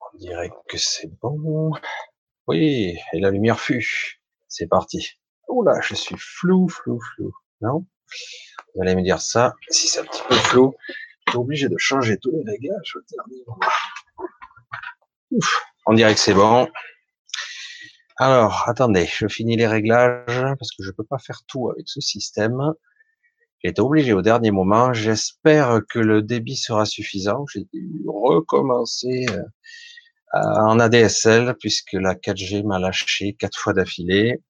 On dirait que c'est bon. Oui, et la lumière fut. C'est parti. Oula, je suis flou, flou, flou. Non Vous allez me dire ça. Si c'est un petit peu flou, je suis obligé de changer tous les réglages on dirait que c'est bon. Alors, attendez, je finis les réglages parce que je peux pas faire tout avec ce système. J'ai été obligé au dernier moment. J'espère que le débit sera suffisant. J'ai dû recommencer euh, en ADSL puisque la 4G m'a lâché quatre fois d'affilée.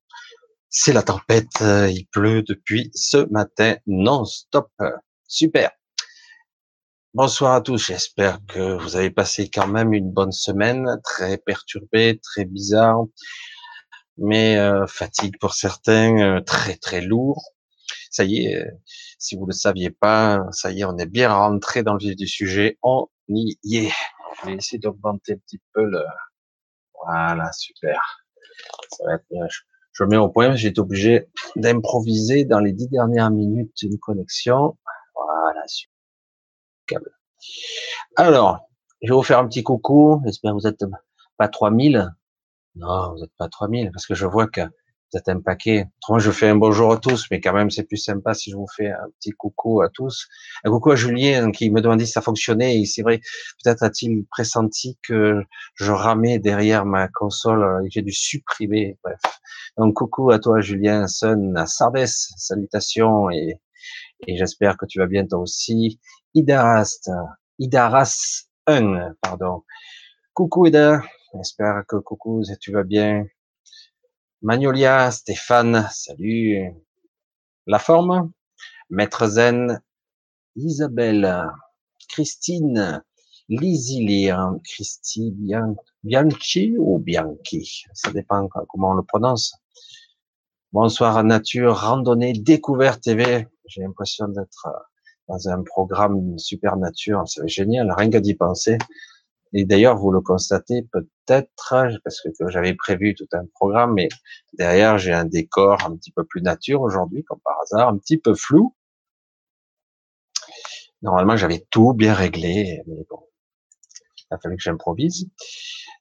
C'est la tempête. Euh, il pleut depuis ce matin non-stop. Super. Bonsoir à tous. J'espère que vous avez passé quand même une bonne semaine, très perturbée, très bizarre, mais euh, fatigue pour certains, très très lourd ça y est, si vous ne le saviez pas, ça y est, on est bien rentré dans le vif du sujet. On y est. Je vais essayer d'augmenter un petit peu le. Voilà, super. Ça va être bien. Je, mets au point. J'ai été obligé d'improviser dans les dix dernières minutes une connexion. Voilà, super. Alors, je vais vous faire un petit coucou. J'espère que vous êtes pas 3000. Non, vous n'êtes pas 3000 parce que je vois que êtes un paquet. Autrement, je fais un bonjour à tous, mais quand même, c'est plus sympa si je vous fais un petit coucou à tous. Un coucou à Julien qui me demandait si ça fonctionnait. Et c'est vrai, peut-être a-t-il pressenti que je ramais derrière ma console et j'ai dû supprimer. Bref. Donc, coucou à toi, Julien, Sun, à Sardes, salutations et, et j'espère que tu vas bien toi aussi. Idarast, Idaras 1, pardon. Coucou Ida, j'espère que coucou, tu vas bien. Magnolia, Stéphane, salut. La forme, Maître Zen, Isabelle, Christine, Lisilir, Christy Bianchi ou Bianchi, ça dépend comment on le prononce. Bonsoir Nature, Randonnée, Découverte TV. J'ai l'impression d'être dans un programme super nature, c'est génial, rien qu'à d'y penser. Et d'ailleurs, vous le constatez peut-être, parce que j'avais prévu tout un programme, mais derrière, j'ai un décor un petit peu plus nature aujourd'hui, comme par hasard, un petit peu flou. Normalement, j'avais tout bien réglé, mais bon, il a fallu que j'improvise.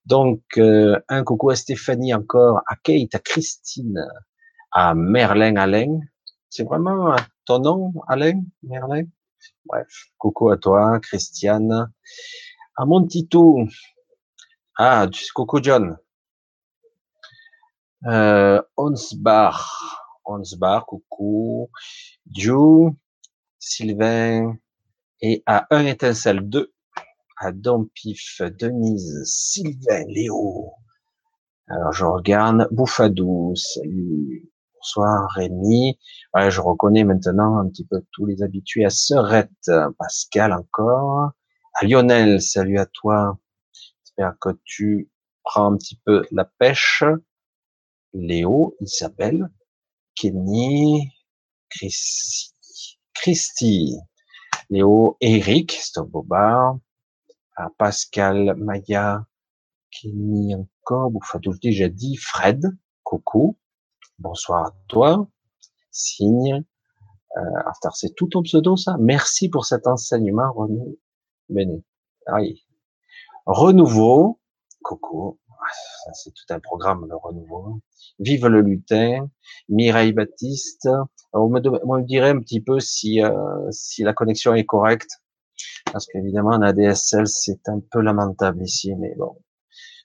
Donc, euh, un coucou à Stéphanie encore, à Kate, à Christine, à Merlin Alain. C'est vraiment ton nom, Alain, Merlin? Bref, coucou à toi, Christiane. À mon Tito. Ah, Coco John. Euh, Onsbar. Onsbar, coucou. Joe, Sylvain. Et à un étincelle 2. À Dompif, Denise, Sylvain, Léo. Alors, je regarde. Bouffadou, salut. Bonsoir, Rémi. Ouais, je reconnais maintenant un petit peu tous les habitués à Serette. Pascal encore. Lionel, salut à toi. J'espère que tu prends un petit peu la pêche. Léo, Isabelle, Kenny, Christy, Christy, Léo, Eric, Stop Bobard, Pascal, Maya, Kenny encore, Bouffadou, déjà dit, Fred, coucou, bonsoir à toi, Signe, euh, c'est tout ton pseudo ça? Merci pour cet enseignement, René. Bene. Oui. Renouveau. Coco. C'est tout un programme, le renouveau. Vive le lutin. Mireille Baptiste. On me, on dirait un petit peu si, euh, si la connexion est correcte. Parce qu'évidemment, en ADSL, c'est un peu lamentable ici, mais bon.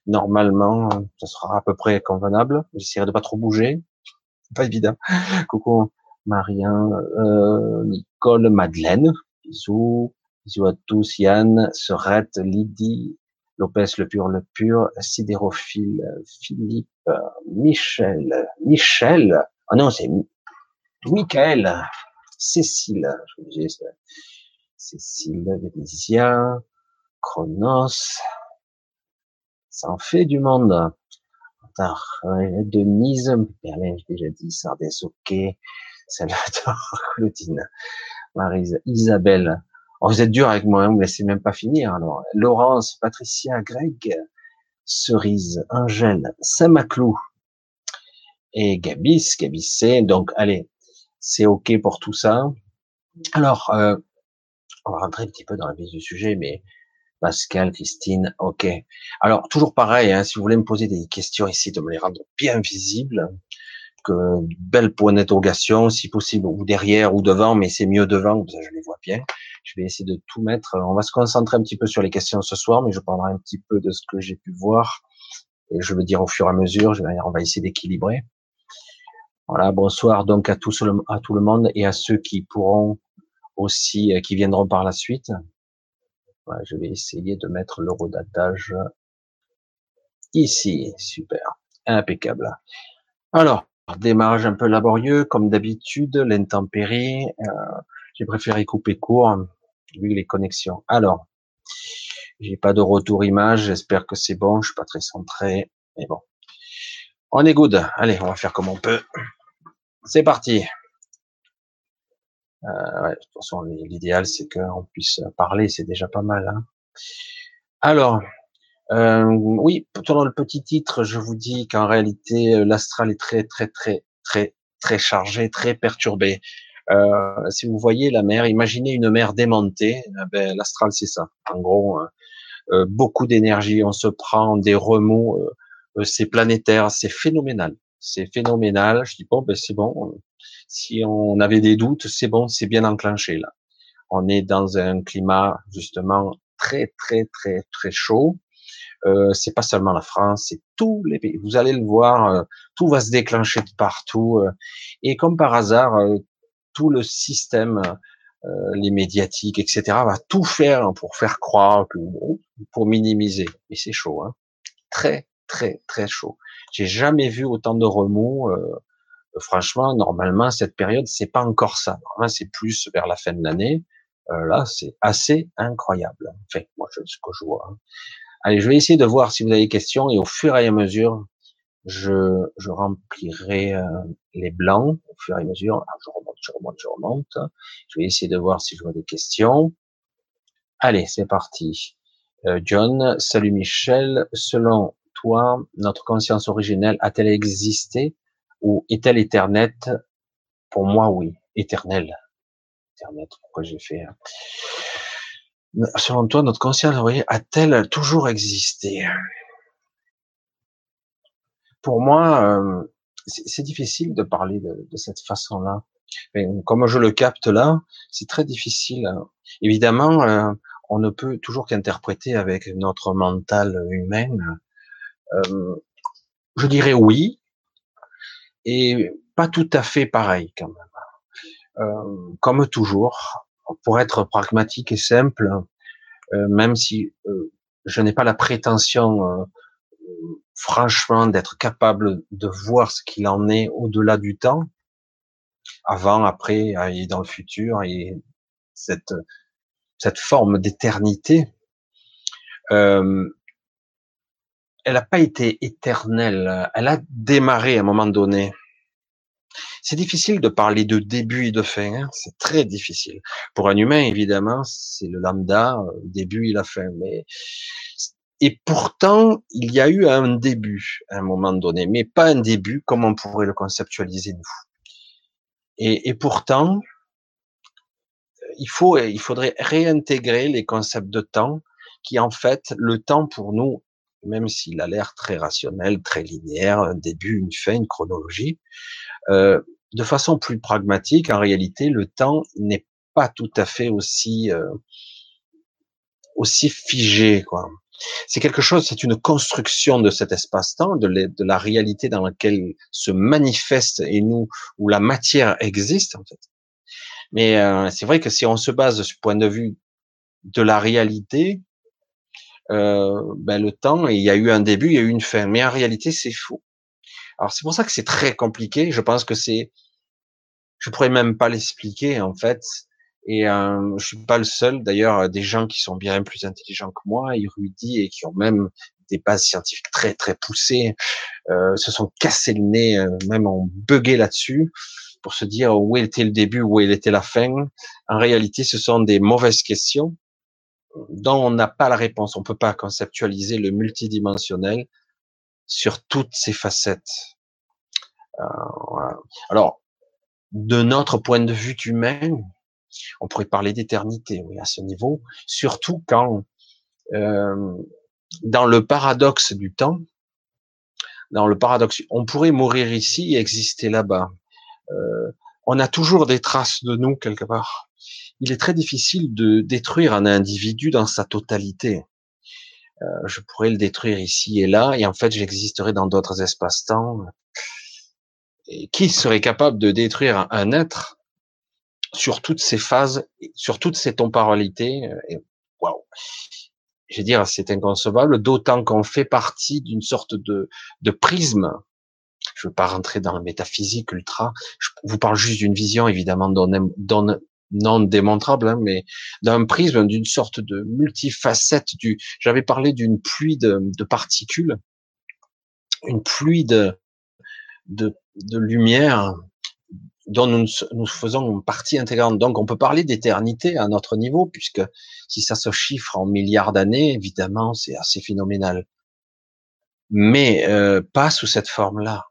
Normalement, ce sera à peu près convenable. J'essaierai de pas trop bouger. Pas évident. Coucou, Marien, euh, Nicole, Madeleine. Bisous. Bisous à tous, Yann, Serette, Lydie, Lopez, le pur, le pur, Sidérophile, Philippe, Michel, Michel, ah non, c'est Michael, Cécile, je Cécile, Vénésia, Chronos, ça en fait du monde. Denise, Berlin, j'ai déjà dit, Sardès, ok, Salvatore, Claudine, Marise, Isabelle, Oh, vous êtes dur avec moi, hein, vous me laissez même pas finir. Alors, Laurence, Patricia, Greg, Cerise, Angèle, Saint-Maclou et Gabis, Gabis C. Donc, allez, c'est ok pour tout ça. Alors, euh, on va rentrer un petit peu dans la vie du sujet, mais Pascal, Christine, ok. Alors, toujours pareil, hein, si vous voulez me poser des questions, essayez de me les rendre bien visibles, que belle point d'interrogation, si possible, ou derrière ou devant, mais c'est mieux devant, je les vois bien. Je vais essayer de tout mettre. On va se concentrer un petit peu sur les questions ce soir, mais je parlerai un petit peu de ce que j'ai pu voir. Et je veux dire au fur et à mesure, on va essayer d'équilibrer. Voilà, bonsoir donc à, à tout le monde et à ceux qui pourront aussi, euh, qui viendront par la suite. je vais essayer de mettre le redatage ici. Super. Impeccable. Alors, démarrage un peu laborieux, comme d'habitude, l'intempérie. Euh, j'ai préféré couper court, vu les connexions. Alors, j'ai pas de retour image, j'espère que c'est bon, je suis pas très centré, mais bon. On est good. Allez, on va faire comme on peut. C'est parti. Euh, de toute façon, l'idéal, c'est qu'on puisse parler, c'est déjà pas mal. Hein. Alors, euh, oui, dans le petit titre, je vous dis qu'en réalité, euh, l'astral est très, très, très, très, très chargé, très perturbé. Euh, si vous voyez la mer, imaginez une mer démontée. Eh ben, l'astral, c'est ça. En gros, hein. euh, beaucoup d'énergie, on se prend des remous, euh, c'est planétaire, c'est phénoménal c'est phénoménal. Je dis bon, ben c'est bon. Si on avait des doutes, c'est bon, c'est bien enclenché là. On est dans un climat justement très très très très chaud. Euh, c'est pas seulement la France, c'est tous les pays. Vous allez le voir, euh, tout va se déclencher de partout. Euh, et comme par hasard, euh, tout le système, les médiatiques, etc., va tout faire pour faire croire que, pour minimiser. Et c'est chaud, hein. Très très très chaud. J'ai jamais vu autant de remous. Euh, franchement, normalement, cette période, c'est pas encore ça. Normalement, c'est plus vers la fin de l'année. Euh, là, c'est assez incroyable. Enfin, moi, je, ce que je vois. Hein. Allez, je vais essayer de voir si vous avez des questions et au fur et à mesure, je, je remplirai euh, les blancs au fur et à mesure. Ah, je remonte, je remonte, je remonte. Je vais essayer de voir si je vois des questions. Allez, c'est parti. Euh, John, salut Michel. Selon toi, notre conscience originelle a-t-elle existé ou est-elle éternelle Pour moi, oui, éternelle. Éternelle, pourquoi j'ai fait hein? Selon toi, notre conscience originelle a-t-elle toujours existé? Pour moi, euh, c'est difficile de parler de, cette façon-là. Comme je le capte là, c'est très difficile. Évidemment, euh, on ne peut toujours qu'interpréter avec notre mental humain euh, je dirais oui, et pas tout à fait pareil quand même. Euh, comme toujours, pour être pragmatique et simple, euh, même si je n'ai pas la prétention, franchement, d'être capable de voir ce qu'il en est au-delà du temps, avant, après et dans le futur, et cette cette forme d'éternité. Euh, elle n'a pas été éternelle, elle a démarré à un moment donné. C'est difficile de parler de début et de fin, hein. c'est très difficile. Pour un humain, évidemment, c'est le lambda, euh, début et la fin. Mais et pourtant, il y a eu un début à un moment donné, mais pas un début comme on pourrait le conceptualiser nous. Et, et pourtant, il faut, il faudrait réintégrer les concepts de temps, qui en fait, le temps pour nous même s'il a l'air très rationnel, très linéaire, un début, une fin, une chronologie, euh, de façon plus pragmatique, en réalité, le temps n'est pas tout à fait aussi euh, aussi figé, quoi. C'est quelque chose, c'est une construction de cet espace-temps, de, de, la réalité dans laquelle se manifeste et nous où la matière existe en fait. Mais euh, c'est vrai que si on se base sur le point de vue de la réalité, euh, ben le temps, il y a eu un début, il y a eu une fin. Mais en réalité, c'est faux. Alors c'est pour ça que c'est très compliqué. Je pense que c'est, je pourrais même pas l'expliquer en fait. Et euh, je suis pas le seul. D'ailleurs, des gens qui sont bien plus intelligents que moi, érudits et qui ont même des bases scientifiques très très poussées, euh, se sont cassés le nez, euh, même ont bugué là-dessus pour se dire où était le début, où était la fin. En réalité, ce sont des mauvaises questions dont on n'a pas la réponse. On peut pas conceptualiser le multidimensionnel sur toutes ses facettes. Euh, Alors, de notre point de vue humain, On pourrait parler d'éternité, oui, à ce niveau, surtout quand, euh, dans le paradoxe du temps, dans le paradoxe, on pourrait mourir ici et exister là-bas. Euh, on a toujours des traces de nous quelque part. Il est très difficile de détruire un individu dans sa totalité. Euh, je pourrais le détruire ici et là, et en fait, j'existerais dans d'autres espaces-temps. Qui serait capable de détruire un être sur toutes ces phases, sur toutes ces temporalités et, Waouh Je veux dire, c'est inconcevable, d'autant qu'on fait partie d'une sorte de, de prisme. Je ne veux pas rentrer dans la métaphysique ultra. Je vous parle juste d'une vision, évidemment, non démontrable, hein, mais d'un prisme, d'une sorte de multifacette du. J'avais parlé d'une pluie de, de, particules, une pluie de, de, de lumière dont nous, nous faisons partie intégrante. Donc, on peut parler d'éternité à notre niveau, puisque si ça se chiffre en milliards d'années, évidemment, c'est assez phénoménal. Mais euh, pas sous cette forme-là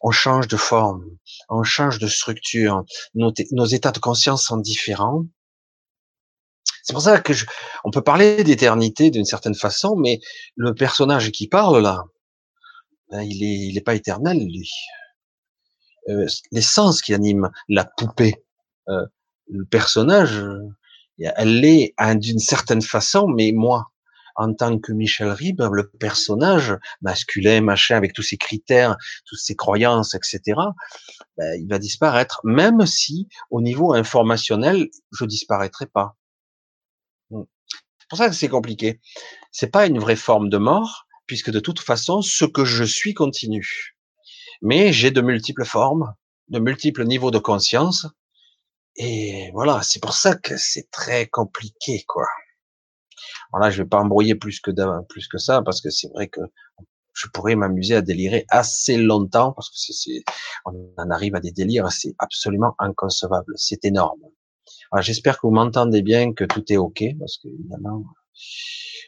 on change de forme, on change de structure, nos, états de conscience sont différents. C'est pour ça que je, on peut parler d'éternité d'une certaine façon, mais le personnage qui parle là, ben, il est, il est pas éternel lui. Euh, L'essence qui anime la poupée, euh, le personnage, elle l'est d'une certaine façon, mais moi, en tant que Michel Ribes, le personnage masculin, machin, avec tous ses critères, toutes ses croyances, etc., ben, il va disparaître, même si au niveau informationnel, je disparaîtrai pas. Hmm. C'est pour ça que c'est compliqué. C'est pas une vraie forme de mort, puisque de toute façon, ce que je suis continue. Mais j'ai de multiples formes, de multiples niveaux de conscience, et voilà, c'est pour ça que c'est très compliqué, quoi. Alors là, je vais pas embrouiller plus que plus que ça parce que c'est vrai que je pourrais m'amuser à délirer assez longtemps parce que c'est, on en arrive à des délires, c'est absolument inconcevable, c'est énorme. j'espère que vous m'entendez bien, que tout est ok parce que évidemment,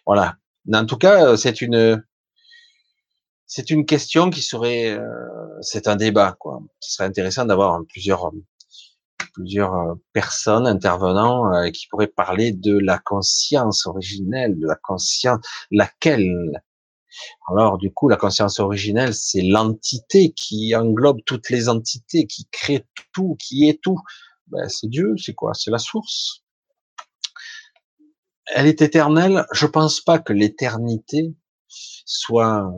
voilà. En tout cas, c'est une c'est une question qui serait, euh, c'est un débat quoi. Ce serait intéressant d'avoir plusieurs plusieurs euh, personnes intervenant euh, qui pourraient parler de la conscience originelle, de la conscience, laquelle? Alors du coup, la conscience originelle, c'est l'entité qui englobe toutes les entités, qui crée tout, qui est tout. Ben, c'est Dieu, c'est quoi? C'est la source. Elle est éternelle. Je pense pas que l'éternité soit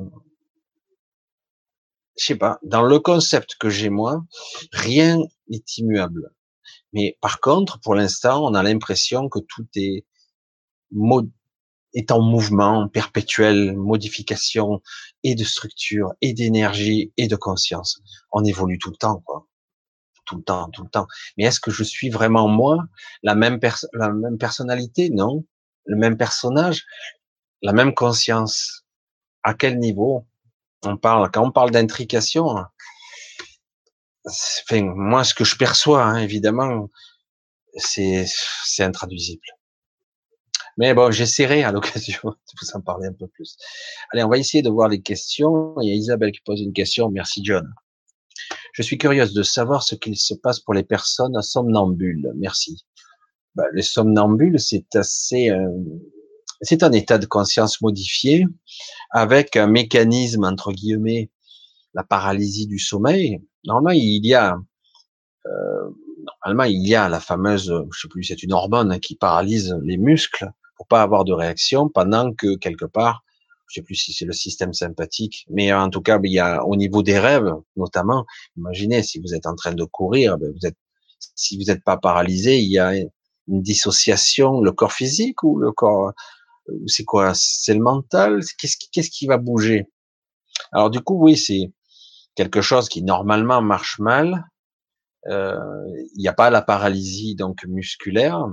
je sais pas, dans le concept que j'ai moi, rien n'est immuable. Mais par contre, pour l'instant, on a l'impression que tout est, est en mouvement, en perpétuelle modification et de structure, et d'énergie, et de conscience. On évolue tout le temps, quoi. Tout le temps, tout le temps. Mais est-ce que je suis vraiment moi, la même, la même personnalité? Non. Le même personnage, la même conscience? À quel niveau? On parle Quand on parle d'intrication, enfin, moi, ce que je perçois, hein, évidemment, c'est, c'est intraduisible. Mais bon, j'essaierai à l'occasion de vous en parler un peu plus. Allez, on va essayer de voir les questions. Il y a Isabelle qui pose une question. Merci, John. Je suis curieuse de savoir ce qu'il se passe pour les personnes somnambules. Merci. Ben, les somnambules, c'est assez, euh, c'est un état de conscience modifié avec un mécanisme entre guillemets, la paralysie du sommeil, Normalement, il y a, euh, normalement, il y a la fameuse, je sais plus, c'est une hormone qui paralyse les muscles pour pas avoir de réaction pendant que quelque part, je sais plus si c'est le système sympathique, mais en tout cas, il y a au niveau des rêves, notamment, imaginez si vous êtes en train de courir, ben vous si vous n'êtes pas paralysé, il y a une dissociation, le corps physique ou le corps, c'est quoi? C'est le mental? Qu'est-ce qui, qu'est-ce qui va bouger? Alors du coup, oui, c'est quelque chose qui normalement marche mal, euh, il n'y a pas la paralysie donc musculaire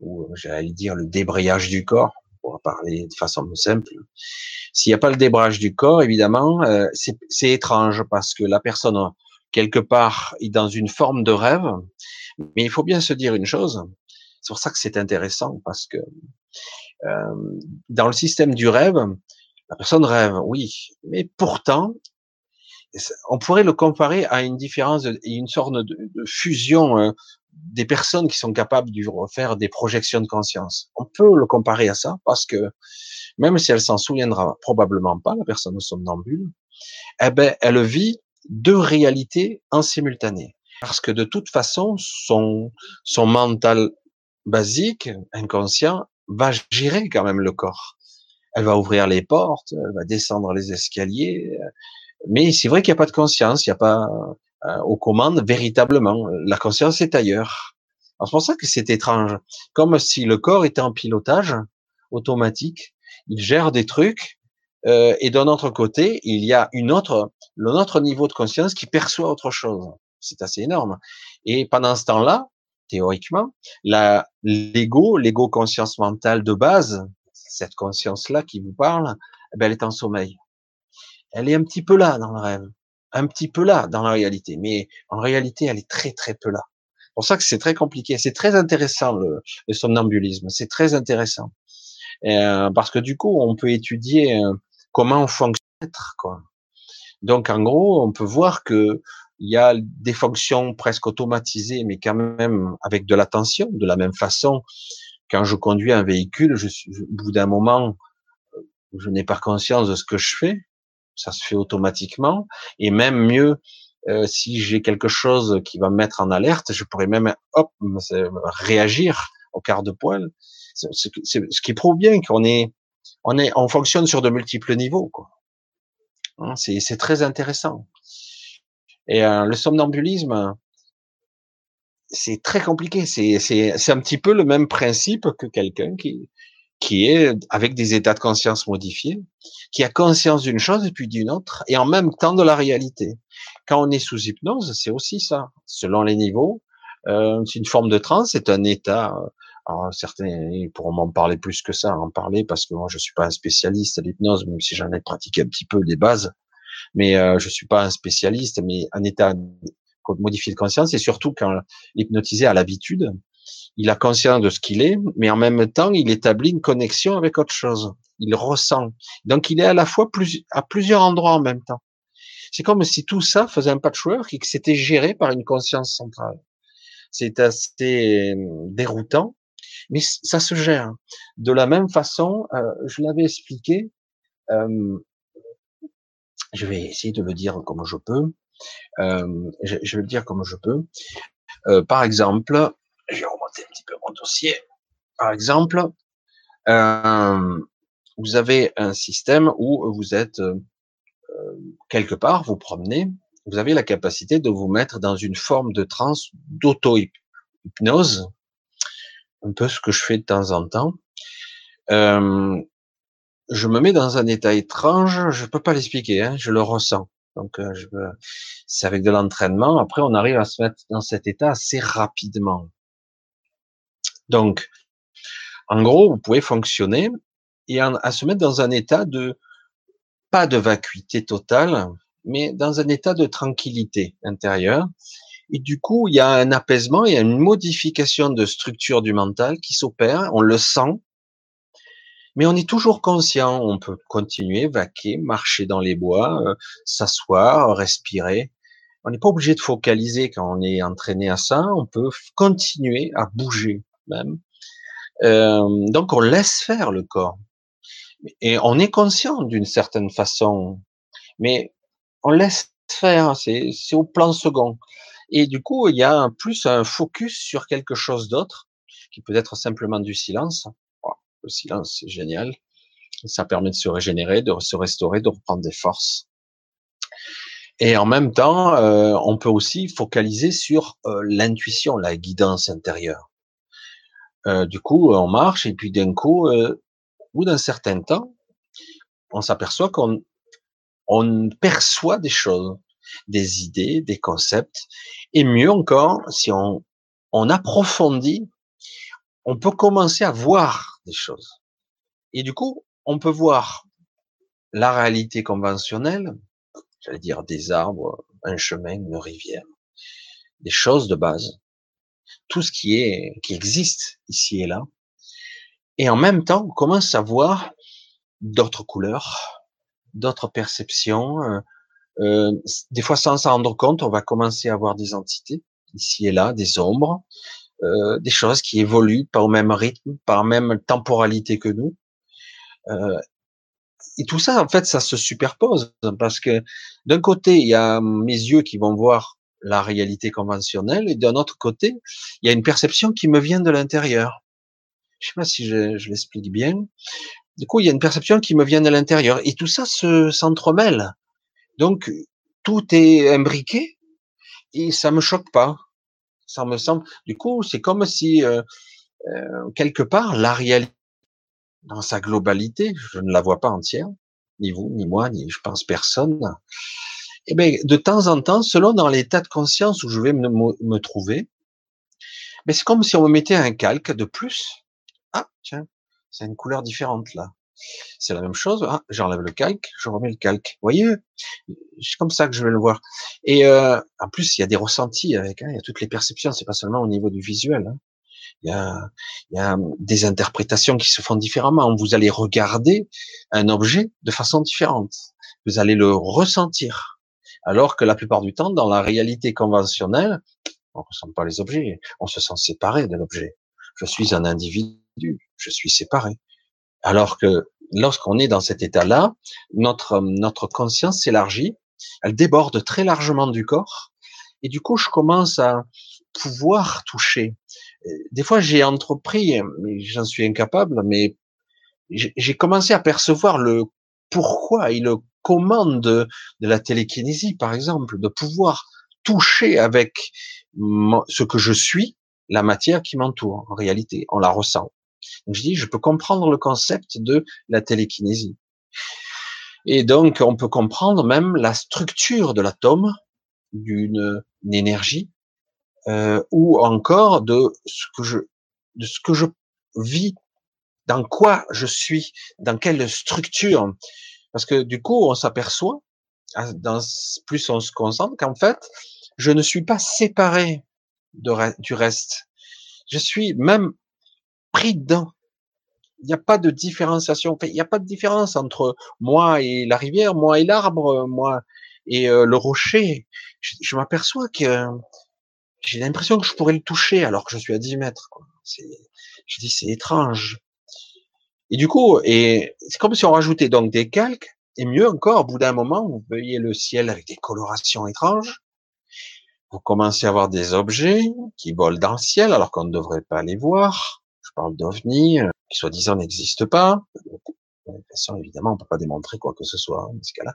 ou j'allais dire le débrayage du corps. Pour parler de façon simple. S'il n'y a pas le débrayage du corps, évidemment, euh, c'est étrange parce que la personne quelque part est dans une forme de rêve, mais il faut bien se dire une chose. C'est pour ça que c'est intéressant parce que dans le système du rêve, la personne rêve, oui, mais pourtant on pourrait le comparer à une différence, une sorte de, fusion, hein, des personnes qui sont capables de refaire des projections de conscience. On peut le comparer à ça parce que même si elle s'en souviendra probablement pas, la personne somnambule, eh ben, elle vit deux réalités en simultané. Parce que de toute façon, son, son mental basique, inconscient, va gérer quand même le corps. Elle va ouvrir les portes, elle va descendre les escaliers, mais c'est vrai qu'il n'y a pas de conscience, il n'y a pas euh, aux commandes véritablement. La conscience est ailleurs. C'est pour ça que c'est étrange, comme si le corps était en pilotage automatique. Il gère des trucs, euh, et d'un autre côté, il y a une autre, autre niveau de conscience qui perçoit autre chose. C'est assez énorme. Et pendant ce temps-là, théoriquement, l'ego, l'ego conscience mentale de base, cette conscience-là qui vous parle, eh ben, elle est en sommeil. Elle est un petit peu là dans le rêve, un petit peu là dans la réalité, mais en réalité, elle est très très peu là. C'est pour ça que c'est très compliqué. C'est très intéressant le, le somnambulisme. C'est très intéressant euh, parce que du coup, on peut étudier euh, comment on fonctionne. Quoi. Donc, en gros, on peut voir que il y a des fonctions presque automatisées, mais quand même avec de l'attention, de la même façon. Quand je conduis un véhicule, je suis, au bout d'un moment, je n'ai pas conscience de ce que je fais. Ça se fait automatiquement. Et même mieux, euh, si j'ai quelque chose qui va me mettre en alerte, je pourrais même hop réagir au quart de poil. Ce qui prouve bien qu'on est, on est, on fonctionne sur de multiples niveaux. Hein, c'est très intéressant. Et euh, le somnambulisme, c'est très compliqué. C'est un petit peu le même principe que quelqu'un qui, qui est avec des états de conscience modifiés, qui a conscience d'une chose et puis d'une autre, et en même temps de la réalité. Quand on est sous hypnose, c'est aussi ça. Selon les niveaux, euh, c'est une forme de transe, c'est un état. Euh, alors, certains pourront m'en parler plus que ça, en parler parce que moi je suis pas un spécialiste de l'hypnose, même si j'en ai pratiqué un petit peu des bases mais euh, je suis pas un spécialiste, mais un état modifié de conscience, et surtout quand l'hypnotisé a l'habitude, il a conscience de ce qu'il est, mais en même temps, il établit une connexion avec autre chose. Il ressent. Donc, il est à la fois plus, à plusieurs endroits en même temps. C'est comme si tout ça faisait un patchwork et que c'était géré par une conscience centrale. C'est assez euh, déroutant, mais ça se gère. De la même façon, euh, je l'avais expliqué, euh, je vais essayer de le dire comme je peux. Euh, je, je, vais le dire comme je peux. Euh, par exemple, je vais remonter un petit peu mon dossier. Par exemple, euh, vous avez un système où vous êtes quelque part, vous promenez, vous avez la capacité de vous mettre dans une forme de transe d'auto-hypnose, un peu ce que je fais de temps en temps. Euh, je me mets dans un état étrange, je peux pas l'expliquer, hein, je le ressens. Donc, euh, je c'est avec de l'entraînement. Après, on arrive à se mettre dans cet état assez rapidement. Donc, en gros, vous pouvez fonctionner et à se mettre dans un état de pas de vacuité totale, mais dans un état de tranquillité intérieure. Et du coup, il y a un apaisement, il y a une modification de structure du mental qui s'opère. On le sent, mais on est toujours conscient, on peut continuer, vaquer, marcher dans les bois, euh, s'asseoir, respirer. On n'est pas obligé de focaliser quand on est entraîné à ça, on peut continuer à bouger même. Euh, donc on laisse faire le corps. Et on est conscient d'une certaine façon, mais on laisse faire, c'est au plan second. Et du coup, il y a plus un focus sur quelque chose d'autre, qui peut être simplement du silence, le silence, c'est génial. Ça permet de se régénérer, de se restaurer, de reprendre des forces. Et en même temps, euh, on peut aussi focaliser sur euh, l'intuition, la guidance intérieure. Euh, du coup, on marche et puis d'un coup, au bout d'un certain temps, on s'aperçoit qu'on on perçoit des choses, des idées, des concepts, et mieux encore, si on, on approfondit, on peut commencer à voir des choses. Et du coup, on peut voir la réalité conventionnelle, j'allais dire des arbres, un chemin, une rivière, des choses de base, tout ce qui est, qui existe ici et là. Et en même temps, on commence à voir d'autres couleurs, d'autres perceptions. Euh, euh, des fois, sans s'en rendre compte, on va commencer à voir des entités, ici et là, des ombres, euh, des choses qui évoluent pas au même rythme, en même temporalité que nous. Euh, et tout ça, en fait, ça se superpose parce que d'un côté, il y a mes yeux qui vont voir la réalité conventionnelle et d'un autre côté, il y a une perception qui me vient de l'intérieur. Je sais pas si je, je l'explique bien. Du coup, il y a une perception qui me vient de l'intérieur et tout ça se s'entremêle. Donc, tout est imbriqué et ça me choque pas. Ça me semble. Du coup, c'est comme si euh, euh, quelque part la réalité dans sa globalité, je ne la vois pas entière, ni vous, ni moi, ni je pense personne. Eh bien, de temps en temps, selon dans l'état de conscience où je vais me, me trouver, mais c'est comme si on me mettait un calque de plus. Ah, tiens, c'est une couleur différente là. C'est la même chose. Ah, j'enlève le calque, je remets le calque. Voyez, c'est comme ça que je vais le voir. Et euh, en plus, il y a des ressentis avec. Hein, il y a toutes les perceptions. C'est pas seulement au niveau du visuel. Hein. Il, y a, il y a des interprétations qui se font différemment. Vous allez regarder un objet de façon différente. Vous allez le ressentir. Alors que la plupart du temps, dans la réalité conventionnelle, on ne ressent pas les objets. On se sent séparé de l'objet. Je suis un individu. Je suis séparé. Alors que lorsqu'on est dans cet état-là, notre, notre conscience s'élargit, elle déborde très largement du corps, et du coup, je commence à pouvoir toucher. Des fois, j'ai entrepris, j'en suis incapable, mais j'ai commencé à percevoir le pourquoi et le comment de la télékinésie, par exemple, de pouvoir toucher avec ce que je suis, la matière qui m'entoure. En réalité, on la ressent. Je dis, je peux comprendre le concept de la télékinésie. Et donc, on peut comprendre même la structure de l'atome, d'une énergie, euh, ou encore de ce que je, de ce que je vis, dans quoi je suis, dans quelle structure. Parce que du coup, on s'aperçoit, plus on se concentre, qu'en fait, je ne suis pas séparé du reste. Je suis même pris dedans. Il n'y a pas de différenciation. Il n'y a pas de différence entre moi et la rivière, moi et l'arbre, moi et euh, le rocher. Je, m'aperçois que j'ai l'impression que je pourrais le toucher alors que je suis à 10 mètres. je dis c'est étrange. Et du coup, c'est comme si on rajoutait donc des calques, et mieux encore, au bout d'un moment, vous voyez le ciel avec des colorations étranges. Vous commencez à voir des objets qui volent dans le ciel alors qu'on ne devrait pas les voir parle d'OVNI, euh, qui soi-disant n'existe pas. De toute évidemment, on peut pas démontrer quoi que ce soit hein, dans ce cas-là.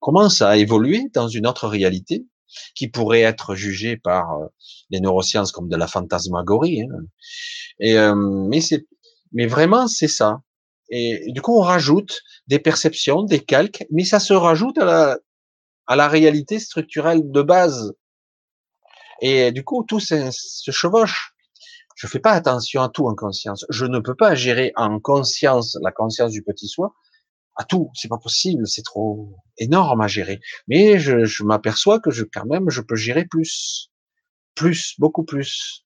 Commence à évoluer dans une autre réalité qui pourrait être jugée par euh, les neurosciences comme de la fantasmagorie. Hein. Et euh, mais c'est, mais vraiment c'est ça. Et du coup, on rajoute des perceptions, des calques, mais ça se rajoute à la à la réalité structurelle de base. Et du coup, tout se chevauche je fais pas attention à tout en conscience. Je ne peux pas gérer en conscience la conscience du petit soi à tout. C'est pas possible. C'est trop énorme à gérer. Mais je, je m'aperçois que je, quand même, je peux gérer plus, plus, beaucoup plus.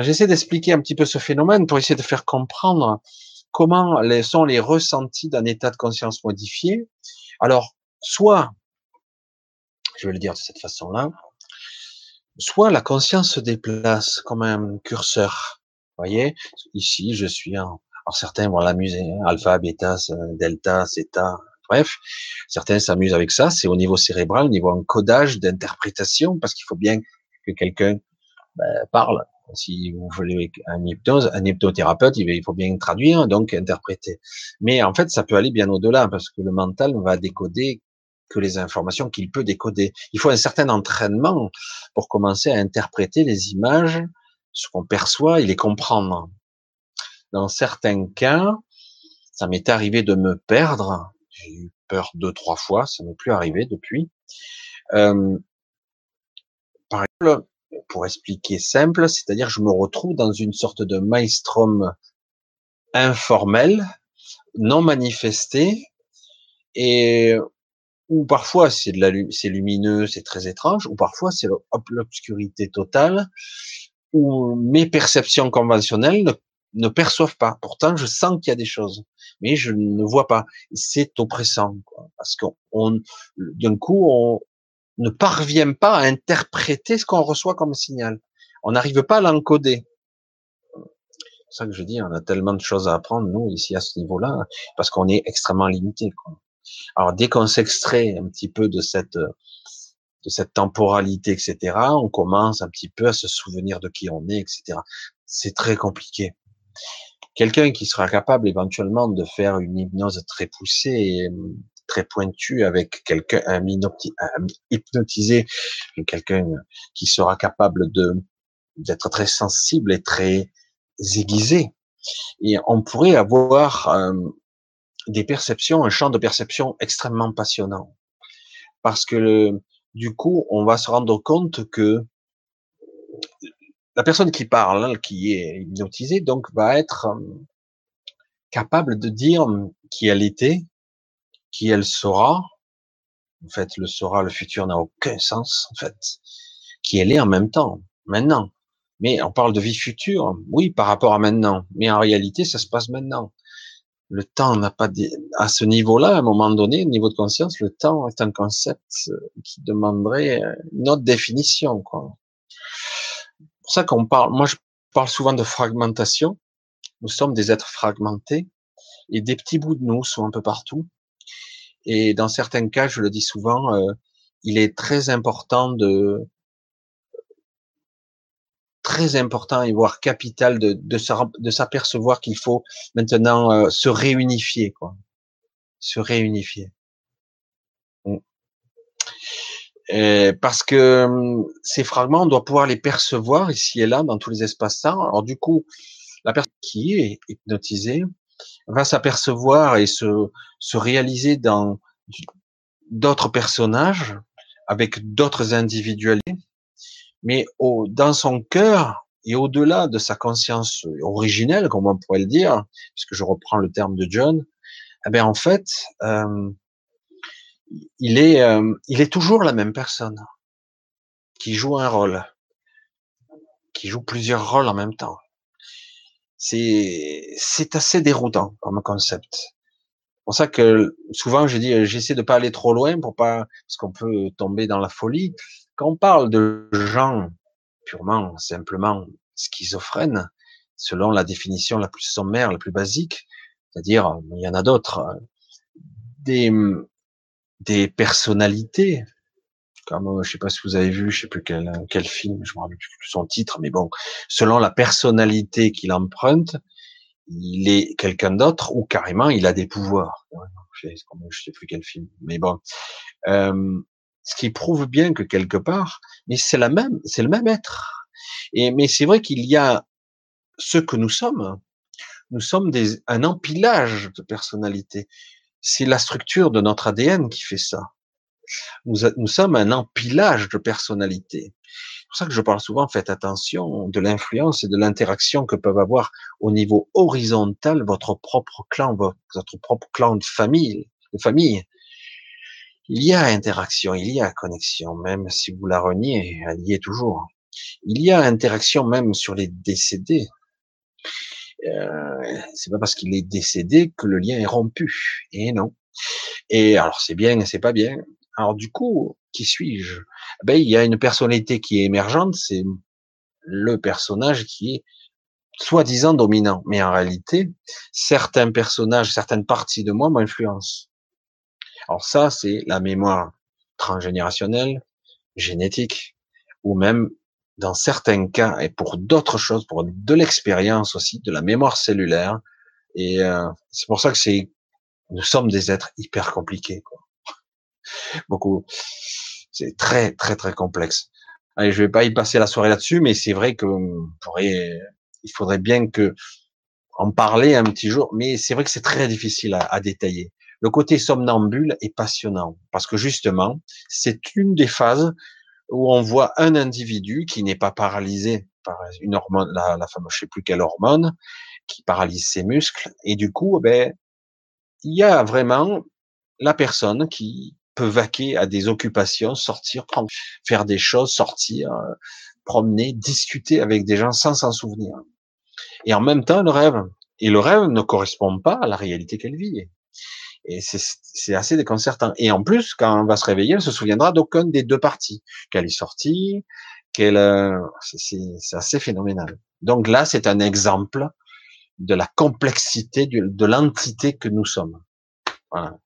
J'essaie d'expliquer un petit peu ce phénomène pour essayer de faire comprendre comment les, sont les ressentis d'un état de conscience modifié. Alors, soit, je vais le dire de cette façon-là, soit la conscience se déplace comme un curseur. Voyez, ici, je suis en, alors certains vont l'amuser, hein, alpha, bêta, delta, zeta, bref, certains s'amusent avec ça, c'est au niveau cérébral, au niveau encodage, d'interprétation, parce qu'il faut bien que quelqu'un ben, parle. Si vous voulez un hypnose, un hypnothérapeute, il faut bien traduire, donc interpréter. Mais en fait, ça peut aller bien au-delà, parce que le mental va décoder que les informations qu'il peut décoder. Il faut un certain entraînement pour commencer à interpréter les images, ce qu'on perçoit et les comprendre. Dans certains cas, ça m'est arrivé de me perdre. J'ai eu peur deux, trois fois, ça m'est plus arrivé depuis. Euh, par exemple, pour expliquer simple, c'est-à-dire je me retrouve dans une sorte de maelstrom informel, non manifesté, et ou parfois c'est de la c'est lumineux, c'est très étrange, ou parfois c'est l'obscurité totale, où mes perceptions conventionnelles ne, perçoivent pas. Pourtant, je sens qu'il y a des choses, mais je ne vois pas. C'est oppressant, quoi, parce qu'on d'un coup, on, ne parvient pas à interpréter ce qu'on reçoit comme signal. On n'arrive pas à l'encoder. C'est ça que je dis, on a tellement de choses à apprendre, nous, ici, à ce niveau-là, parce qu'on est extrêmement limité. Alors, dès qu'on s'extrait un petit peu de cette, de cette temporalité, etc., on commence un petit peu à se souvenir de qui on est, etc. C'est très compliqué. Quelqu'un qui sera capable éventuellement de faire une hypnose très poussée et très pointue avec quelqu'un, un, hypnotisé, quelqu'un qui sera capable de d'être très sensible et très aiguisé. Et on pourrait avoir euh, des perceptions, un champ de perception extrêmement passionnant. Parce que du coup, on va se rendre compte que la personne qui parle, hein, qui est hypnotisée, donc va être euh, capable de dire qui elle était, qui elle sera. En fait, le sera, le futur n'a aucun sens, en fait. Qui elle est en même temps, maintenant. Mais on parle de vie future, oui, par rapport à maintenant. Mais en réalité, ça se passe maintenant. Le temps n'a pas, à ce niveau-là, à un moment donné, au niveau de conscience, le temps est un concept euh, qui demanderait euh, une autre définition. C'est pour ça qu'on parle, moi, je parle souvent de fragmentation. Nous sommes des êtres fragmentés et des petits bouts de nous sont un peu partout. Et dans certains cas, je le dis souvent, euh, il est très important de très important et voire capital de, de, s'apercevoir qu'il faut maintenant euh, se réunifier, quoi. Se réunifier. Mm. parce que hum, ces fragments, on doit pouvoir les percevoir ici et là dans tous les espaces-temps. Alors du coup, la personne qui est hypnotisée va s'apercevoir et se, se réaliser dans d'autres personnages avec d'autres individualités mais au, dans son cœur et au-delà de sa conscience originelle, comme on pourrait le dire, puisque je reprends le terme de John, eh bien en fait, euh, il est, euh, il est toujours la même personne qui joue un rôle, qui joue plusieurs rôles en même temps. C'est, c'est assez déroutant comme concept. C'est pour ça que souvent je dis, j'essaie de pas aller trop loin pour pas, parce qu'on peut tomber dans la folie. Quand on parle de gens purement, simplement schizophrènes, selon la définition la plus sommaire, la plus basique, c'est-à-dire, il y en a d'autres, des, des personnalités, comme je sais pas si vous avez vu, je sais plus quel, quel film, je me rappelle plus son titre, mais bon, selon la personnalité qu'il emprunte, il est quelqu'un d'autre ou carrément il a des pouvoirs. Je sais plus quel film, mais bon, euh, ce qui prouve bien que quelque part, mais c'est la même, c'est le même être. Et mais c'est vrai qu'il y a ce que nous sommes. Nous sommes des, un empilage de personnalités. C'est la structure de notre ADN qui fait ça. Nous, nous sommes un empilage de personnalités. C'est pour ça que je parle souvent, faites attention de l'influence et de l'interaction que peuvent avoir au niveau horizontal votre propre clan, votre propre clan de famille, de famille il y a interaction, il y a connexion, même si vous la reniez, elle y est toujours. Il y a interaction même sur les décédés. Euh, c'est pas parce qu'il est décédé que le lien est rompu. Et non. Et alors c'est bien c'est pas bien. Alors du coup, qui suis-je? Ben il y a une personnalité qui est émergente, c'est le personnage qui est soi-disant dominant, mais en réalité, certains personnages, certaines parties de moi m'influencent. Alors ça, c'est la mémoire transgénérationnelle, génétique, ou même dans certains cas, et pour d'autres choses, pour de l'expérience aussi, de la mémoire cellulaire. Et euh, c'est pour ça que c'est, nous sommes des êtres hyper compliqués. Quoi. Beaucoup, c'est très très très complexe. Allez, je vais pas y passer la soirée là-dessus, mais c'est vrai que pourrait, il faudrait bien que en parler un petit jour. Mais c'est vrai que c'est très difficile à, à détailler. Le côté somnambule est passionnant parce que justement, c'est une des phases où on voit un individu qui n'est pas paralysé par une hormone, la, fameuse, je sais plus quelle hormone, qui paralyse ses muscles, et du coup, ben, il y a vraiment la personne qui peut vaquer à des occupations, sortir, faire des choses, sortir, euh, promener, discuter avec des gens sans s'en souvenir. Et en même temps, le rêve. Et le rêve ne correspond pas à la réalité qu'elle vit. Et c'est assez déconcertant. Et en plus, quand on va se réveiller, elle se souviendra d'aucun des deux parties. Qu'elle est sortie, qu'elle, euh, c'est assez phénoménal. Donc là, c'est un exemple de la complexité de l'entité que nous sommes. Voilà.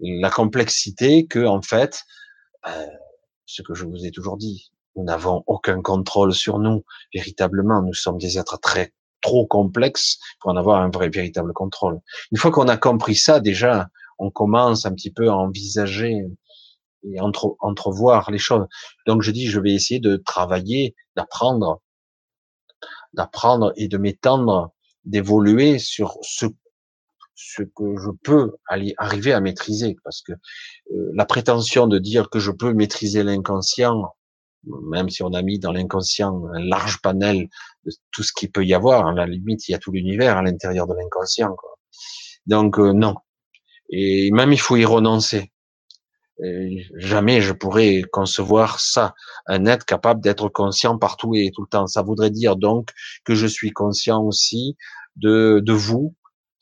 La complexité que, en fait, euh, ce que je vous ai toujours dit, nous n'avons aucun contrôle sur nous. Véritablement, nous sommes des êtres très trop complexes pour en avoir un vrai véritable contrôle. Une fois qu'on a compris ça, déjà, on commence un petit peu à envisager et entre, entrevoir les choses. Donc je dis, je vais essayer de travailler, d'apprendre, d'apprendre et de m'étendre, d'évoluer sur ce ce que je peux aller, arriver à maîtriser, parce que euh, la prétention de dire que je peux maîtriser l'inconscient, même si on a mis dans l'inconscient un large panel de tout ce qu'il peut y avoir, à la limite, il y a tout l'univers à l'intérieur de l'inconscient. Donc euh, non. Et même il faut y renoncer. jamais je pourrais concevoir ça, un être capable d'être conscient partout et tout le temps. Ça voudrait dire donc que je suis conscient aussi de, de vous,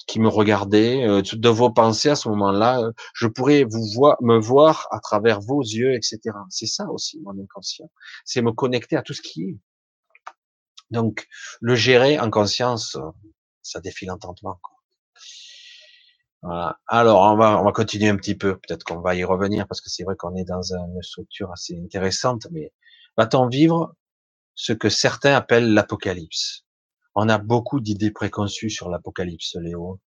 qui me regardez, euh, de vos pensées à ce moment-là, euh, je pourrais vous voir, me voir à travers vos yeux, etc. C'est ça aussi mon inconscient. C'est me connecter à tout ce qui est. Donc, le gérer en conscience, euh, ça défie l'entendement. Voilà. Alors, on va, on va continuer un petit peu. Peut-être qu'on va y revenir parce que c'est vrai qu'on est dans une structure assez intéressante. Mais va-t-on vivre ce que certains appellent l'apocalypse? On a beaucoup d'idées préconçues sur l'apocalypse, Léo.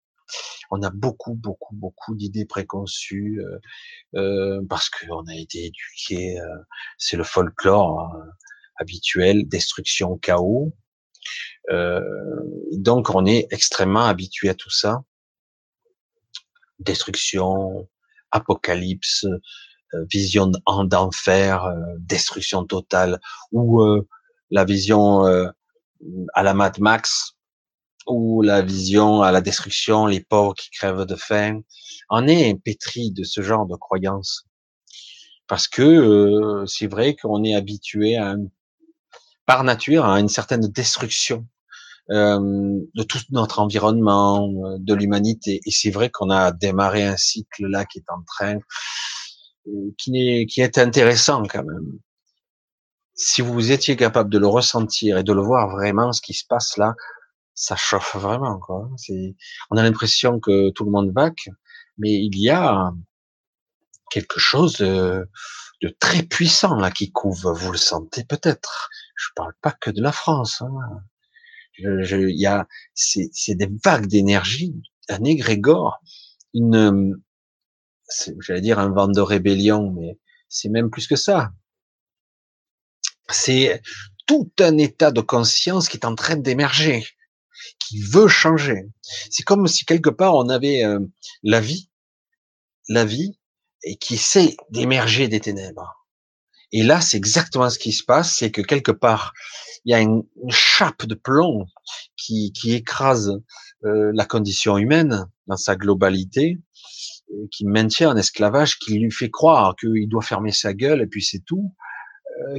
On a beaucoup, beaucoup, beaucoup d'idées préconçues euh, euh parce qu'on a été éduqué. Euh, c'est le folklore hein, habituel, destruction, chaos. Euh, donc on est extrêmement habitué à tout ça. Destruction, apocalypse, vision d'enfer, destruction totale, ou la vision à la Mad Max, ou la vision à la destruction, les pauvres qui crèvent de faim. On est pétri de ce genre de croyances. Parce que euh, c'est vrai qu'on est habitué à, par nature à une certaine destruction euh, de tout notre environnement, euh, de l'humanité. Et c'est vrai qu'on a démarré un cycle là qui est en train, qui est, qui est intéressant quand même si vous étiez capable de le ressentir et de le voir vraiment, ce qui se passe là, ça chauffe vraiment. Quoi. on a l'impression que tout le monde vaque, mais il y a quelque chose de, très puissant là qui couvre. Vous le sentez peut-être. Je parle pas que de la France. Hein. y a, c'est, des vagues d'énergie, un égrégore, une, j'allais dire un vent de rébellion, mais c'est même plus que ça c'est tout un état de conscience qui est en train d'émerger, qui veut changer. C'est comme si quelque part on avait euh, la vie, la vie, et qui essaie d'émerger des ténèbres. Et là, c'est exactement ce qui se passe, c'est que quelque part, il y a une, chape de plomb qui, qui écrase euh, la condition humaine dans sa globalité, euh, qui maintient un esclavage, qui lui fait croire qu'il doit fermer sa gueule et puis c'est tout,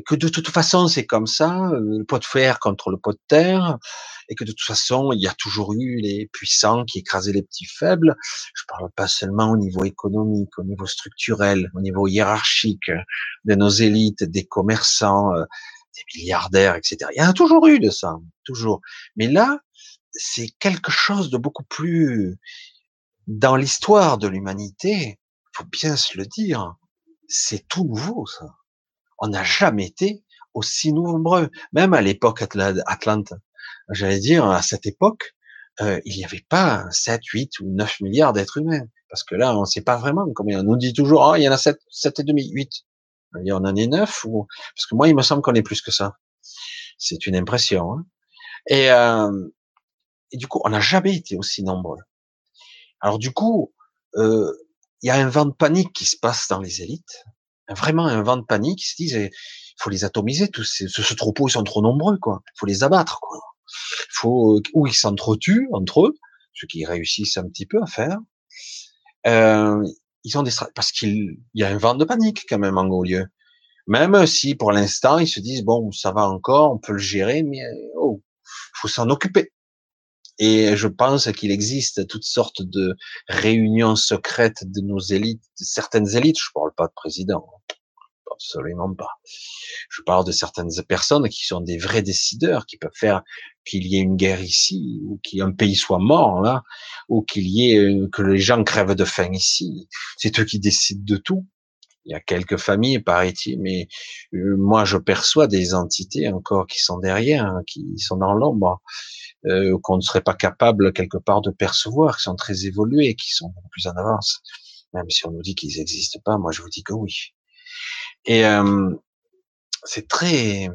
que de toute façon c'est comme ça, euh, le pot de fer contre le pot de terre, et que de toute façon il y a toujours eu les puissants qui écrasaient les petits faibles. Je parle pas seulement au niveau économique, au niveau structurel, au niveau hiérarchique de nos élites, des commerçants, euh, des milliardaires, etc. Il y en a toujours eu de ça, toujours. Mais là, c'est quelque chose de beaucoup plus dans l'histoire de l'humanité. Faut bien se le dire, c'est tout nouveau ça on n'a jamais été aussi nombreux. Même à l'époque Atlante, j'allais dire, à cette époque, euh, il n'y avait pas 7, 8 ou 9 milliards d'êtres humains. Parce que là, on ne sait pas vraiment combien. On nous dit toujours, oh, il y en a 7, 7 et demi, 8. Il y en a 9 ou, parce que moi, il me semble qu'on est plus que ça. C'est une impression. Hein. Et, euh, du coup, on n'a jamais été aussi nombreux. Alors du coup, euh, il y a un vent de panique qui se passe dans les élites vraiment un vent de panique, ils se disent, il faut les atomiser, tous ce, troupeau, ils sont trop nombreux, quoi. Il faut les abattre, quoi. faut, ou ils s'entretuent entre eux, ce qu'ils réussissent un petit peu à faire. Euh, ils ont des parce qu'il y a un vent de panique quand même en lieu. Même si pour l'instant ils se disent bon ça va encore, on peut le gérer, mais oh faut s'en occuper. Et je pense qu'il existe toutes sortes de réunions secrètes de nos élites, de certaines élites. Je parle pas de président, absolument pas. Je parle de certaines personnes qui sont des vrais décideurs, qui peuvent faire qu'il y ait une guerre ici, ou qu'un pays soit mort là, ou qu'il y ait euh, que les gens crèvent de faim ici. C'est eux qui décident de tout. Il y a quelques familles, paraît-il, mais moi je perçois des entités encore qui sont derrière, hein, qui sont dans l'ombre, euh, qu'on ne serait pas capable quelque part de percevoir, qui sont très évolués, qui sont plus en avance. Même si on nous dit qu'ils n'existent pas, moi je vous dis que oui. Et euh, c'est très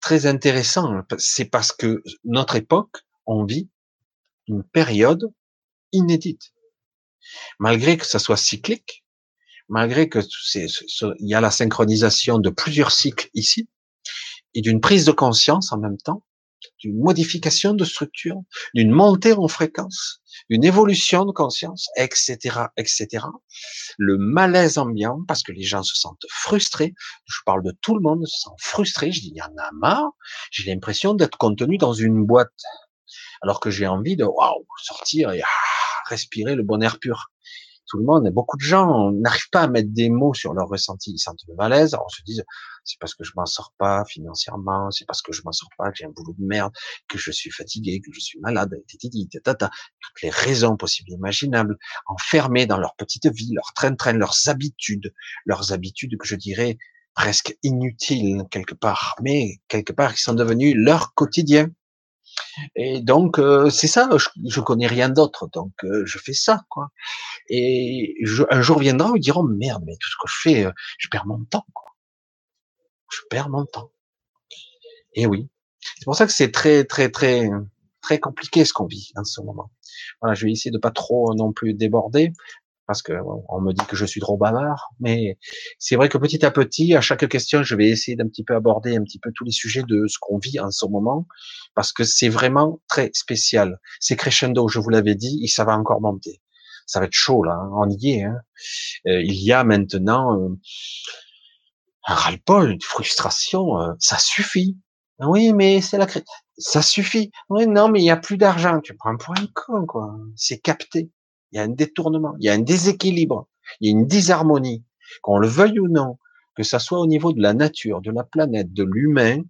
très intéressant. C'est parce que notre époque, on vit une période inédite. Malgré que ça soit cyclique, malgré que c'est, il y a la synchronisation de plusieurs cycles ici, et d'une prise de conscience en même temps, d'une modification de structure, d'une montée en fréquence, d'une évolution de conscience, etc., etc. Le malaise ambiant, parce que les gens se sentent frustrés. Je parle de tout le monde se sent frustré. Je dis, il y en a marre. J'ai l'impression d'être contenu dans une boîte. Alors que j'ai envie de, waouh, sortir et ah, respirer le bon air pur tout le monde, beaucoup de gens n'arrivent pas à mettre des mots sur leur ressenti. Ils sentent le malaise. Alors on se dit, c'est parce que je m'en sors pas financièrement, c'est parce que je m'en sors pas, que j'ai un boulot de merde, que je suis fatigué, que je suis malade, toutes les raisons possibles et imaginables, enfermés dans leur petite vie, leur train-train, leurs habitudes, leurs habitudes que je dirais presque inutiles quelque part, mais quelque part qui sont devenues leur quotidien. Et donc euh, c'est ça, je, je, connais rien d'autre, donc euh, je fais ça quoi. Et je, un jour viendra ils diront merde, mais tout ce que je fais, euh, je perds mon temps quoi. Je perds mon temps. Et oui, c'est pour ça que c'est très très très très compliqué ce qu'on vit en ce moment. Voilà, je vais essayer de pas trop non plus déborder parce que on me dit que je suis trop bavard, mais c'est vrai que petit à petit, à chaque question, je vais essayer d'un petit peu aborder un petit peu tous les sujets de ce qu'on vit en ce moment, parce que c'est vraiment très spécial. C'est crescendo, je vous l'avais dit, et ça va encore monter. Ça va être chaud là, hein, on y est. Hein. Euh, il y a maintenant euh, un ras-le-bol, une frustration, euh, ça suffit. Oui, mais c'est la ça suffit. Oui, non, mais il y a plus d'argent. Tu prends pour un con, quoi. C'est capté. Il y a un détournement, il y a un déséquilibre, il y a une disharmonie, qu'on le veuille ou non, que ça soit au niveau de la nature, de la planète, de l'humain,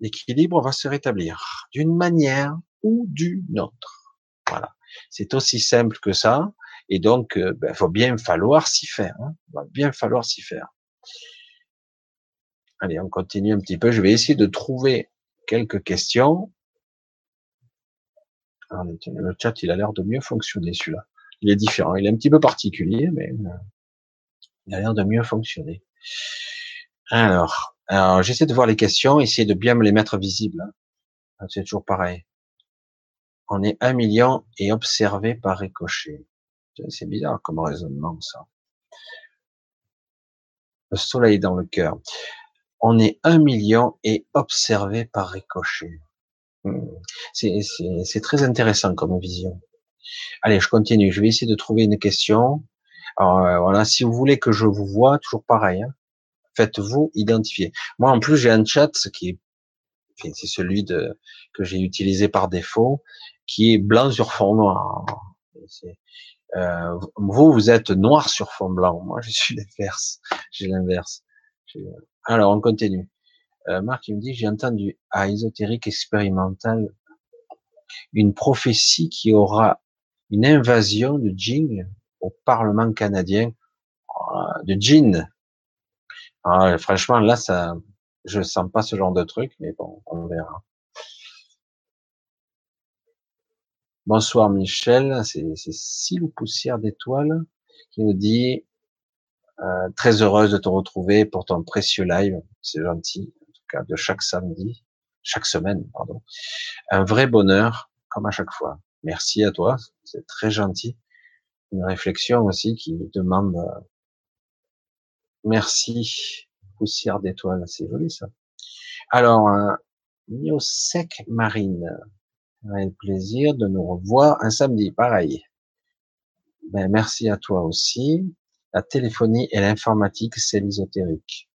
l'équilibre va se rétablir d'une manière ou d'une autre. Voilà. C'est aussi simple que ça. Et donc, il euh, ben, faut bien falloir s'y faire. Hein. Il va bien falloir s'y faire. Allez, on continue un petit peu. Je vais essayer de trouver quelques questions. le chat, il a l'air de mieux fonctionner, celui-là il est différent. Il est un petit peu particulier, mais euh, il a l'air de mieux fonctionner. Alors, j'essaie de voir les questions, essayer de bien me les mettre visibles. Hein. Ah, c'est toujours pareil. On est un million et observé par ricochet. C'est bizarre comme raisonnement, ça. Le soleil dans le cœur. On est un million et observé par ricochet. Hmm. C'est très intéressant comme vision. Allez, je continue. Je vais essayer de trouver une question. Alors euh, voilà, si vous voulez que je vous vois, toujours pareil. Hein, Faites-vous identifier. Moi, en plus, j'ai un chat qui est, c'est celui que j'ai utilisé par défaut, qui est blanc sur fond noir. Euh, vous, vous êtes noir sur fond blanc. Moi, je suis l'inverse. J'ai l'inverse. Alors, on continue. Euh, Marc, il me dit, j'ai entendu à ésotérique expérimental une prophétie qui aura une invasion de djinns au Parlement canadien, de djinns. Ah, franchement, là, ça, je sens pas ce genre de truc, mais bon, on verra. Bonsoir Michel, c'est Sile Poussière d'étoiles qui nous dit euh, très heureuse de te retrouver pour ton précieux live, c'est gentil, en tout cas de chaque samedi, chaque semaine, pardon. Un vrai bonheur, comme à chaque fois. Merci à toi, c'est très gentil. Une réflexion aussi qui demande euh, merci, poussière d'étoiles, c'est joli ça. Alors, euh, sec Marine, un plaisir de nous revoir un samedi, pareil. Ben, merci à toi aussi. La téléphonie et l'informatique, c'est l'ésotérique.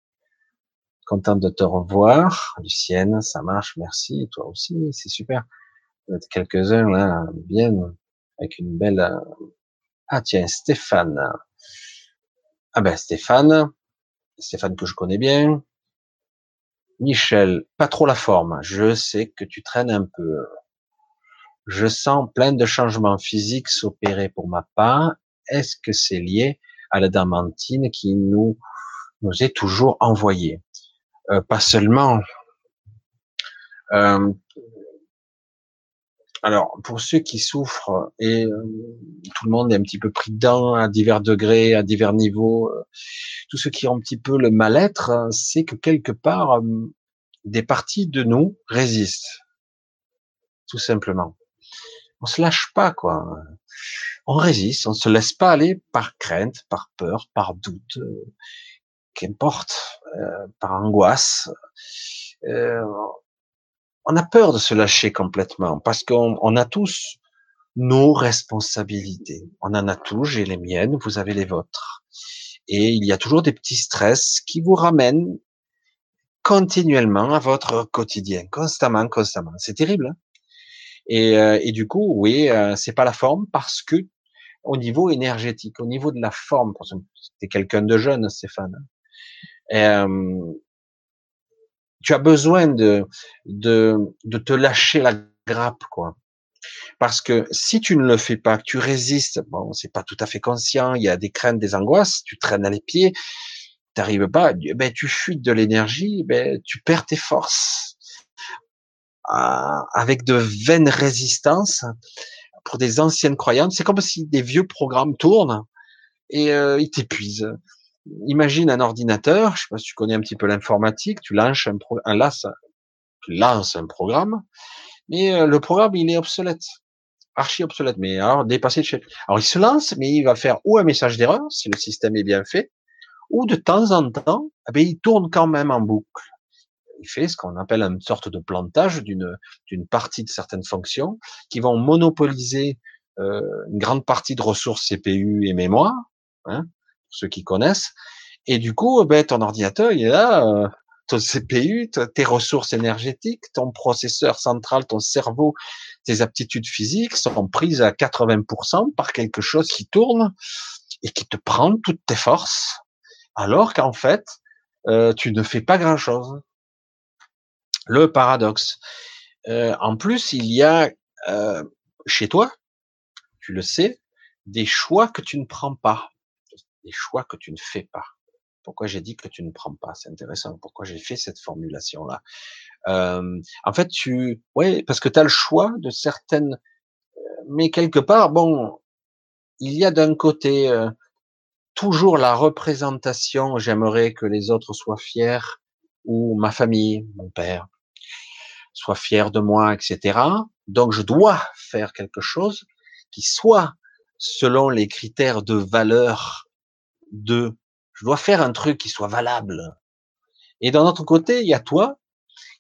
Content de te revoir, Lucienne, ça marche, merci. Toi aussi, c'est super. Quelques-uns là, bien, avec une belle. Ah tiens, Stéphane. Ah ben Stéphane, Stéphane que je connais bien. Michel, pas trop la forme. Je sais que tu traînes un peu. Je sens plein de changements physiques s'opérer pour ma part. Est-ce que c'est lié à la damantine qui nous nous est toujours envoyée? Euh, Pas seulement. Euh, alors, pour ceux qui souffrent, et euh, tout le monde est un petit peu pris dedans à divers degrés, à divers niveaux, euh, tous ceux qui ont un petit peu le mal-être, hein, c'est que quelque part, euh, des parties de nous résistent. Tout simplement. On se lâche pas, quoi. On résiste, on se laisse pas aller par crainte, par peur, par doute, qu'importe, par angoisse on a peur de se lâcher complètement parce qu'on a tous nos responsabilités. On en a tous, j'ai les miennes, vous avez les vôtres. Et il y a toujours des petits stress qui vous ramènent continuellement à votre quotidien, constamment, constamment. C'est terrible. Hein et, euh, et, du coup, oui, euh, c'est pas la forme parce que au niveau énergétique, au niveau de la forme, c'est quelqu'un de jeune, Stéphane. Euh, tu as besoin de, de, de te lâcher la grappe, quoi. Parce que si tu ne le fais pas, que tu résistes, bon, c'est pas tout à fait conscient, il y a des craintes, des angoisses, tu traînes à les pieds, t'arrives pas, ben, tu fuites de l'énergie, ben, tu perds tes forces. Ah, avec de vaines résistances pour des anciennes croyances, c'est comme si des vieux programmes tournent et euh, ils t'épuisent imagine un ordinateur, je sais pas si tu connais un petit peu l'informatique, tu lances un, pro, un tu lances un programme, mais euh, le programme il est obsolète, archi obsolète, mais alors dépassé de chez. Alors il se lance, mais il va faire ou un message d'erreur si le système est bien fait, ou de temps en temps, eh ben, il tourne quand même en boucle. Il fait ce qu'on appelle une sorte de plantage d'une d'une partie de certaines fonctions qui vont monopoliser euh, une grande partie de ressources CPU et mémoire. Hein, ceux qui connaissent. Et du coup, ben, ton ordinateur, il est là, euh, ton CPU, tes ressources énergétiques, ton processeur central, ton cerveau, tes aptitudes physiques sont prises à 80% par quelque chose qui tourne et qui te prend toutes tes forces, alors qu'en fait, euh, tu ne fais pas grand-chose. Le paradoxe. Euh, en plus, il y a chez toi, tu le sais, des choix que tu ne prends pas choix que tu ne fais pas. Pourquoi j'ai dit que tu ne prends pas? C'est intéressant. Pourquoi j'ai fait cette formulation-là? En fait, tu, ouais, parce que tu as le choix de certaines, mais quelque part, bon, il y a d'un côté toujours la représentation. J'aimerais que les autres soient fiers, ou ma famille, mon père, soit fier de moi, etc. Donc, je dois faire quelque chose qui soit selon les critères de valeur de je dois faire un truc qui soit valable. Et d'un autre côté, il y a toi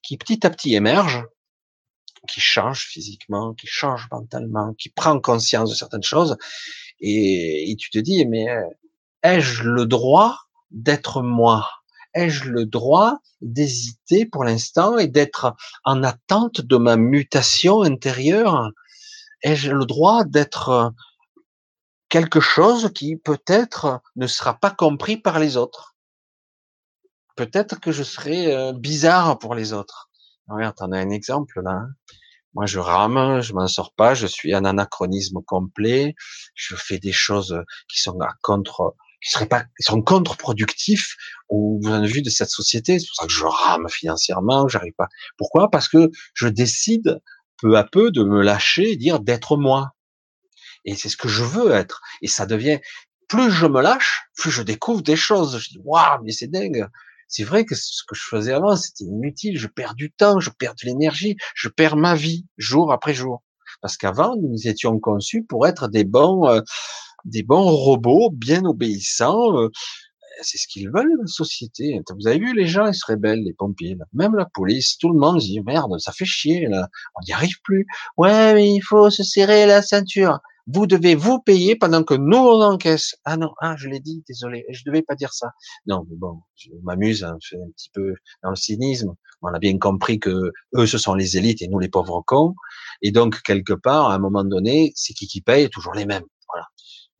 qui petit à petit émerge, qui change physiquement, qui change mentalement, qui prend conscience de certaines choses, et, tu te dis, mais ai-je le droit d'être moi? Ai-je le droit d'hésiter pour l'instant et d'être en attente de ma mutation intérieure? Ai-je le droit d'être quelque chose qui peut-être ne sera pas compris par les autres. Peut-être que je serai euh, bizarre pour les autres. Regarde, t'en as un exemple là. Hein. Moi, je rame, je m'en sors pas, je suis un anachronisme complet, je fais des choses qui sont à contre, qui seraient pas, qui sont contre-productifs au point de vue de cette société. C'est pour ça que je rame financièrement, j'arrive pas. Pourquoi? Parce que je décide peu à peu de me lâcher, dire d'être moi. Et c'est ce que je veux être. Et ça devient, plus je me lâche, plus je découvre des choses. Je dis, waouh, mais c'est dingue. C'est vrai que ce que je faisais avant, c'était inutile. Je perds du temps, je perds de l'énergie, je perds ma vie jour après jour. Parce qu'avant, nous étions conçus pour être des bons, euh, des bons robots bien obéissants. Euh, c'est ce qu'ils veulent, la société. Vous avez vu, les gens, ils se rebellent, les pompiers, même la police, tout le monde dit, merde, ça fait chier, là. on n'y arrive plus. Ouais, mais il faut se serrer la ceinture. Vous devez vous payer pendant que nous on encaisse. Ah non, ah je l'ai dit, désolé, je devais pas dire ça. Non, mais bon, je m'amuse, hein, un petit peu dans le cynisme. On a bien compris que eux ce sont les élites et nous les pauvres cons. Et donc quelque part, à un moment donné, c'est qui qui paye Toujours les mêmes.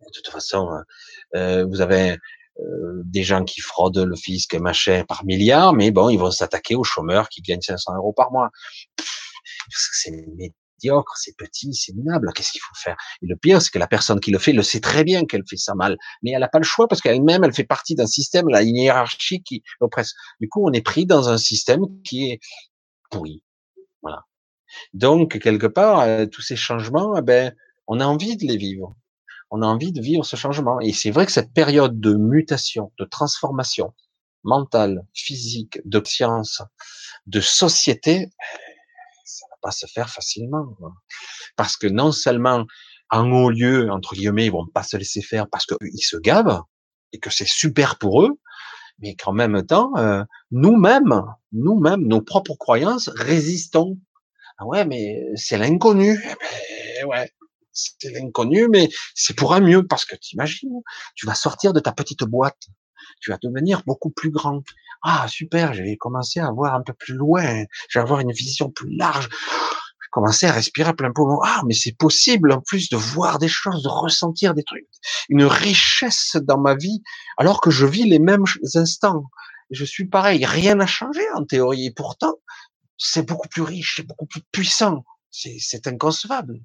De toute façon, euh, vous avez euh, des gens qui fraudent le fisc, machin, par milliards, mais bon, ils vont s'attaquer aux chômeurs qui gagnent 500 euros par mois. C'est médiocre, c'est petit, c'est minable. Qu'est-ce qu'il faut faire? Et le pire, c'est que la personne qui le fait le sait très bien qu'elle fait ça mal, mais elle n'a pas le choix parce qu'elle-même, elle fait partie d'un système, une hiérarchie qui l'oppresse. Du coup, on est pris dans un système qui est pourri. Voilà. Donc, quelque part, euh, tous ces changements, eh ben, on a envie de les vivre on a envie de vivre ce changement. Et c'est vrai que cette période de mutation, de transformation mentale, physique, de science, de société, pas se faire facilement. Parce que non seulement en haut lieu, entre guillemets, ils vont pas se laisser faire parce qu'ils se gavent et que c'est super pour eux, mais qu'en même temps, euh, nous-mêmes, nous-mêmes, nos propres croyances, résistons. Ah ouais, mais c'est l'inconnu. Eh ouais, c'est l'inconnu, mais c'est pour un mieux, parce que t'imagines, tu vas sortir de ta petite boîte, tu vas devenir beaucoup plus grand. Ah, super, j'ai commencé à voir un peu plus loin, je vais avoir une vision plus large. Je commençais à respirer à plein poumon. Ah, mais c'est possible, en plus, de voir des choses, de ressentir des trucs, une richesse dans ma vie, alors que je vis les mêmes instants. Je suis pareil, rien n'a changé en théorie, et pourtant, c'est beaucoup plus riche, c'est beaucoup plus puissant. C'est inconcevable.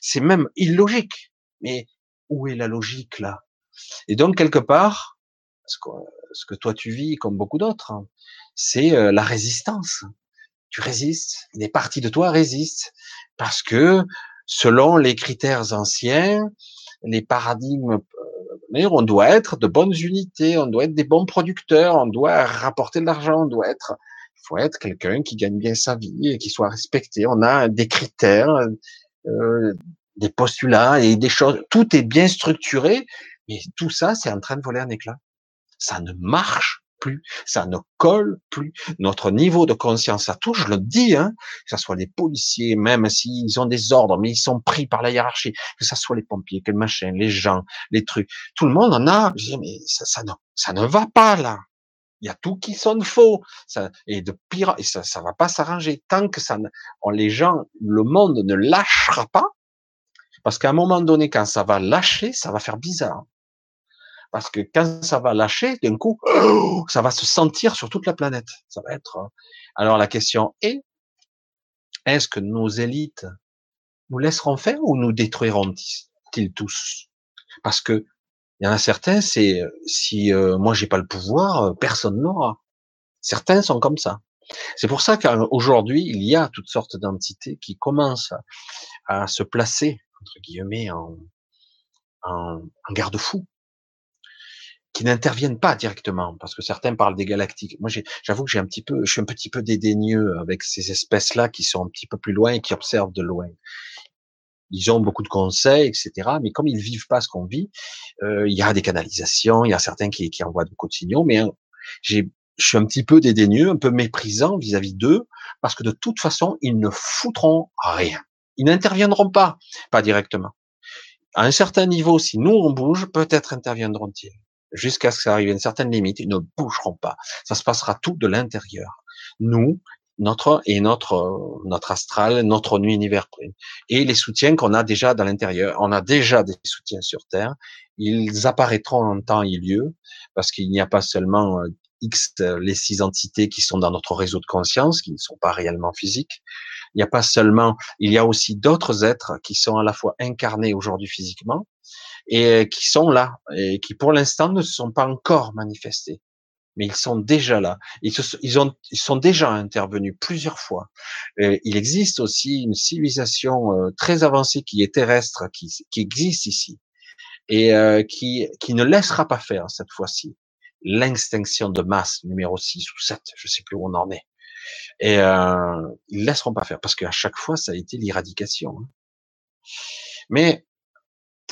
C'est même illogique. Mais où est la logique là? Et donc quelque part, ce que, ce que, toi tu vis comme beaucoup d'autres, hein, c'est la résistance. Tu résistes. Des parties de toi résistent parce que selon les critères anciens, les paradigmes, euh, on doit être de bonnes unités, on doit être des bons producteurs, on doit rapporter de l'argent, on doit être faut être quelqu'un qui gagne bien sa vie et qui soit respecté. On a des critères, euh, des postulats et des choses. Tout est bien structuré, mais tout ça, c'est en train de voler un éclat. Ça ne marche plus, ça ne colle plus. Notre niveau de conscience à tout, je le dis, hein, que ce soit les policiers, même s'ils ont des ordres, mais ils sont pris par la hiérarchie, que ce soit les pompiers, que le machin, les gens, les trucs, tout le monde en a. Je dis, mais ça, ça, ne, ça ne va pas là. Il y a tout qui sonne faux. Ça, et de pire, ça, va pas s'arranger tant que ça, ne, les gens, le monde ne lâchera pas. Parce qu'à un moment donné, quand ça va lâcher, ça va faire bizarre. Parce que quand ça va lâcher, d'un coup, ça va se sentir sur toute la planète. Ça va être. Hein. Alors la question est, est-ce que nos élites nous laisseront faire ou nous détruiront-ils tous? Parce que il y en a certains, c'est si euh, moi j'ai pas le pouvoir, euh, personne n'aura. Certains sont comme ça. C'est pour ça qu'aujourd'hui il y a toutes sortes d'entités qui commencent à, se placer entre guillemets en, en, en garde-fou, qui n'interviennent pas directement, parce que certains parlent des galactiques. Moi, j'avoue que j'ai un petit peu, je suis un petit peu dédaigneux avec ces espèces-là qui sont un petit peu plus loin et qui observent de loin ils ont beaucoup de conseils, etc. Mais comme ils vivent pas ce qu'on vit, euh, il y a des canalisations, il y a certains qui, qui envoient beaucoup de signaux, mais hein, j'ai, je suis un petit peu dédaigneux, un peu méprisant vis-à-vis d'eux, parce que de toute façon, ils ne foutront rien. Ils n'interviendront pas, pas directement. À un certain niveau, si nous on bouge, peut-être interviendront-ils. Jusqu'à ce que ça arrive à une certaine limite, ils ne bougeront pas. Ça se passera tout de l'intérieur. Nous, notre et notre notre astral, notre univers et les soutiens qu'on a déjà dans l'intérieur. On a déjà des soutiens sur Terre. Ils apparaîtront en temps et lieu parce qu'il n'y a pas seulement euh, X les six entités qui sont dans notre réseau de conscience, qui ne sont pas réellement physiques. Il n'y a pas seulement, il y a aussi d'autres êtres qui sont à la fois incarnés aujourd'hui physiquement et qui sont là et qui pour l'instant ne se sont pas encore manifestés mais ils sont déjà là. Ils, ils, ont, ils sont déjà intervenus plusieurs fois. il existe aussi une civilisation euh, très avancée qui est terrestre, qui, qui existe ici, et euh, qui, qui ne laissera pas faire cette fois-ci l'extinction de masse numéro 6 ou 7, je sais plus où on en est. Et euh, ils laisseront pas faire, parce qu'à chaque fois, ça a été l'éradication. Hein. Mais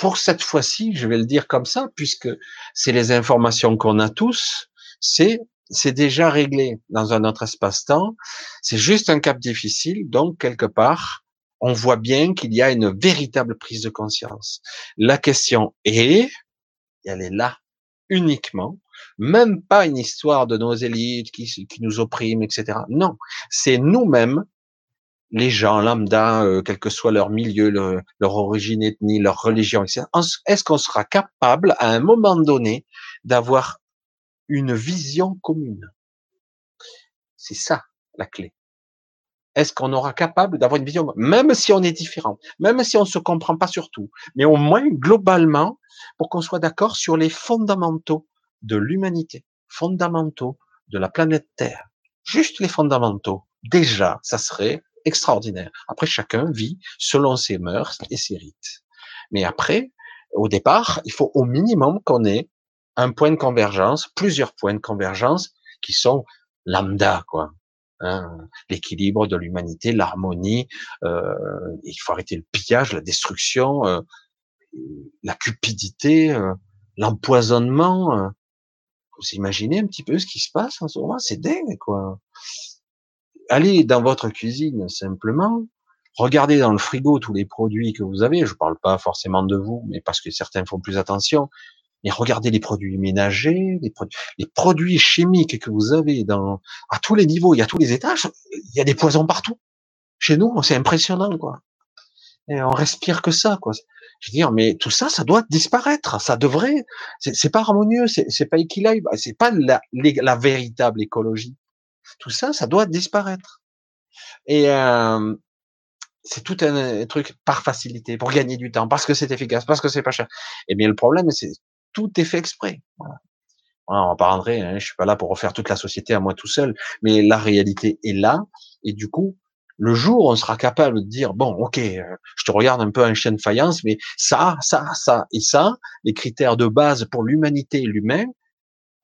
pour cette fois-ci, je vais le dire comme ça, puisque c'est les informations qu'on a tous, c'est c'est déjà réglé dans un autre espace-temps. C'est juste un cap difficile, donc quelque part, on voit bien qu'il y a une véritable prise de conscience. La question est, elle est là uniquement, même pas une histoire de nos élites qui, qui nous oppriment, etc. Non, c'est nous-mêmes, les gens lambda, euh, quel que soit leur milieu, leur origine, ethnie, leur religion, etc. Est-ce qu'on sera capable, à un moment donné, d'avoir une vision commune? C'est ça la clé. Est-ce qu'on aura capable d'avoir une vision, même si on est différent, même si on ne se comprend pas sur tout, mais au moins globalement, pour qu'on soit d'accord sur les fondamentaux de l'humanité, fondamentaux de la planète Terre, juste les fondamentaux. Déjà, ça serait extraordinaire. Après, chacun vit selon ses mœurs et ses rites. Mais après, au départ, il faut au minimum qu'on ait un point de convergence, plusieurs points de convergence qui sont lambda, quoi. Hein, l'équilibre de l'humanité, l'harmonie. Euh, il faut arrêter le pillage, la destruction, euh, la cupidité, euh, l'empoisonnement. Vous imaginez un petit peu ce qui se passe en ce moment C'est dingue, quoi. Allez dans votre cuisine simplement, regardez dans le frigo tous les produits que vous avez. Je parle pas forcément de vous, mais parce que certains font plus attention. Mais regardez les produits ménagers, les, produits, chimiques que vous avez dans, à tous les niveaux, il y a tous les étages, il y a des poisons partout. Chez nous, c'est impressionnant, quoi. Et on respire que ça, quoi. Je veux dire, mais tout ça, ça doit disparaître. Ça devrait. C'est pas harmonieux, c'est pas équilibre, c'est pas la, véritable écologie. Tout ça, ça doit disparaître. Et euh, c'est tout un, truc par facilité, pour gagner du temps, parce que c'est efficace, parce que c'est pas cher. Et bien le problème, c'est tout est fait exprès. Voilà. On va hein, je suis pas là pour refaire toute la société à moi tout seul, mais la réalité est là, et du coup, le jour on sera capable de dire bon, ok, euh, je te regarde un peu un chien de faïence, mais ça, ça, ça et ça, les critères de base pour l'humanité et l'humain,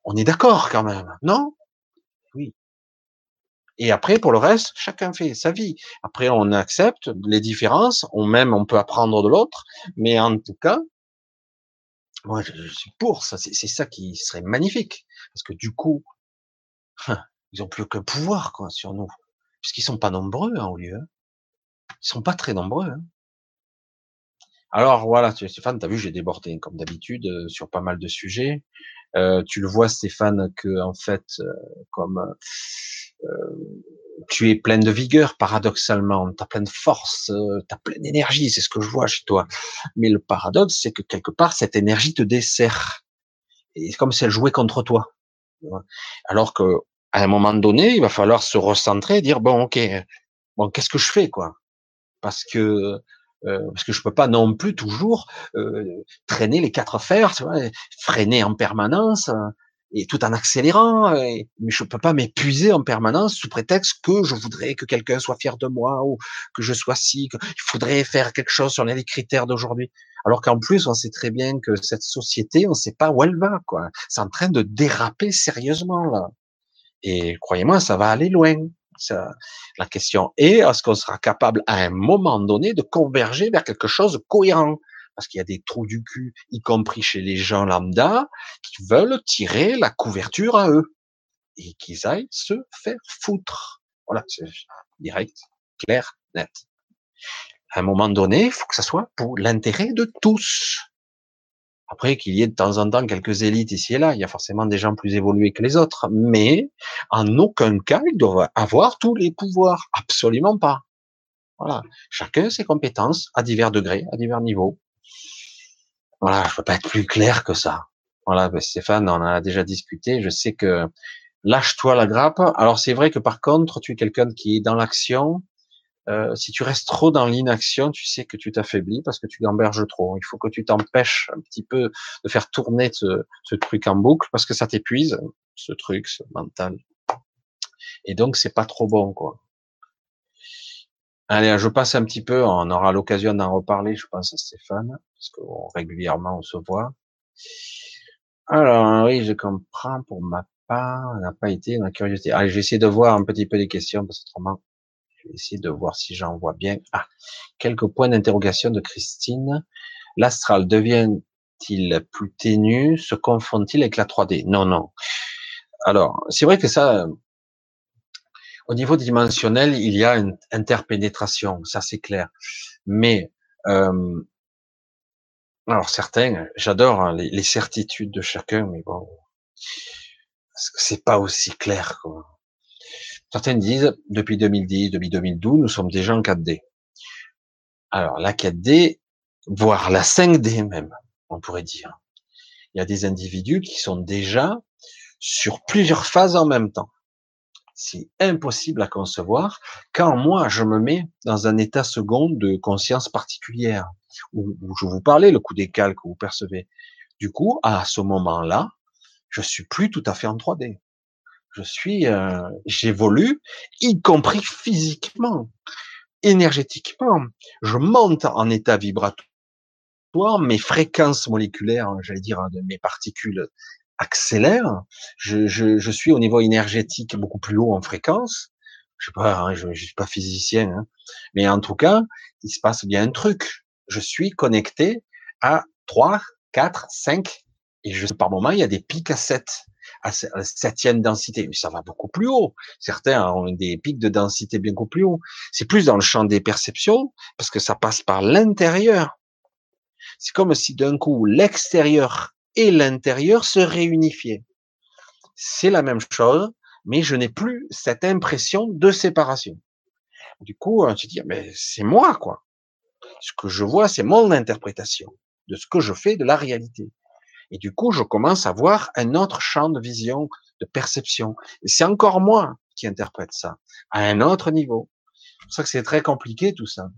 on est d'accord quand même, non? Et après, pour le reste, chacun fait sa vie. Après, on accepte les différences, on même, on peut apprendre de l'autre, mais en tout cas, moi, je, suis pour ça. C'est ça qui serait magnifique. Parce que du coup, ils ont plus que pouvoir, quoi, sur nous. Puisqu'ils sont pas nombreux, hein, au lieu. Hein. Ils sont pas très nombreux. Hein. Alors voilà, Stéphane, tu as vu, j'ai débordé comme d'habitude euh, sur pas mal de sujets. Euh, tu le vois, Stéphane, que en fait, euh, comme euh, tu es plein de vigueur, paradoxalement, tu as plein de force, euh, tu as plein d'énergie, c'est ce que je vois chez toi. Mais le paradoxe, c'est que quelque part, cette énergie te dessert. Et c'est comme si elle jouait contre toi. Alors que à un moment donné, il va falloir se recentrer et dire bon, ok, bon, qu'est-ce que je fais, quoi? Parce que euh, parce que je peux pas non plus toujours euh, traîner les quatre fers, tu vois, freiner en permanence et tout en accélérant, euh, mais je peux pas m'épuiser en permanence sous prétexte que je voudrais que quelqu'un soit fier de moi ou que je sois si, qu'il faudrait faire quelque chose sur les critères d'aujourd'hui. Alors qu'en plus, on sait très bien que cette société, on sait pas où elle va, quoi. C'est en train de déraper sérieusement, là. Et croyez-moi, ça va aller loin. La question est, est-ce qu'on sera capable à un moment donné de converger vers quelque chose de cohérent? Parce qu'il y a des trous du cul, y compris chez les gens lambda, qui veulent tirer la couverture à eux et qu'ils aillent se faire foutre. Voilà, c'est direct, clair, net. À un moment donné, il faut que ça soit pour l'intérêt de tous. Après, qu'il y ait de temps en temps quelques élites ici et là, il y a forcément des gens plus évolués que les autres, mais en aucun cas, ils doivent avoir tous les pouvoirs. Absolument pas. Voilà. Chacun ses compétences à divers degrés, à divers niveaux. Voilà, je peux pas être plus clair que ça. Voilà, ben, Stéphane, on en a déjà discuté. Je sais que lâche-toi la grappe. Alors c'est vrai que par contre, tu es quelqu'un qui est dans l'action. Euh, si tu restes trop dans l'inaction, tu sais que tu t'affaiblis parce que tu gamberges trop. Il faut que tu t'empêches un petit peu de faire tourner ce, truc en boucle parce que ça t'épuise, ce truc, ce mental. Et donc c'est pas trop bon, quoi. Allez, je passe un petit peu, on aura l'occasion d'en reparler, je pense à Stéphane, parce que régulièrement on se voit. Alors, oui, je comprends pour ma part, on n'a pas été dans la curiosité. Allez, je vais essayer de voir un petit peu les questions, parce que autrement, vais essayer de voir si j'en vois bien. Ah, quelques points d'interrogation de Christine. L'astral devient-il plus ténu? Se confond-il avec la 3D? Non, non. Alors, c'est vrai que ça, au niveau dimensionnel, il y a une interpénétration, ça c'est clair. Mais euh, alors certains, j'adore hein, les, certitudes de chacun, mais bon, c'est pas aussi clair. Quoi. Certains disent depuis 2010, depuis 2012, nous sommes déjà en 4D. Alors la 4D, voire la 5D même, on pourrait dire. Il y a des individus qui sont déjà sur plusieurs phases en même temps. C'est impossible à concevoir quand moi je me mets dans un état second de conscience particulière, où, je vous parlais, le coup d'écale que vous percevez. Du coup, à ce moment-là, je suis plus tout à fait en 3D. Je suis, euh, j'évolue, y compris physiquement, énergétiquement. Je monte en état vibratoire, mes fréquences moléculaires, j'allais dire, de mes particules accélère. Je, je, je, suis au niveau énergétique beaucoup plus haut en fréquence. Je sais pas, hein, je, je suis pas physicien, hein. mais en tout cas, il se passe bien un truc. Je suis connecté à 3, 4, 5, et je, par moment, il y a des pics à 7, à septième densité. Mais ça va beaucoup plus haut. Certains ont des pics de densité bien beaucoup plus haut. C'est plus dans le champ des perceptions, parce que ça passe par l'intérieur. C'est comme si d'un coup, l'extérieur et l'intérieur se réunifier. C'est la même chose, mais je n'ai plus cette impression de séparation. Du coup, tu dis, mais c'est moi, quoi. Ce que je vois, c'est mon interprétation de ce que je fais de la réalité. Et du coup, je commence à voir un autre champ de vision, de perception. C'est encore moi qui interprète ça, à un autre niveau. C'est pour ça que c'est très compliqué tout ça.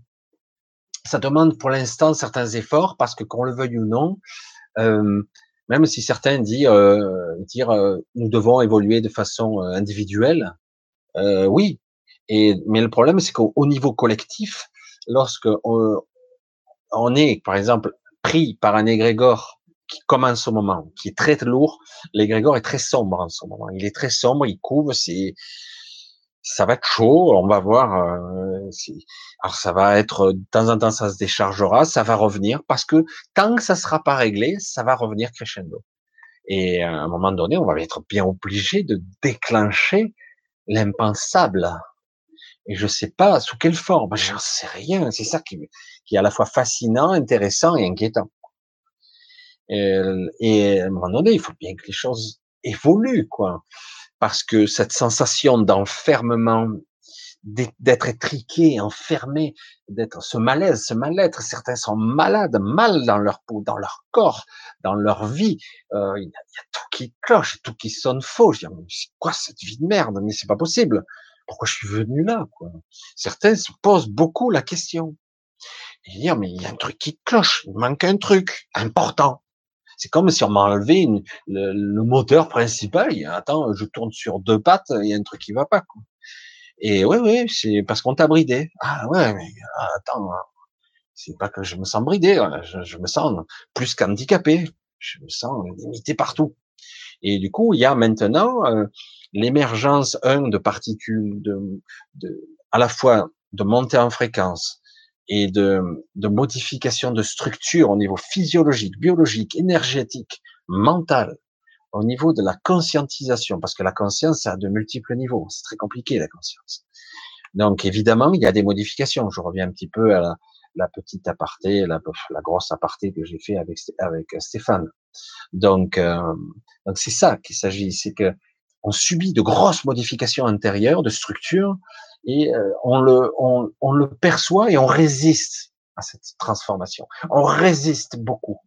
Ça demande pour l'instant certains efforts parce que qu'on le veuille ou non, euh, même si certains disent euh, dire euh, nous devons évoluer de façon euh, individuelle, euh, oui. Mais le problème c'est qu'au niveau collectif, lorsque on, on, est par exemple pris par un égrégore qui commence au moment, qui est très lourd, l'égrégore est très sombre en ce moment. Il est très sombre, il couvre, c'est ça va être chaud, on va voir. Euh, alors ça va être de temps en temps ça se déchargera, ça va revenir parce que tant que ça sera pas réglé, ça va revenir crescendo. Et à un moment donné, on va être bien obligé de déclencher l'impensable. Et je sais pas sous quelle forme, j'en sais rien. C'est ça qui est à la fois fascinant, intéressant et inquiétant. Et, et à un moment donné, il faut bien que les choses évoluent, quoi parce que cette sensation d'enfermement, d'être étriqué, enfermé, d'être ce malaise, ce mal-être, certains sont malades, mal dans leur peau, dans leur corps, dans leur vie. Euh, il, y a, tout qui cloche, tout qui sonne faux. Je dis, c'est quoi cette vie de merde? Mais c'est pas possible. Pourquoi je suis venu là quoi? Certains se posent beaucoup la question. Et dire, mais il y a un truc qui cloche, il manque un truc important. C'est comme si on m'a enlevé le, moteur principal. Il attends, je tourne sur deux pattes, il y a un truc qui va pas. Quoi. Et ouais, ouais, c'est parce qu'on t'a bridé. Ah ouais, mais ah, attends, hein. c'est pas que je me sens bridé, hein. je, me sens plus qu'handicapé. Je me sens limité partout. Et du coup, il y a maintenant euh, l'émergence, un, de particules, de, de, à la fois de montée en fréquence, et de, de modification de structure au niveau physiologique, biologique, énergétique, mental, au niveau de la conscientisation, parce que la conscience a de multiples niveaux, c'est très compliqué la conscience. Donc évidemment, il y a des modifications. Je reviens un petit peu à la, petite aparté, la, grosse aparté que j'ai fait avec, avec Stéphane. Donc, euh, donc c'est ça qu'il s'agit, c'est que on subit de grosses modifications intérieures de structure et euh, on, le, on, on, le perçoit et on résiste à cette transformation. On résiste beaucoup.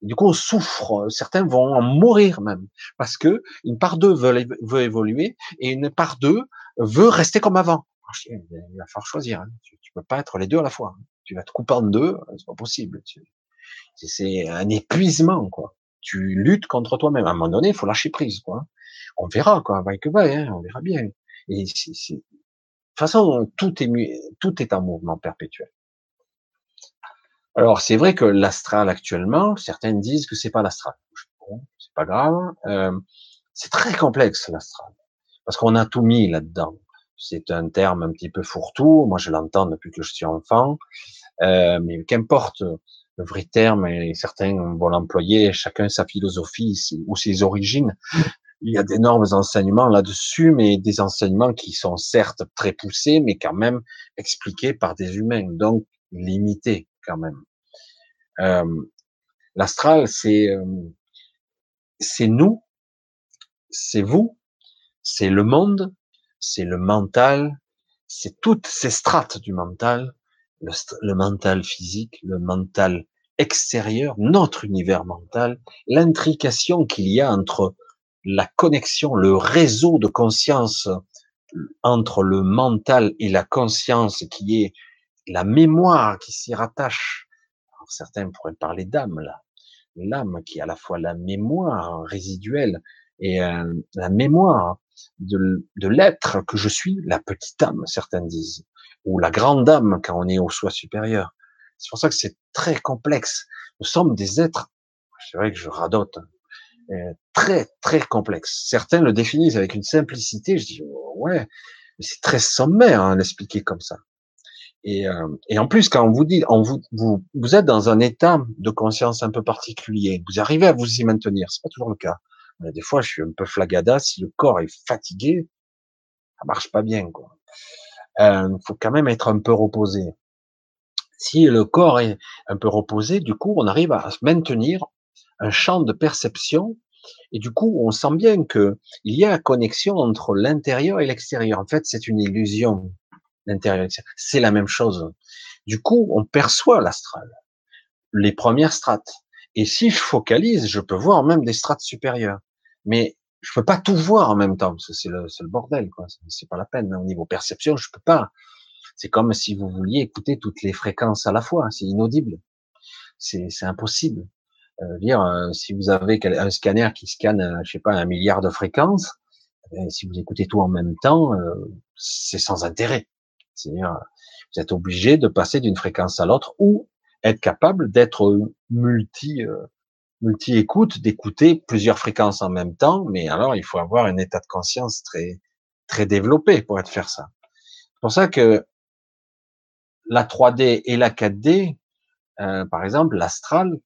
du coup, on souffre. Certains vont en mourir même parce que une part d'eux veut, veut évoluer et une part d'eux veut rester comme avant. Il va falloir choisir. Hein. Tu, tu, peux pas être les deux à la fois. Tu vas te couper en deux, c'est pas possible. C'est un épuisement, quoi. Tu luttes contre toi-même. À un moment donné, il faut lâcher prise, quoi. On verra, quoi, va que va, hein, on verra bien. Et c'est toute façon, tout est, tout est en mouvement perpétuel. Alors, c'est vrai que l'astral actuellement, certains disent que c'est pas l'astral. Bon, c'est pas grave. Euh, c'est très complexe l'astral, parce qu'on a tout mis là-dedans. C'est un terme un petit peu fourre-tout. Moi, je l'entends depuis que je suis enfant. Euh, mais qu'importe le vrai terme, et certains vont l'employer, chacun sa philosophie ou ses origines. Il y a d'énormes enseignements là-dessus, mais des enseignements qui sont certes très poussés, mais quand même expliqués par des humains, donc limités quand même. Euh, L'astral, c'est euh, c'est nous, c'est vous, c'est le monde, c'est le mental, c'est toutes ces strates du mental, le, le, mental physique, le mental extérieur, notre univers mental, l'intrication qu'il y a entre la connexion, le réseau de conscience entre le mental et la conscience qui est la mémoire qui s'y rattache. certains pourraient parler d'âme là. L'âme qui est à la fois la mémoire résiduelle et euh, la mémoire de, de l'être que je suis, la petite âme, certains disent, ou la grande âme quand on est au soi supérieur. C'est pour ça que c'est très complexe. Nous sommes des êtres, c'est vrai que je radote, euh, très très complexe. Certains le définissent avec une simplicité. Je dis ouais, mais c'est très sommaire hein, l'expliquer comme ça. Et, euh, et, en plus, quand on vous dit, on vous, vous, vous êtes dans un état de conscience un peu particulier, vous arrivez à vous y maintenir. C'est pas toujours le cas. Des fois, je suis un peu flagada. Si le corps est fatigué, ça marche pas bien. Quoi. Euh, faut quand même être un peu reposé. Si le corps est un peu reposé, du coup, on arrive à se maintenir un champ de perception. Et du coup, on sent bien que il y a la connexion entre l'intérieur et l'extérieur. En fait, c'est une illusion. L'intérieur, c'est la même chose. Du coup, on perçoit l'astral, les premières strates. Et si je focalise, je peux voir même des strates supérieures. Mais je peux pas tout voir en même temps, parce que c'est le, le, bordel, quoi. C'est pas la peine. Hein. Au niveau perception, je peux pas. C'est comme si vous vouliez écouter toutes les fréquences à la fois. C'est inaudible. C'est impossible. Euh, dire, euh, si vous avez un scanner qui scanne, euh, je sais pas, un milliard de fréquences, si vous écoutez tout en même temps, c'est sans intérêt. C'est-à-dire, vous êtes obligé de passer d'une fréquence à l'autre ou être capable d'être multi multi écoute, d'écouter plusieurs fréquences en même temps. Mais alors, il faut avoir un état de conscience très très développé pour être faire ça. C'est pour ça que la 3D et la 4D, euh, par exemple, l'astral,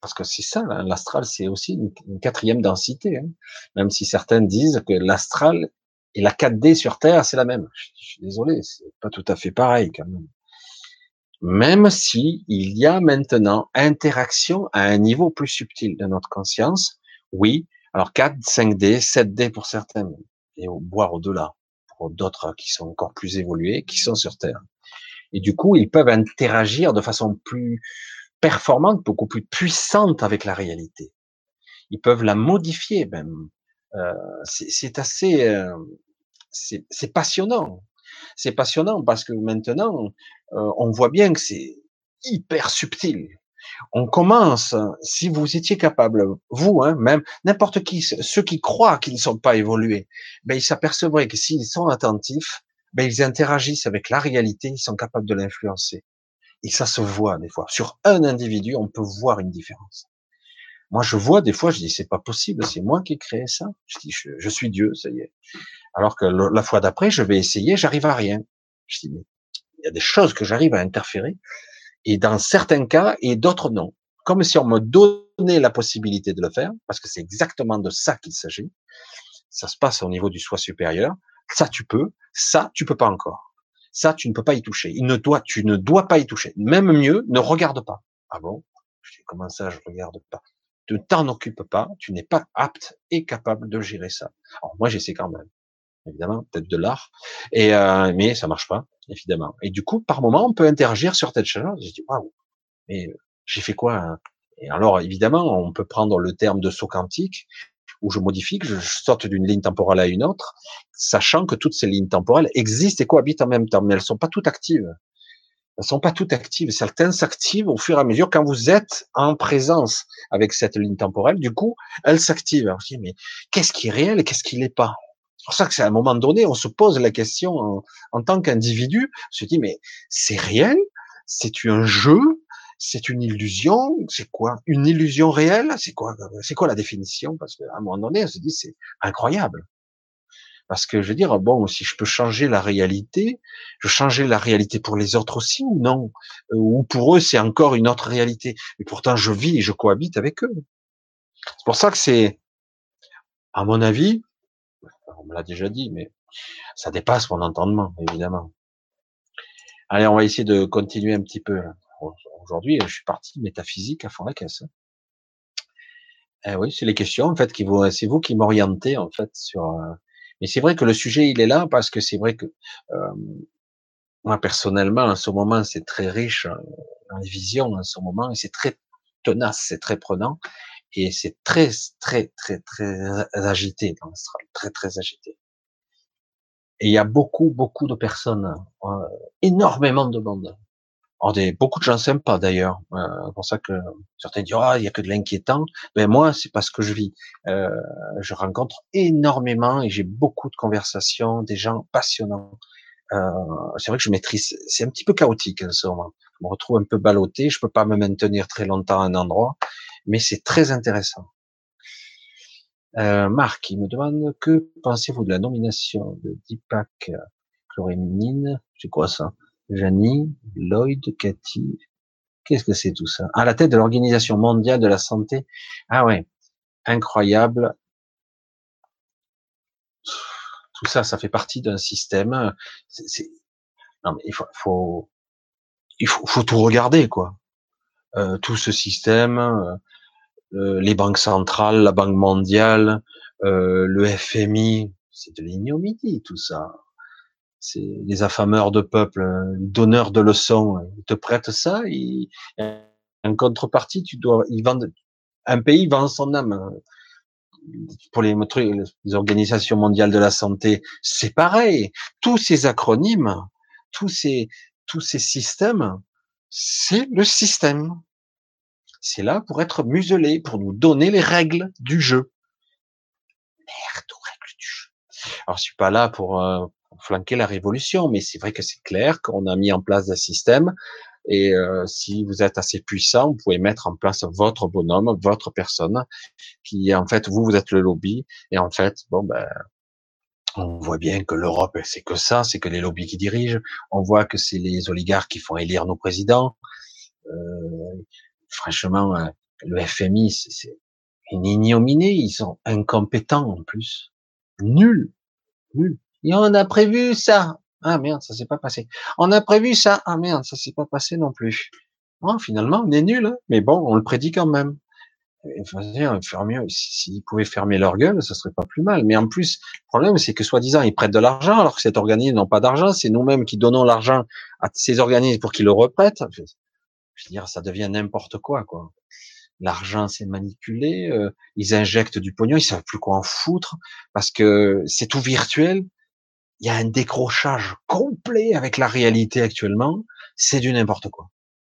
parce que c'est ça, l'astral, c'est aussi une, quatrième densité. Hein. Même si certains disent que l'astral et la 4D sur Terre, c'est la même. Je, suis désolé, c'est pas tout à fait pareil quand même. Même si il y a maintenant interaction à un niveau plus subtil de notre conscience, oui. Alors 4, 5D, 7D pour certains, et voire au-delà pour d'autres qui sont encore plus évolués, qui sont sur Terre. Et du coup, ils peuvent interagir de façon plus performante, beaucoup plus puissante avec la réalité. Ils peuvent la modifier même. Euh, c'est assez, euh, c'est passionnant. C'est passionnant parce que maintenant, euh, on voit bien que c'est hyper subtil. On commence, si vous étiez capable, vous, hein, même n'importe qui, ceux qui croient qu'ils ne sont pas évolués, ben ils s'apercevraient que s'ils sont attentifs, ben ils interagissent avec la réalité, ils sont capables de l'influencer. Et ça se voit des fois. Sur un individu, on peut voir une différence. Moi, je vois des fois, je dis, c'est pas possible, c'est moi qui ai créé ça. Je dis, je, suis Dieu, ça y est. Alors que la fois d'après, je vais essayer, j'arrive à rien. Je dis, mais il y a des choses que j'arrive à interférer. Et dans certains cas, et d'autres non. Comme si on me donnait la possibilité de le faire, parce que c'est exactement de ça qu'il s'agit. Ça se passe au niveau du soi supérieur. Ça, tu peux. Ça, tu peux pas encore. Ça, tu ne peux pas y toucher. Il ne doit, tu ne dois pas y toucher. Même mieux, ne regarde pas. Ah bon? Je dis, comment ça, je regarde pas? Ne t'en occupe pas. Tu n'es pas apte et capable de gérer ça. Alors, moi, j'essaie quand même. Évidemment, peut-être de l'art. Et, euh, mais ça marche pas, évidemment. Et du coup, par moment, on peut interagir sur telle chose. Je dis, waouh. Mais j'ai fait quoi? Hein? Et alors, évidemment, on peut prendre le terme de saut quantique où je modifie, que je saute d'une ligne temporelle à une autre, sachant que toutes ces lignes temporelles existent et cohabitent en même temps, mais elles sont pas toutes actives. Elles sont pas toutes actives. Certaines s'activent au fur et à mesure quand vous êtes en présence avec cette ligne temporelle. Du coup, elles s'activent. Alors je dis, mais qu'est-ce qui est réel et qu'est-ce qui l'est pas? C'est pour ça que c'est à un moment donné, on se pose la question en, en tant qu'individu. On se dit, mais c'est réel? C'est un jeu? C'est une illusion, c'est quoi? Une illusion réelle? C'est quoi C'est quoi la définition? Parce qu'à un moment donné, on se dit c'est incroyable. Parce que je veux dire, bon, si je peux changer la réalité, je changer la réalité pour les autres aussi ou non? Euh, Ou pour eux, c'est encore une autre réalité. Et pourtant, je vis et je cohabite avec eux. C'est pour ça que c'est À mon avis, on me l'a déjà dit, mais ça dépasse mon entendement, évidemment. Allez, on va essayer de continuer un petit peu. Aujourd'hui, je suis parti métaphysique à fond la caisse. Hein. Eh oui, c'est les questions, en fait, qui vous, c'est vous qui m'orientez, en fait, sur, euh, mais c'est vrai que le sujet, il est là parce que c'est vrai que, euh, moi, personnellement, en ce moment, c'est très riche euh, dans les visions, en ce moment, et c'est très tenace, c'est très prenant, et c'est très, très, très, très agité dans l'astral, très, très agité. Et il y a beaucoup, beaucoup de personnes, énormément de monde, beaucoup de gens sympas d'ailleurs. Euh, c'est pour ça que certains disent ah il y a que de l'inquiétant. Mais moi c'est pas ce que je vis. Euh, je rencontre énormément et j'ai beaucoup de conversations, des gens passionnants. Euh, c'est vrai que je maîtrise. C'est un petit peu chaotique en ce moment. Je me retrouve un peu ballotté. Je peux pas me maintenir très longtemps à un endroit, mais c'est très intéressant. Euh, Marc, il me demande que pensez-vous de la nomination de Deepak Chlorémine C'est quoi ça? Janie, Lloyd, Cathy. Qu'est-ce que c'est tout ça? À la tête de l'Organisation mondiale de la santé. Ah ouais, incroyable. Tout ça, ça fait partie d'un système. Non mais il faut, il faut, tout regarder quoi. Euh, tout ce système, euh, euh les banques centrales, la Banque mondiale, le FMI, c'est de l'ignominie tout ça les affameurs de peuple, les donneurs de leçons. Ils te prêtent ça, en contrepartie, tu dois, ils vendent, un pays vend son âme. Pour les, les organisations mondiales de la santé, c'est pareil. Tous ces acronymes, tous ces, tous ces systèmes, c'est le système. C'est là pour être muselé, pour nous donner les règles du jeu. Merde aux règles du jeu. Alors, je suis pas là pour, euh, flanquer la révolution, mais c'est vrai que c'est clair qu'on a mis en place un système. Et euh, si vous êtes assez puissant, vous pouvez mettre en place votre bonhomme, votre personne, qui en fait vous, vous êtes le lobby. Et en fait, bon ben, on voit bien que l'Europe, c'est que ça, c'est que les lobbies qui dirigent. On voit que c'est les oligarques qui font élire nos présidents. Euh, franchement, euh, le FMI, c'est une ignominie. Ils sont incompétents en plus, nuls, nuls. Et on a prévu ça. Ah merde, ça s'est pas passé. On a prévu ça. Ah merde, ça s'est pas passé non plus. Bon, finalement, on est nul, hein. mais bon, on le prédit quand même. S'ils pouvaient fermer leur gueule, ça serait pas plus mal. Mais en plus, le problème, c'est que soi-disant, ils prêtent de l'argent, alors que cet organisme n'a pas d'argent. C'est nous-mêmes qui donnons l'argent à ces organismes pour qu'ils le reprêtent. Je veux dire, ça devient n'importe quoi, quoi. L'argent, c'est manipulé. Euh, ils injectent du pognon, ils savent plus quoi en foutre parce que c'est tout virtuel il y a un décrochage complet avec la réalité actuellement. C'est du n'importe quoi.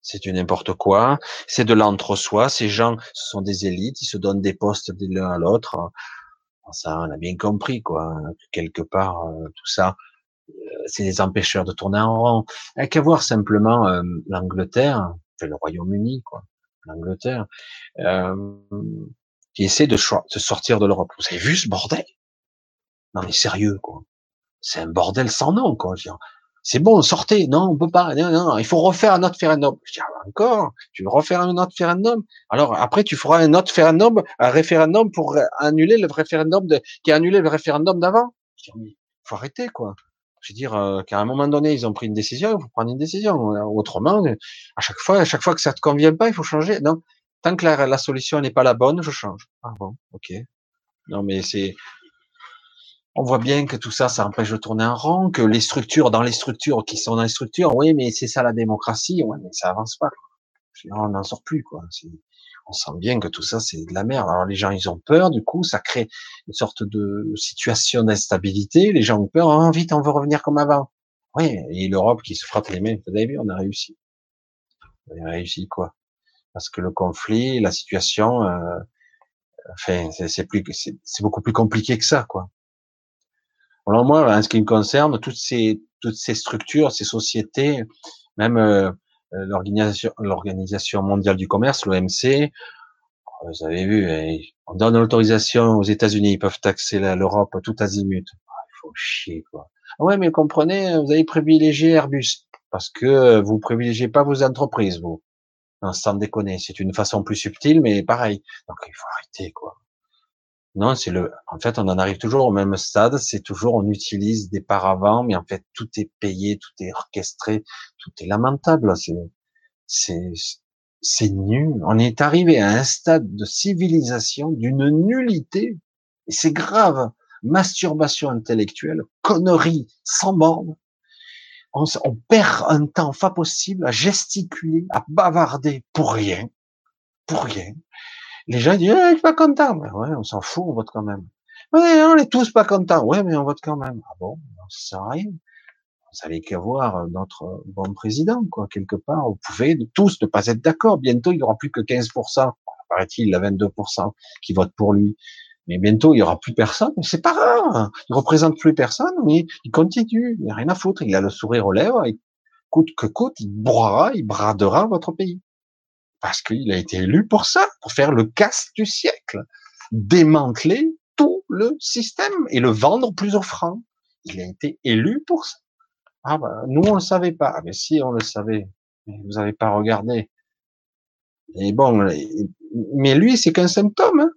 C'est du n'importe quoi. C'est de l'entre-soi. Ces gens, ce sont des élites. Ils se donnent des postes de l'un à l'autre. Ça, on a bien compris, quoi. Quelque part, euh, tout ça, euh, c'est des empêcheurs de tourner en rond. Il qu'à voir simplement euh, l'Angleterre, le Royaume-Uni, quoi. L'Angleterre, qui essaie de, de sortir de l'Europe. Vous avez vu ce bordel? Non mais sérieux, quoi c'est un bordel sans nom, quoi. C'est bon, sortez. Non, on peut pas. Non, non, il faut refaire un autre référendum. Je dis, ah, encore, tu veux refaire un autre référendum Alors après, tu feras un autre référendum, un référendum pour annuler le référendum de, qui a annulé le référendum d'avant. Je dis, faut arrêter, quoi. Je veux dire euh, qu'à un moment donné, ils ont pris une décision, il faut prendre une décision. Autrement, à chaque fois, à chaque fois que ça te convient pas, il faut changer. Non, tant que la, la solution n'est pas la bonne, je change. Ah bon, ok. Non, mais c'est on voit bien que tout ça, ça empêche de tourner en rond, que les structures, dans les structures qui sont dans les structures, oui, mais c'est ça la démocratie, ouais, mais ça avance pas. On n'en sort plus, quoi. On sent bien que tout ça, c'est de la merde. Alors les gens, ils ont peur, du coup, ça crée une sorte de situation d'instabilité. Les gens ont peur, ah, vite, on veut revenir comme avant. Oui, et l'Europe qui se frotte les mains. Vous avez vu, on a réussi. On a réussi quoi Parce que le conflit, la situation, euh, enfin, c'est plus, c'est beaucoup plus compliqué que ça, quoi. Alors moi, en ce qui me concerne, toutes ces structures, ces sociétés, même euh, euh, l'organisation mondiale du commerce, l'OMC, vous avez vu, eh, on donne l'autorisation aux États-Unis, ils peuvent taxer l'Europe tout azimut. Ah, il faut chier quoi. Ah ouais, mais comprenez, vous avez privilégié Airbus parce que vous privilégiez pas vos entreprises, vous. Non, sans déconner, c'est une façon plus subtile, mais pareil. Donc il faut arrêter quoi. Non, c'est le. En fait, on en arrive toujours au même stade. C'est toujours, on utilise des paravents, mais en fait, tout est payé, tout est orchestré, tout est lamentable. C'est, c'est, c'est nul. On est arrivé à un stade de civilisation d'une nullité, et c'est grave. Masturbation intellectuelle, connerie sans borne. On, on perd un temps pas possible à gesticuler, à bavarder pour rien, pour rien les gens disent, eh, je suis pas content. ouais, on s'en fout, on vote quand même. Ouais, on est tous pas contents. Ouais, mais on vote quand même. Ah bon, ça sert à rien. Vous allez qu'avoir notre bon président, quoi, quelque part. Vous pouvez tous ne pas être d'accord. Bientôt, il y aura plus que 15%. Paraît-il, il a 22% qui votent pour lui. Mais bientôt, il y aura plus personne. C'est pas grave. Il représente plus personne, mais il continue. Il n'y a rien à foutre. Il a le sourire aux lèvres. Et coûte que coûte, il broiera, il bradera votre pays. Parce qu'il a été élu pour ça, pour faire le casse du siècle, démanteler tout le système et le vendre plus offrant. Il a été élu pour ça. Ah bah, nous on le savait pas. Ah, mais si on le savait, vous n'avez pas regardé. Et bon, mais lui c'est qu'un symptôme. Hein.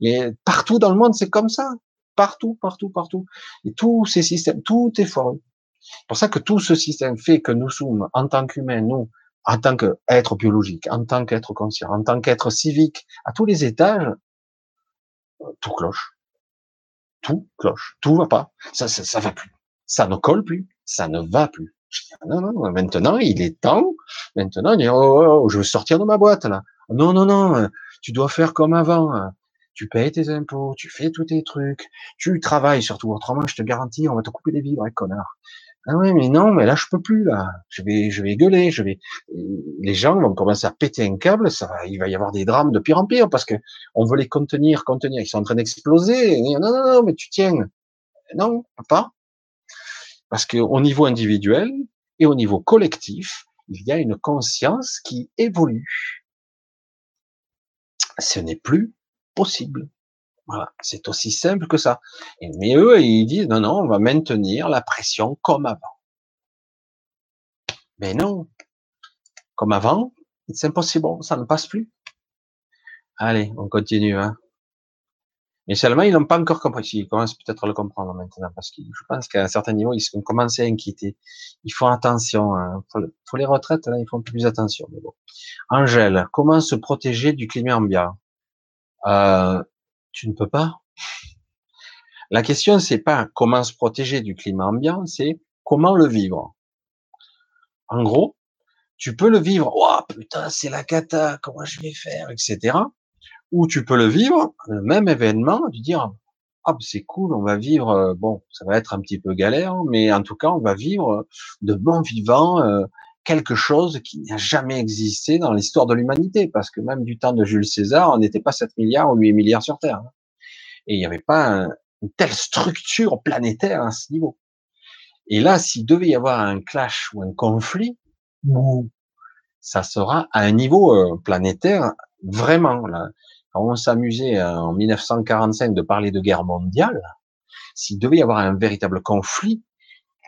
Et partout dans le monde c'est comme ça. Partout, partout, partout. Et tous ces systèmes, tout est foireux. C'est pour ça que tout ce système fait que nous sommes, en tant qu'humains, nous, en tant qu'être biologique, en tant qu'être conscient, en tant qu'être civique, à tous les étages, tout cloche. Tout cloche. Tout va pas. Ça, ça, ça va plus. Ça ne colle plus. Ça ne va plus. Non, non, maintenant, il est temps. Maintenant, oh, oh, oh, je veux sortir de ma boîte, là. Non, non, non, tu dois faire comme avant. Tu payes tes impôts, tu fais tous tes trucs, tu travailles surtout. Autrement, je te garantis, on va te couper les vivres, hein, connard. Ah oui, mais non, mais là je peux plus là. Je vais, je vais gueuler, je vais. Les gens vont commencer à péter un câble. Ça va, il va y avoir des drames de pire en pire parce que on veut les contenir, contenir. Ils sont en train d'exploser. Non, non, non, mais tu tiens. Non, pas. Parce que au niveau individuel et au niveau collectif, il y a une conscience qui évolue. Ce n'est plus possible. Voilà, c'est aussi simple que ça. mais eux, ils disent non, non, on va maintenir la pression comme avant. Mais non, comme avant, c'est impossible, ça ne passe plus. Allez, on continue. Hein. Mais seulement, ils n'ont pas encore compris. Ils commencent peut-être à le comprendre maintenant, parce que je pense qu'à un certain niveau, ils ont commencé à inquiéter. Ils font attention. Hein. Pour, les retraites, là, ils font plus attention. Mais bon. Angèle, comment se protéger du climat ambiant? Euh, tu ne peux pas. La question, c'est pas comment se protéger du climat ambiant, c'est comment le vivre. En gros, tu peux le vivre, oh putain, c'est la cata, comment je vais faire, etc. Ou tu peux le vivre, le même événement, tu dire, ah, c'est cool, on va vivre, euh, bon, ça va être un petit peu galère, mais en tout cas, on va vivre de bon vivant, euh, quelque chose qui n'a jamais existé dans l'histoire de l'humanité, parce que même du temps de Jules César, on n'était pas 7 milliards ou 8 milliards sur Terre. Hein. Et il n'y avait pas une telle structure planétaire à ce niveau. Et là, s'il devait y avoir un clash ou un conflit, ça sera à un niveau euh, planétaire vraiment. Là. Quand on s'amusait euh, en 1945 de parler de guerre mondiale, s'il devait y avoir un véritable conflit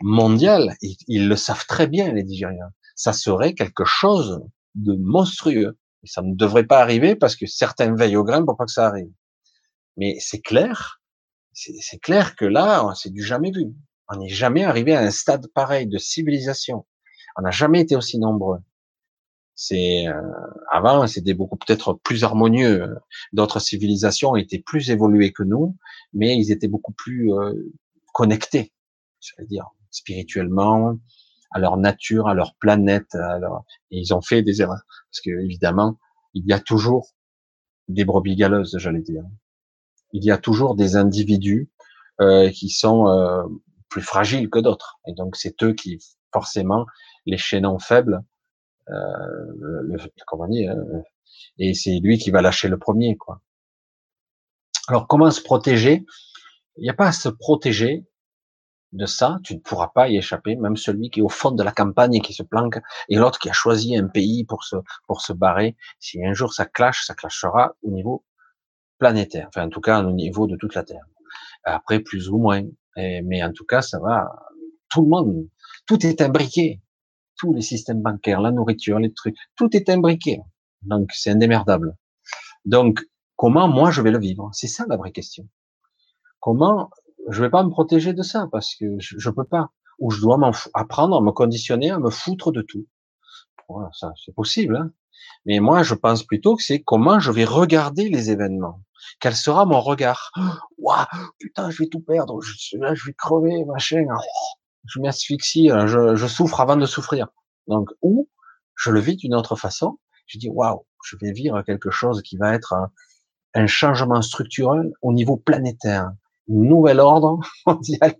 mondial, ils le savent très bien les Nigériens, ça serait quelque chose de monstrueux. Ça ne devrait pas arriver parce que certains veillent au grain pour pas que ça arrive. Mais c'est clair, c'est clair que là, c'est du jamais vu. On n'est jamais arrivé à un stade pareil de civilisation. On n'a jamais été aussi nombreux. C'est euh, avant, c'était beaucoup peut-être plus harmonieux. D'autres civilisations étaient plus évoluées que nous, mais ils étaient beaucoup plus euh, connectés, je veux dire, spirituellement, à leur nature, à leur planète. À Et ils ont fait des erreurs. Parce que, évidemment, il y a toujours des brebis galeuses, j'allais dire. Il y a toujours des individus euh, qui sont euh, plus fragiles que d'autres. Et donc, c'est eux qui, forcément, les chaînons faibles, euh, le, comment dire, euh, et c'est lui qui va lâcher le premier, quoi. Alors, comment se protéger? Il n'y a pas à se protéger, de ça, tu ne pourras pas y échapper, même celui qui est au fond de la campagne et qui se planque, et l'autre qui a choisi un pays pour se, pour se barrer. Si un jour ça clash, ça clashera au niveau planétaire, enfin en tout cas au niveau de toute la Terre. Après, plus ou moins, mais en tout cas, ça va. Tout le monde, tout est imbriqué, tous les systèmes bancaires, la nourriture, les trucs, tout est imbriqué. Donc c'est indémerdable. Donc Comment moi je vais le vivre? C'est ça la vraie question. Comment je vais pas me protéger de ça parce que je, peux pas. Ou je dois apprendre à me conditionner à me foutre de tout. Voilà, ça c'est possible. Hein mais moi, je pense plutôt que c'est comment je vais regarder les événements. Quel sera mon regard? Waouh, putain, je vais tout perdre. Je, là, je vais crever, machin. Oh, je m'asphyxie, je, je souffre avant de souffrir. Donc, ou je le vis d'une autre façon. Je dis, waouh, je vais vivre quelque chose qui va être un, changement structurel au niveau planétaire, nouvel ordre mondial.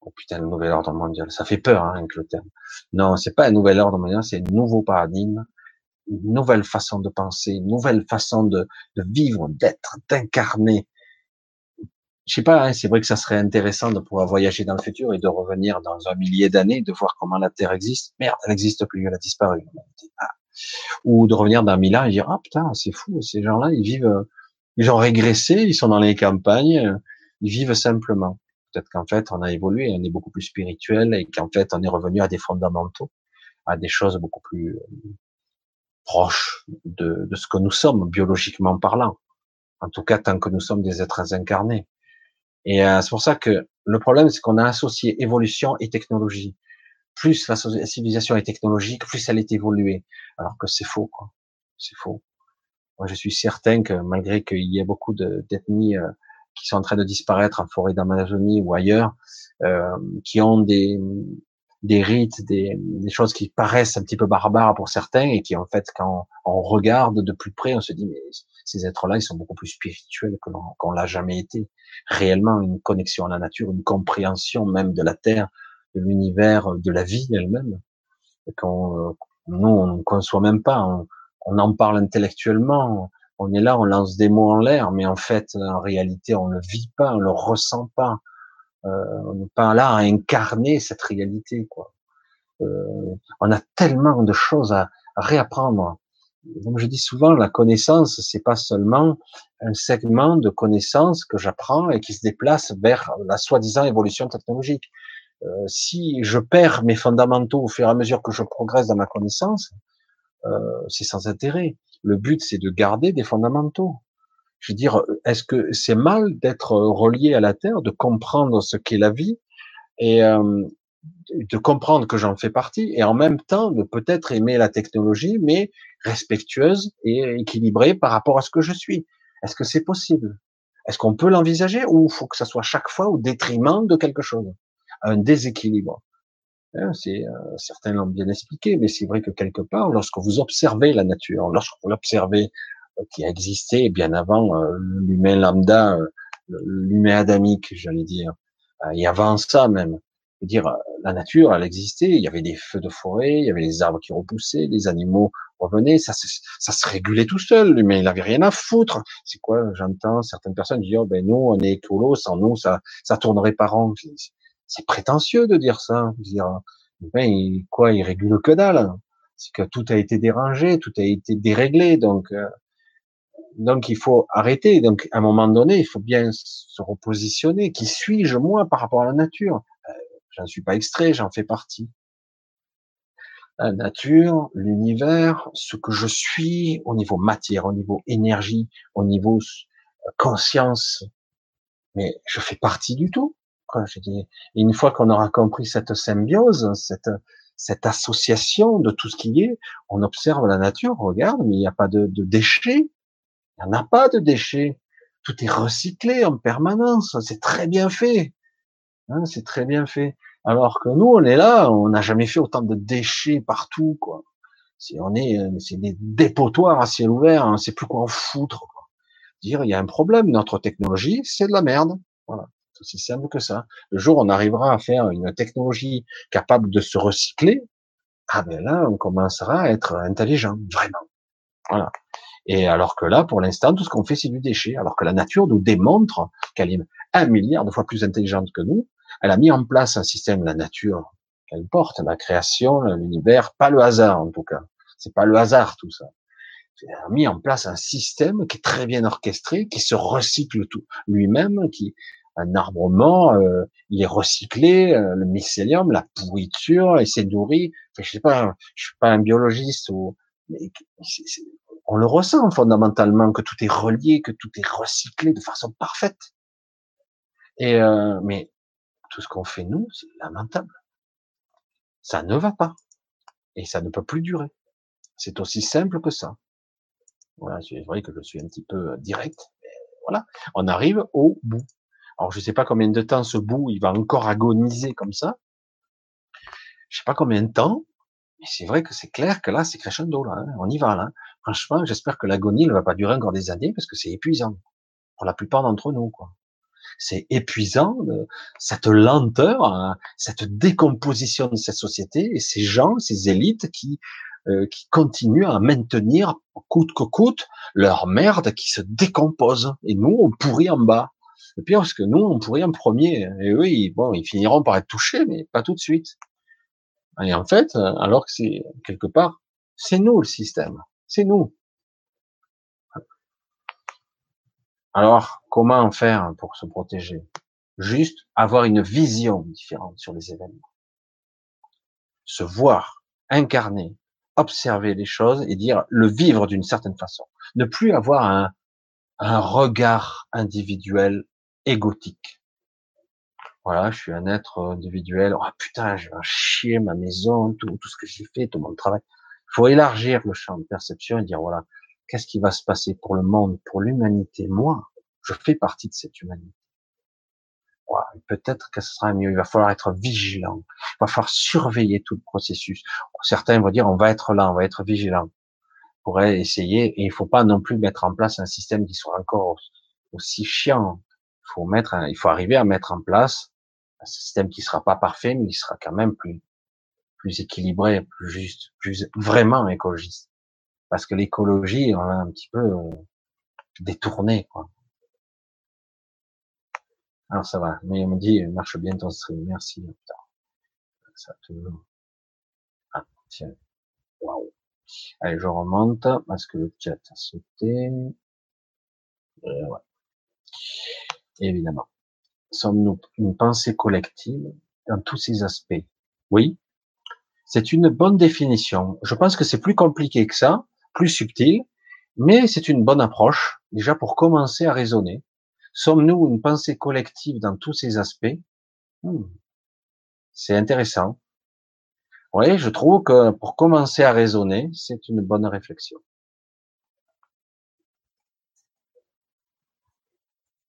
Oh putain, le nouvel ordre mondial, ça fait peur hein, avec le terme. Non, c'est pas un nouvel ordre mondial, c'est un nouveau paradigme, une nouvelle façon de penser, une nouvelle façon de, vivre, d'être, d'incarner. Je sais pas, hein, c'est vrai que ça serait intéressant de pouvoir voyager dans le futur et de revenir dans un millier d'années, de voir comment la Terre existe. Merde, elle n'existe plus, elle a disparu. Ah. Ou de revenir dans mille ans et dire, ah putain, c'est fou, ces gens-là, ils vivent, ils ont régressé, ils sont dans les campagnes, ils vivent simplement. Peut-être qu'en fait, on a évolué, on est beaucoup plus spirituel et qu'en fait, on est revenu à des fondamentaux, à des choses beaucoup plus proche de, de, ce que nous sommes biologiquement parlant. En tout cas, tant que nous sommes des êtres incarnés. Et euh, c'est pour ça que le problème, c'est qu'on a associé évolution et technologie. Plus la civilisation est technologique, plus elle est évoluée. Alors que c'est faux, quoi. C'est faux. Moi, je suis certain que malgré qu'il y ait beaucoup d'ethnies euh, qui sont en train de disparaître en forêt d'Amazonie ou ailleurs, euh, qui ont des, des rites, des, des, choses qui paraissent un petit peu barbares pour certains et qui en fait quand on regarde de plus près, on se dit mais ces êtres-là, ils sont beaucoup plus spirituels que qu'on l'a jamais été. Réellement une connexion à la nature, une compréhension même de la terre, de l'univers, de la vie elle-même, qu'on nous on ne conçoit même pas. On, on, en parle intellectuellement. On est là, on lance des mots en l'air, mais en fait, en réalité, on le vit pas, on le ressent pas. Euh, on n'est pas là à incarner cette réalité, quoi. Euh, on a tellement de choses à, réapprendre. Comme je dis souvent, la connaissance, c'est pas seulement un segment de connaissance que j'apprends et qui se déplace vers la soi-disant évolution technologique. Euh, si je perds mes fondamentaux au fur et à mesure que je progresse dans ma connaissance, euh, c'est sans intérêt. Le but, c'est de garder des fondamentaux. Je veux dire, est-ce que c'est mal d'être relié à la Terre, de comprendre ce qu'est la vie et euh, de comprendre que j'en fais partie et en même temps de peut-être aimer la technologie, mais respectueuse et équilibrée par rapport à ce que je suis? Est-ce que c'est possible? Est-ce qu'on peut l'envisager ou faut que ça soit chaque fois au détriment de quelque chose? Un déséquilibre. Hein, c'est euh, certains l'ont bien expliqué, mais c'est vrai que quelque part, lorsque vous observez la nature, lorsque vous l'observez qui a existé bien avant euh, l'humain lambda, euh, l'humain adamique, j'allais dire, euh, et avant ça même. dire, la nature, elle existait. Il y avait des feux de forêt, il y avait les arbres qui repoussaient, les animaux revenaient. Ça, ça se régulait tout seul. L'humain, il avait rien à foutre. C'est quoi J'entends certaines personnes dire, ben nous, on est écolo, sans nous, ça, ça tournerait par an. C'est prétentieux de dire ça. Dire, ben, quoi, il régule que dalle. C'est que tout a été dérangé, tout a été déréglé. Donc, donc il faut arrêter. Donc à un moment donné, il faut bien se repositionner. Qui suis-je moi par rapport à la nature? Euh, J'en suis pas extrait, j'en fais partie. La nature, l'univers, ce que je suis au niveau matière, au niveau énergie, au niveau euh, conscience. Mais je fais partie du tout. Je dis, une fois qu'on aura compris cette symbiose, cette, cette association de tout ce qui est, on observe la nature, regarde, mais il n'y a pas de, de déchets, il n'y en a pas de déchets. Tout est recyclé en permanence. C'est très bien fait. Hein, c'est très bien fait. Alors que nous, on est là, on n'a jamais fait autant de déchets partout, quoi. On est, c'est des dépotoirs à ciel ouvert, on ne sait plus quoi en foutre. Dire, il y a un problème, notre technologie, c'est de la merde. Voilà, aussi simple que ça. Le jour où on arrivera à faire une technologie capable de se recycler, ah ben là, on commencera à être intelligent, vraiment. Voilà. Et alors que là, pour l'instant, tout ce qu'on fait, c'est du déchet. Alors que la nature nous démontre qu'elle est un milliard de fois plus intelligente que nous. Elle a mis en place un système, la nature, qu'elle porte, la création, l'univers, pas le hasard en tout cas. C'est pas le hasard tout ça. Elle a mis en place un système qui est très bien orchestré, qui se recycle tout lui-même, qui un arbre mort, euh, il est recyclé, euh, le mycélium, la pourriture, il s'est nourri. Enfin, je sais pas, je suis pas un biologiste ou mais on le ressent fondamentalement que tout est relié, que tout est recyclé de façon parfaite. Et euh, mais tout ce qu'on fait nous, c'est lamentable. Ça ne va pas et ça ne peut plus durer. C'est aussi simple que ça. Voilà, c'est vrai que je suis un petit peu euh, direct. Voilà, on arrive au bout. Alors je sais pas combien de temps ce bout il va encore agoniser comme ça. Je sais pas combien de temps, mais c'est vrai que c'est clair que là c'est crescendo là. Hein. On y va là. Franchement, j'espère que l'agonie ne va pas durer encore des années parce que c'est épuisant pour la plupart d'entre nous. C'est épuisant cette lenteur, hein, cette décomposition de cette société et ces gens, ces élites qui euh, qui continuent à maintenir coûte que coûte leur merde qui se décompose et nous on pourrit en bas. Le pire, parce que nous, on pourrait en premier. Et oui, bon, ils finiront par être touchés, mais pas tout de suite. Et en fait, alors que c'est quelque part, c'est nous le système. C'est nous. Alors, comment faire pour se protéger? Juste avoir une vision différente sur les événements. Se voir, incarner, observer les choses et dire le vivre d'une certaine façon. Ne plus avoir un, un regard individuel égotique. Voilà, je suis un être individuel. Oh putain, je vais chier ma maison, tout, tout ce que j'ai fait, tout mon travail. Il faut élargir le champ de perception et dire voilà, qu'est-ce qui va se passer pour le monde, pour l'humanité? Moi, je fais partie de cette humanité. Voilà, Peut-être que ce sera mieux. Il va falloir être vigilant. Il va falloir surveiller tout le processus. Certains vont dire on va être là, on va être vigilant. pour essayer. Et il faut pas non plus mettre en place un système qui soit encore aussi chiant faut mettre, il faut arriver à mettre en place un système qui sera pas parfait, mais qui sera quand même plus, plus équilibré, plus juste, plus vraiment écologiste. Parce que l'écologie, on l'a un petit peu euh, détourné, quoi. Alors ça va, mais on me dit, marche bien ton stream, merci. Ça toujours. Ah, tiens. Waouh. Allez, je remonte parce que le chat a sauté. Euh, ouais évidemment. Sommes-nous une pensée collective dans tous ses aspects? Oui, c'est une bonne définition. Je pense que c'est plus compliqué que ça, plus subtil, mais c'est une bonne approche, déjà pour commencer à raisonner. Sommes-nous une pensée collective dans tous ses aspects? Hmm. C'est intéressant. Oui, je trouve que pour commencer à raisonner, c'est une bonne réflexion.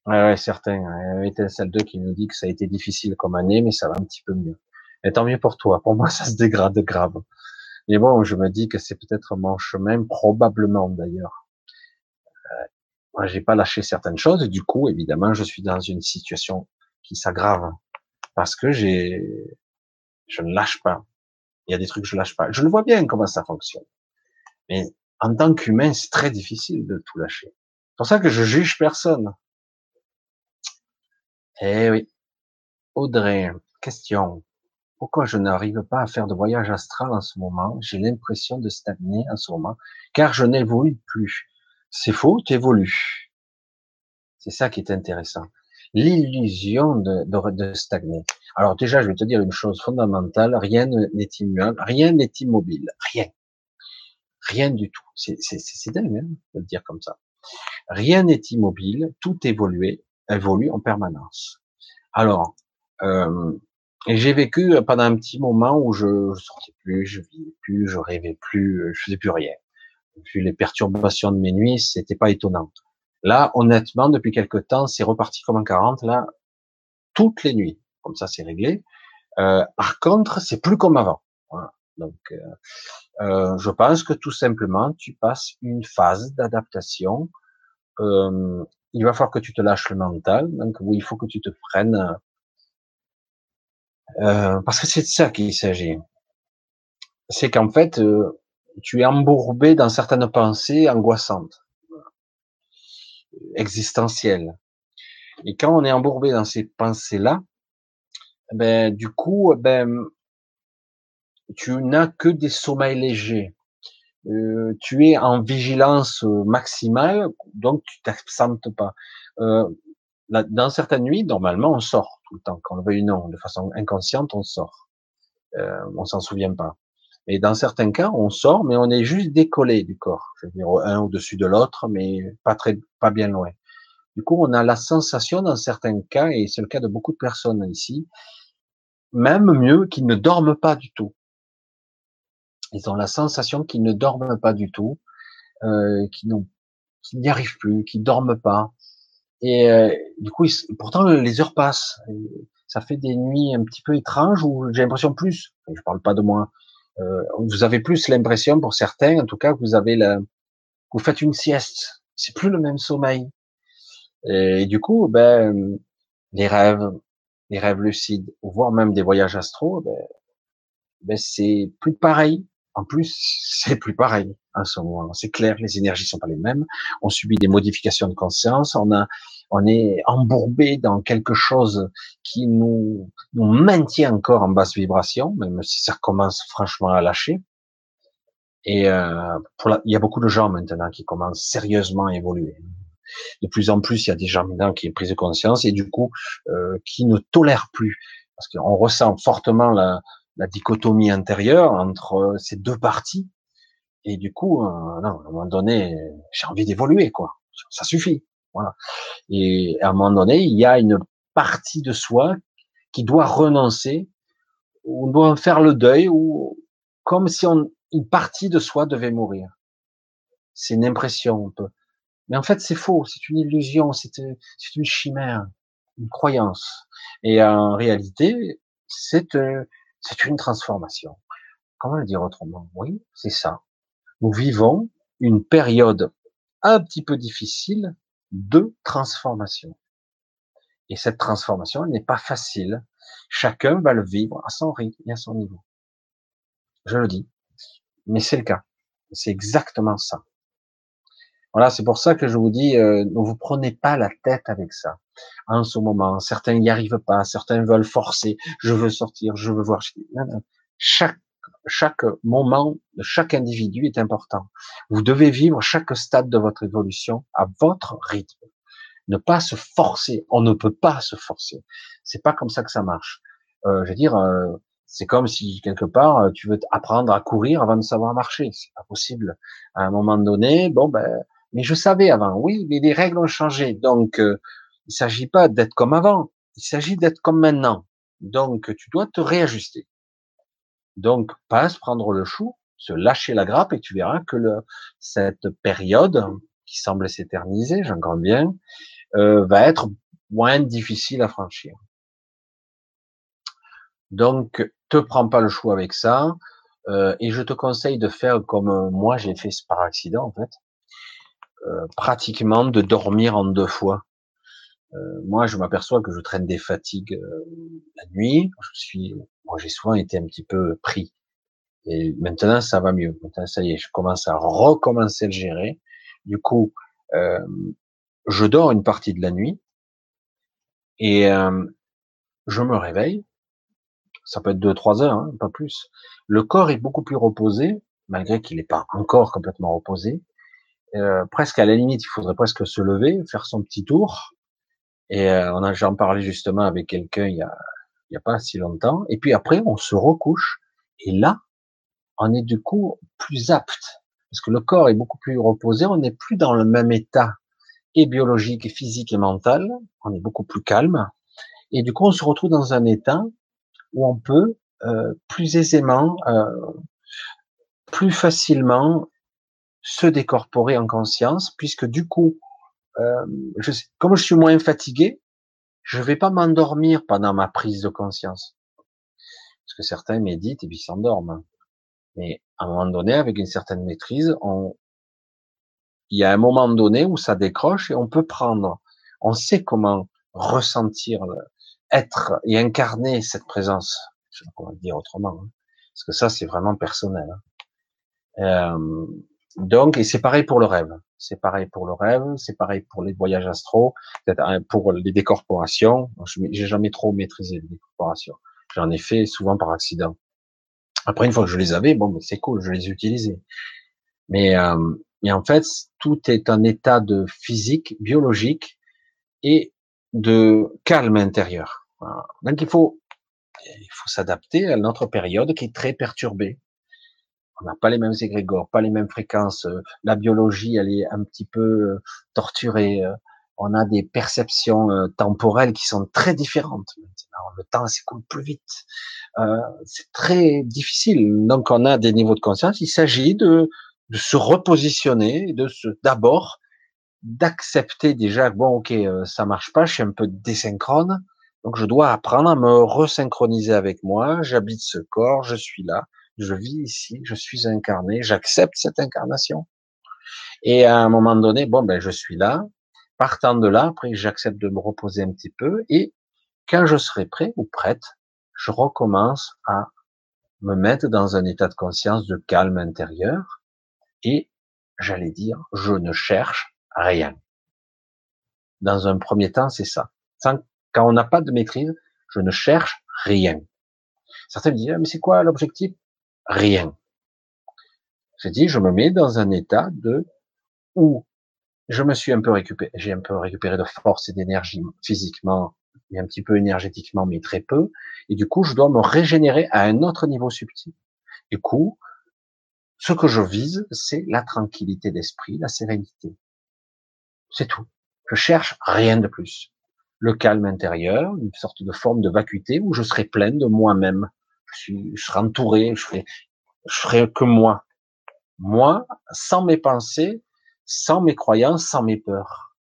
Ouais, ouais, certain. Il y a celle 2 qui nous dit que ça a été difficile comme année, mais ça va un petit peu mieux. Et tant mieux pour toi. Pour moi, ça se dégrade grave. Mais bon, je me dis que c'est peut-être mon chemin, probablement d'ailleurs. Euh, moi, j'ai pas lâché certaines choses, du coup, évidemment, je suis dans une situation qui s'aggrave parce que j'ai, je ne lâche pas. Il y a des trucs que je lâche pas. Je le vois bien comment ça fonctionne. Mais en tant qu'humain, c'est très difficile de tout lâcher. C'est pour ça que je juge personne. Eh oui. Audrey, question. Pourquoi je n'arrive pas à faire de voyage astral en ce moment? J'ai l'impression de stagner en ce moment, car je n'évolue plus. C'est faux, tu évolues. C'est ça qui est intéressant. L'illusion de, de, stagner. Alors déjà, je vais te dire une chose fondamentale, rien n'est immuable, rien n'est immobile, rien. Rien du tout. C'est dingue hein, de le dire comme ça. Rien n'est immobile, tout évolue, évolue en permanence. Alors, euh, j'ai vécu pendant un petit moment où je, sortais plus, je vivais plus, je rêvais plus, je faisais plus rien. Puis les perturbations de mes nuits, c'était pas étonnant. Là, honnêtement, depuis quelque temps, c'est reparti comme en 40. Là, toutes les nuits, comme ça, c'est réglé. Euh, par contre, c'est plus comme avant. Voilà. Donc, euh, euh je pense que tout simplement, tu passes une phase d'adaptation euh, il va falloir que tu te lâches le mental. Donc oui, il faut que tu te prennes, euh, parce que c'est de ça qu'il s'agit. C'est qu'en fait, euh, tu es embourbé dans certaines pensées angoissantes, existentielles. Et quand on est embourbé dans ces pensées-là, ben du coup, ben tu n'as que des sommeils légers. Euh, tu es en vigilance maximale, donc tu t'absentes pas. Euh, dans certaines nuits, normalement, on sort tout le temps, qu'on le veuille ou non, de façon inconsciente, on sort. Euh, on s'en souvient pas. Et dans certains cas, on sort, mais on est juste décollé du corps. Je veux dire, un au-dessus de l'autre, mais pas très, pas bien loin. Du coup, on a la sensation dans certains cas, et c'est le cas de beaucoup de personnes ici, même mieux qu'ils ne dorment pas du tout. Ils ont la sensation qu'ils ne dorment pas du tout, euh, qu'ils n'y arrivent plus, qu'ils dorment pas. Et euh, du coup, pourtant les heures passent. Ça fait des nuits un petit peu étranges où j'ai l'impression plus. Je parle pas de moi. Euh, vous avez plus l'impression, pour certains, en tout cas, que vous avez la, vous faites une sieste. C'est plus le même sommeil. Et, du coup, ben, les rêves, les rêves lucides, voire même des voyages astraux, ben, ben c'est plus pareil. En plus, c'est plus pareil en ce moment. C'est clair, les énergies sont pas les mêmes. On subit des modifications de conscience. On a, on est embourbé dans quelque chose qui nous, nous maintient encore en basse vibration, même si ça commence franchement à lâcher. Et euh, pour il y a beaucoup de gens maintenant qui commencent sérieusement à évoluer. De plus en plus, il y a des gens maintenant qui ont pris de conscience et du coup euh, qui ne tolèrent plus, parce qu'on ressent fortement la, la dichotomie intérieure entre ces deux parties. Et du coup, euh, non, à un moment donné, j'ai envie d'évoluer, quoi. Ça suffit. Voilà. Et à un moment donné, il y a une partie de soi qui doit renoncer, on doit faire le deuil, ou comme si une partie de soi devait mourir. C'est une impression. Mais en fait, c'est faux, c'est une illusion, c'est une chimère, une croyance. Et en réalité, c'est euh, c'est une transformation. Comment le dire autrement? Oui, c'est ça. Nous vivons une période un petit peu difficile de transformation. Et cette transformation, elle n'est pas facile. Chacun va le vivre à son rythme et à son niveau. Je le dis. Mais c'est le cas. C'est exactement ça. Voilà, c'est pour ça que je vous dis, euh, ne vous prenez pas la tête avec ça. En ce moment, certains n'y arrivent pas, certains veulent forcer. Je veux sortir, je veux voir. Chaque chaque moment de chaque individu est important. Vous devez vivre chaque stade de votre évolution à votre rythme. Ne pas se forcer. On ne peut pas se forcer. C'est pas comme ça que ça marche. Euh, je veux dire, euh, c'est comme si quelque part euh, tu veux apprendre à courir avant de savoir marcher. C'est pas possible. À un moment donné, bon ben, mais je savais avant. Oui, mais les règles ont changé. Donc, euh, il s'agit pas d'être comme avant. Il s'agit d'être comme maintenant. Donc, tu dois te réajuster. Donc, passe, prendre le chou, se lâcher la grappe et tu verras que le, cette période qui semble s'éterniser, j'en comprends bien, euh, va être moins difficile à franchir. Donc, te prends pas le chou avec ça, euh, et je te conseille de faire comme moi j'ai fait par accident en fait, pratiquement de dormir en deux fois. Euh, moi, je m'aperçois que je traîne des fatigues euh, la nuit. Je suis, moi, j'ai souvent été un petit peu pris. Et maintenant, ça va mieux. Maintenant, ça y est, je commence à recommencer à le gérer. Du coup, euh, je dors une partie de la nuit et euh, je me réveille. Ça peut être deux, trois heures, hein, pas plus. Le corps est beaucoup plus reposé, malgré qu'il n'est pas encore complètement reposé. Euh, presque à la limite, il faudrait presque se lever, faire son petit tour, et euh, on a, j'en parlais justement avec quelqu'un il y a, il y a pas si longtemps. Et puis après, on se recouche. Et là, on est du coup plus apte. Parce que le corps est beaucoup plus reposé. On n'est plus dans le même état et biologique, et physique et mental. On est beaucoup plus calme. Et du coup, on se retrouve dans un état où on peut euh, plus aisément, euh, plus facilement se décorporer en conscience, puisque du coup, euh, je, comme je suis moins fatigué, je vais pas m'endormir pendant ma prise de conscience. Parce que certains méditent et puis s'endorment. Mais à un moment donné, avec une certaine maîtrise, on, il y a un moment donné où ça décroche et on peut prendre, on sait comment ressentir, être et incarner cette présence. Je sais pas comment dire autrement. Hein. Parce que ça, c'est vraiment personnel. Hein. Euh, donc, et c'est pareil pour le rêve. C'est pareil pour le rêve, c'est pareil pour les voyages astro, pour les décorporations. J'ai jamais trop maîtrisé les décorporations. J'en ai fait souvent par accident. Après, une fois que je les avais, bon, c'est cool, je les utilisais. Mais, euh, mais en fait, tout est un état de physique, biologique et de calme intérieur. Donc il faut, il faut s'adapter à notre période qui est très perturbée. On n'a pas les mêmes égrégores, pas les mêmes fréquences. Euh, la biologie, elle est un petit peu euh, torturée. Euh. On a des perceptions temporelles qui sont très différentes. Le temps s'écoule plus vite. c'est très difficile. Donc, on a des niveaux de conscience. Il s'agit de, de se repositionner, de se, d'abord, d'accepter déjà, bon, ok, ça marche pas, je suis un peu désynchrone, donc je dois apprendre à me resynchroniser avec moi, j'habite ce corps, je suis là, je vis ici, je suis incarné, j'accepte cette incarnation. Et à un moment donné, bon, ben, je suis là. Partant de là, après, j'accepte de me reposer un petit peu. Et quand je serai prêt ou prête, je recommence à me mettre dans un état de conscience de calme intérieur. Et j'allais dire, je ne cherche rien. Dans un premier temps, c'est ça. quand on n'a pas de maîtrise, je ne cherche rien. Certains me disent, ah, mais c'est quoi l'objectif? Rien. J'ai dit, je me mets dans un état de où je me suis un peu récupéré, j'ai un peu récupéré de force et d'énergie physiquement et un petit peu énergétiquement, mais très peu. Et du coup, je dois me régénérer à un autre niveau subtil. Du coup, ce que je vise, c'est la tranquillité d'esprit, la sérénité. C'est tout. Je cherche rien de plus. Le calme intérieur, une sorte de forme de vacuité où je serai plein de moi-même, je, serai entouré, je ferai, je ferai que moi. Moi, sans mes pensées, sans mes croyances, sans mes peurs.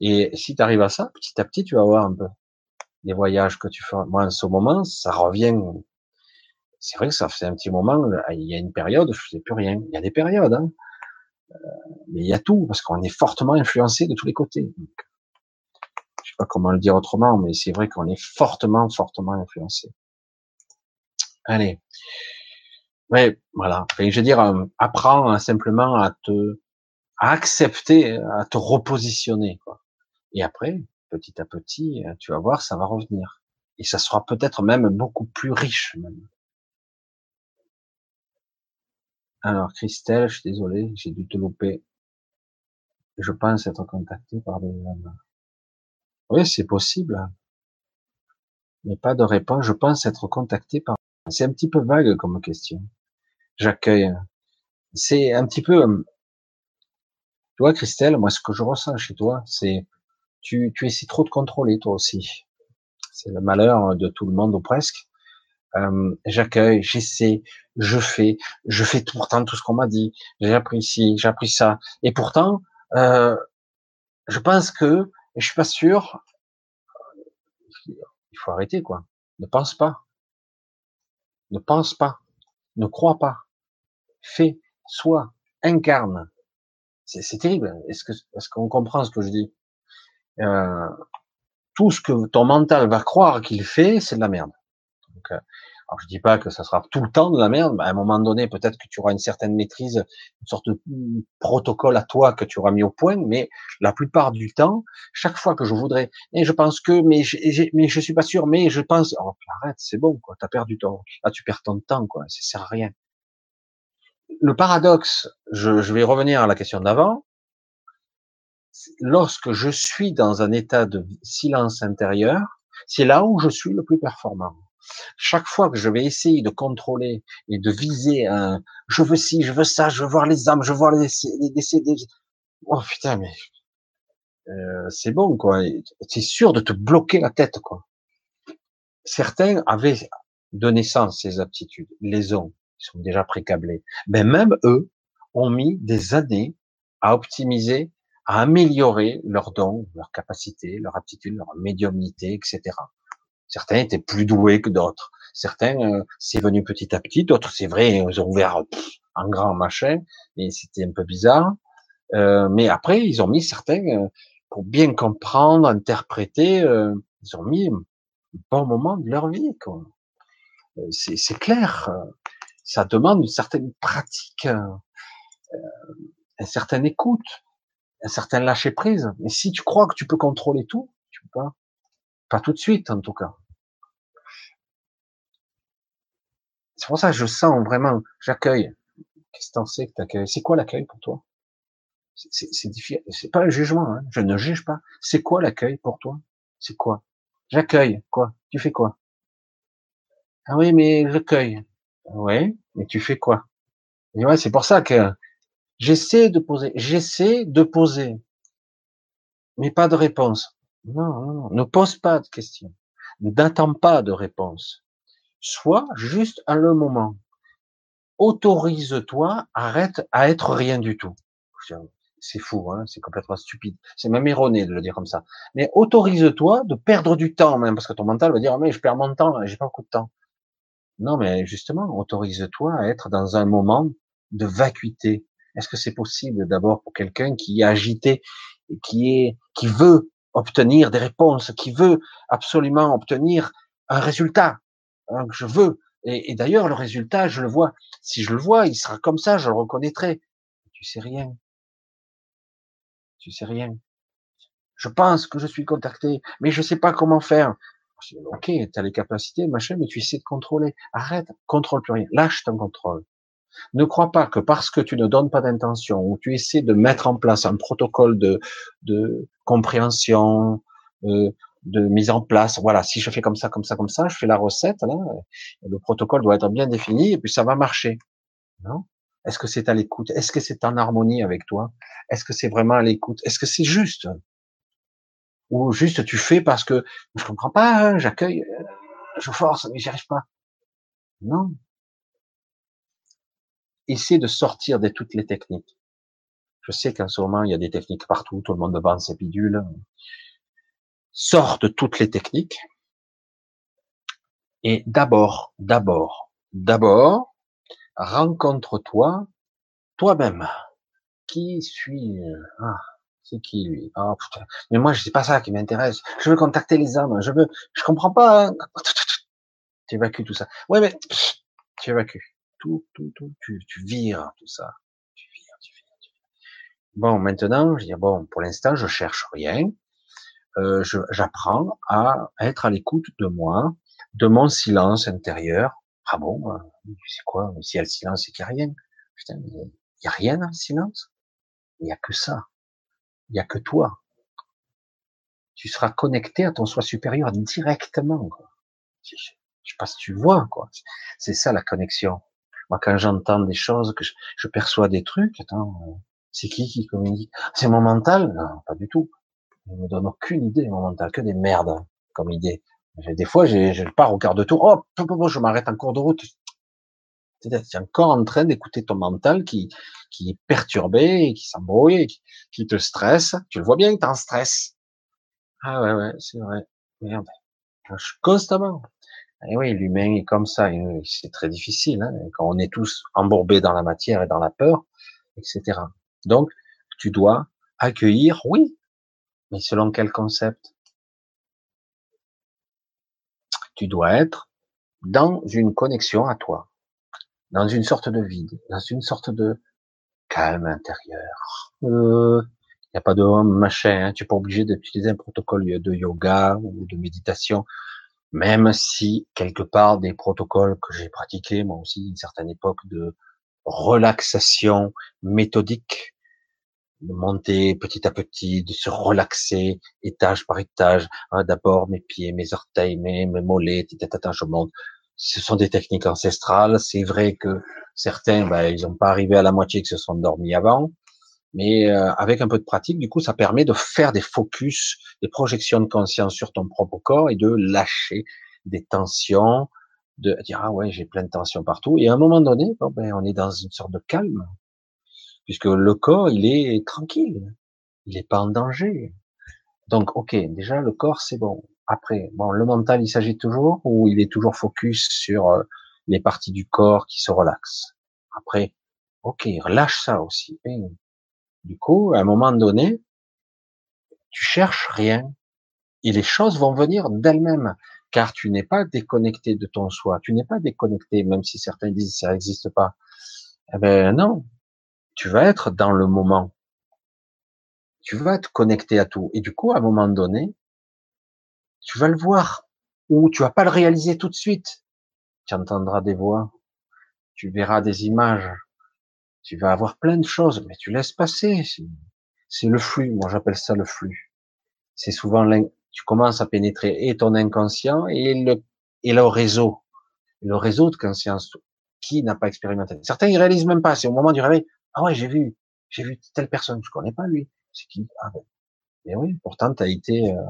Et si tu arrives à ça, petit à petit, tu vas voir un peu les voyages que tu fais. Moi, en ce moment, ça revient. C'est vrai que ça fait un petit moment. Il y a une période, je faisais plus rien. Il y a des périodes, hein. Euh, mais il y a tout parce qu'on est fortement influencé de tous les côtés. je sais pas comment le dire autrement, mais c'est vrai qu'on est fortement, fortement influencé. Allez. Ouais, voilà. je veux dire, euh, apprends simplement à te, à accepter, à te repositionner. Et après, petit à petit, euh, tu vas voir, ça va revenir. Et ça sera peut-être même beaucoup plus riche, même. Alors, Christelle, je suis désolé, j'ai dû te louper. Je pense être contacté par des Oui, c'est possible. Mais pas de réponse. Je pense être contacté par c'est un petit peu vague comme question. J'accueille. C'est un petit peu, euh, tu vois, Christelle, moi, ce que je ressens chez toi, c'est, tu, tu essaies trop de contrôler, toi aussi. C'est le malheur de tout le monde ou presque. Euh, j'accueille, j'essaie, je fais, je fais pourtant tout ce qu'on m'a dit. J'ai appris ici, j'ai appris ça. Et pourtant, euh, je pense que, je suis pas sûr, il faut arrêter, quoi. Ne pense pas. Ne pense pas, ne crois pas, fais, sois, incarne. C'est terrible. Est-ce que est-ce qu'on comprend ce que je dis? Euh, Tout ce que ton mental va croire qu'il fait, c'est de la merde. Euh, alors je dis pas que ça sera tout le temps de la merde, mais à un moment donné, peut-être que tu auras une certaine maîtrise, une sorte de protocole à toi que tu auras mis au point, mais la plupart du temps, chaque fois que je voudrais, et je pense que, mais je, mais je suis pas sûr, mais je pense, oh, arrête, c'est bon, quoi, t'as perdu ton, là tu perds ton temps, quoi, ça sert à rien. Le paradoxe, je, je vais revenir à la question d'avant, lorsque je suis dans un état de silence intérieur, c'est là où je suis le plus performant chaque fois que je vais essayer de contrôler et de viser un, je veux ci, je veux ça, je veux voir les âmes, je veux voir les, décédés. Oh putain, mais euh, c'est bon quoi. C'est sûr de te bloquer la tête quoi. Certains avaient de naissance ces aptitudes, les ont, ils sont déjà précablés. Mais même eux ont mis des années à optimiser, à améliorer leurs dons, leurs capacités, leur aptitude, leur médiumnité, etc. Certains étaient plus doués que d'autres. Certains, euh, c'est venu petit à petit. D'autres, c'est vrai, ils ont ouvert un grand machin, et c'était un peu bizarre. Euh, mais après, ils ont mis certains, euh, pour bien comprendre, interpréter, ils ont mis un bon moment de leur vie. C'est clair. Ça demande une certaine pratique, une certaine écoute, un certain lâcher prise. Mais si tu crois que tu peux contrôler tout, tu peux pas. Pas tout de suite, en tout cas. C'est pour ça que je sens vraiment, j'accueille. Qu'est-ce que t'en sais que t'accueilles? C'est quoi l'accueil pour toi? C'est difficile. C'est pas un jugement. Hein. Je ne juge pas. C'est quoi l'accueil pour toi? C'est quoi? J'accueille. Quoi? Tu fais quoi? Ah oui, mais j'accueille. Oui, mais tu fais quoi? Et ouais, c'est pour ça que j'essaie de poser, j'essaie de poser, mais pas de réponse. Non, non, non, ne pose pas de questions. N'attends pas de réponse. Sois juste à le moment. Autorise-toi, arrête à être rien du tout. C'est fou, hein c'est complètement stupide. C'est même erroné de le dire comme ça. Mais autorise-toi de perdre du temps même, parce que ton mental va dire, mais je perds mon temps, j'ai pas beaucoup de temps. Non, mais justement, autorise-toi à être dans un moment de vacuité. Est-ce que c'est possible d'abord pour quelqu'un qui est agité, qui est, qui veut obtenir des réponses, qui veut absolument obtenir un résultat? Hein, que je veux. Et, d'ailleurs, le résultat, je le vois. Si je le vois, il sera comme ça, je le reconnaîtrai. Tu sais rien. Tu sais rien. Je pense que je suis contacté, mais je sais pas comment faire. Ok, tu as les capacités, machin, mais tu essaies de contrôler. Arrête, contrôle plus rien. Lâche ton contrôle. Ne crois pas que parce que tu ne donnes pas d'intention ou tu essaies de mettre en place un protocole de, de compréhension, euh, de mise en place. Voilà, si je fais comme ça, comme ça, comme ça, je fais la recette là. Le protocole doit être bien défini et puis ça va marcher. Non? Est-ce que c'est à l'écoute? Est-ce que c'est en harmonie avec toi? Est-ce que c'est vraiment à l'écoute? Est-ce que c'est juste? Ou juste tu fais parce que je comprends pas, hein, j'accueille, euh, je force, mais j'y arrive pas. Non, essaie de sortir de toutes les techniques. Je sais qu'en ce moment, il y a des techniques partout, tout le monde vend ses pidules. Sors de toutes les techniques. Et d'abord, d'abord, d'abord, rencontre-toi toi-même. Qui suis Ah, c'est qui lui? Ah putain. Mais moi, c'est pas ça qui m'intéresse. Je veux contacter les âmes. Je veux. Je comprends pas. Hein. Tu évacues tout ça. Ouais, mais tu évacues tout, tout, tout, tu, tu vires tout ça. Tu vires. Bon, maintenant, je dis, bon, pour l'instant, je cherche rien. Euh, j'apprends à être à l'écoute de moi, de mon silence intérieur. Ah bon, c'est quoi S'il y a le silence, c'est qu'il n'y a rien. Putain, il n'y a rien dans le silence. Il n'y a que ça. Il n'y a que toi. Tu seras connecté à ton soi supérieur directement. Quoi. Je, je sais pas si tu vois, quoi. C'est ça la connexion. Moi, quand j'entends des choses, que je, perçois des trucs, attends, euh, c'est qui qui communique? C'est mon mental? Non, pas du tout. Il me donne aucune idée, mon mental, que des merdes comme idée. Des fois, je pars au quart de tour, oh, je m'arrête en cours de route. Tu es encore en train d'écouter ton mental qui, qui est perturbé, qui s'embrouille, qui, te stresse. Tu le vois bien que tu en stress. Ah ouais, ouais, c'est vrai. Merde. Je, constamment. Et oui, l'humain est comme ça, c'est très difficile, hein, quand on est tous embourbés dans la matière et dans la peur, etc. Donc, tu dois accueillir, oui, mais selon quel concept? Tu dois être dans une connexion à toi, dans une sorte de vide, dans une sorte de calme intérieur. Il euh, n'y a pas de machin, hein, tu n'es pas obligé d'utiliser un protocole de yoga ou de méditation même si quelque part des protocoles que j'ai pratiqués, moi aussi, une certaine époque de relaxation méthodique, de monter petit à petit, de se relaxer étage par étage, hein, d'abord mes pieds, mes orteils, mes, mollets, je monte. Ce sont des techniques ancestrales. C'est vrai que certains, ben, ils n'ont pas arrivé à la moitié, que se sont endormis avant mais euh, avec un peu de pratique, du coup, ça permet de faire des focus, des projections de conscience sur ton propre corps et de lâcher des tensions, de dire ah ouais j'ai plein de tensions partout. Et à un moment donné, ben, on est dans une sorte de calme, puisque le corps il est tranquille, il n'est pas en danger. Donc ok, déjà le corps c'est bon. Après, bon, le mental il s'agit toujours ou il est toujours focus sur euh, les parties du corps qui se relaxent? Après, ok, relâche ça aussi. Du coup, à un moment donné, tu cherches rien et les choses vont venir d'elles-mêmes car tu n'es pas déconnecté de ton soi, tu n'es pas déconnecté, même si certains disent ça n'existe pas. Eh ben non, tu vas être dans le moment. Tu vas être connecté à tout. Et du coup, à un moment donné, tu vas le voir ou tu vas pas le réaliser tout de suite. Tu entendras des voix, tu verras des images, tu vas avoir plein de choses, mais tu laisses passer. C'est le flux. Moi, j'appelle ça le flux. C'est souvent, tu commences à pénétrer et ton inconscient et le, et le réseau. Le réseau de conscience. Qui n'a pas expérimenté? Certains ils réalisent même pas. C'est au moment du réveil. Ah ouais, j'ai vu, j'ai vu telle personne. Je connais pas lui. C'est qui? Ah ben, mais oui. Pourtant, tu as été. Euh...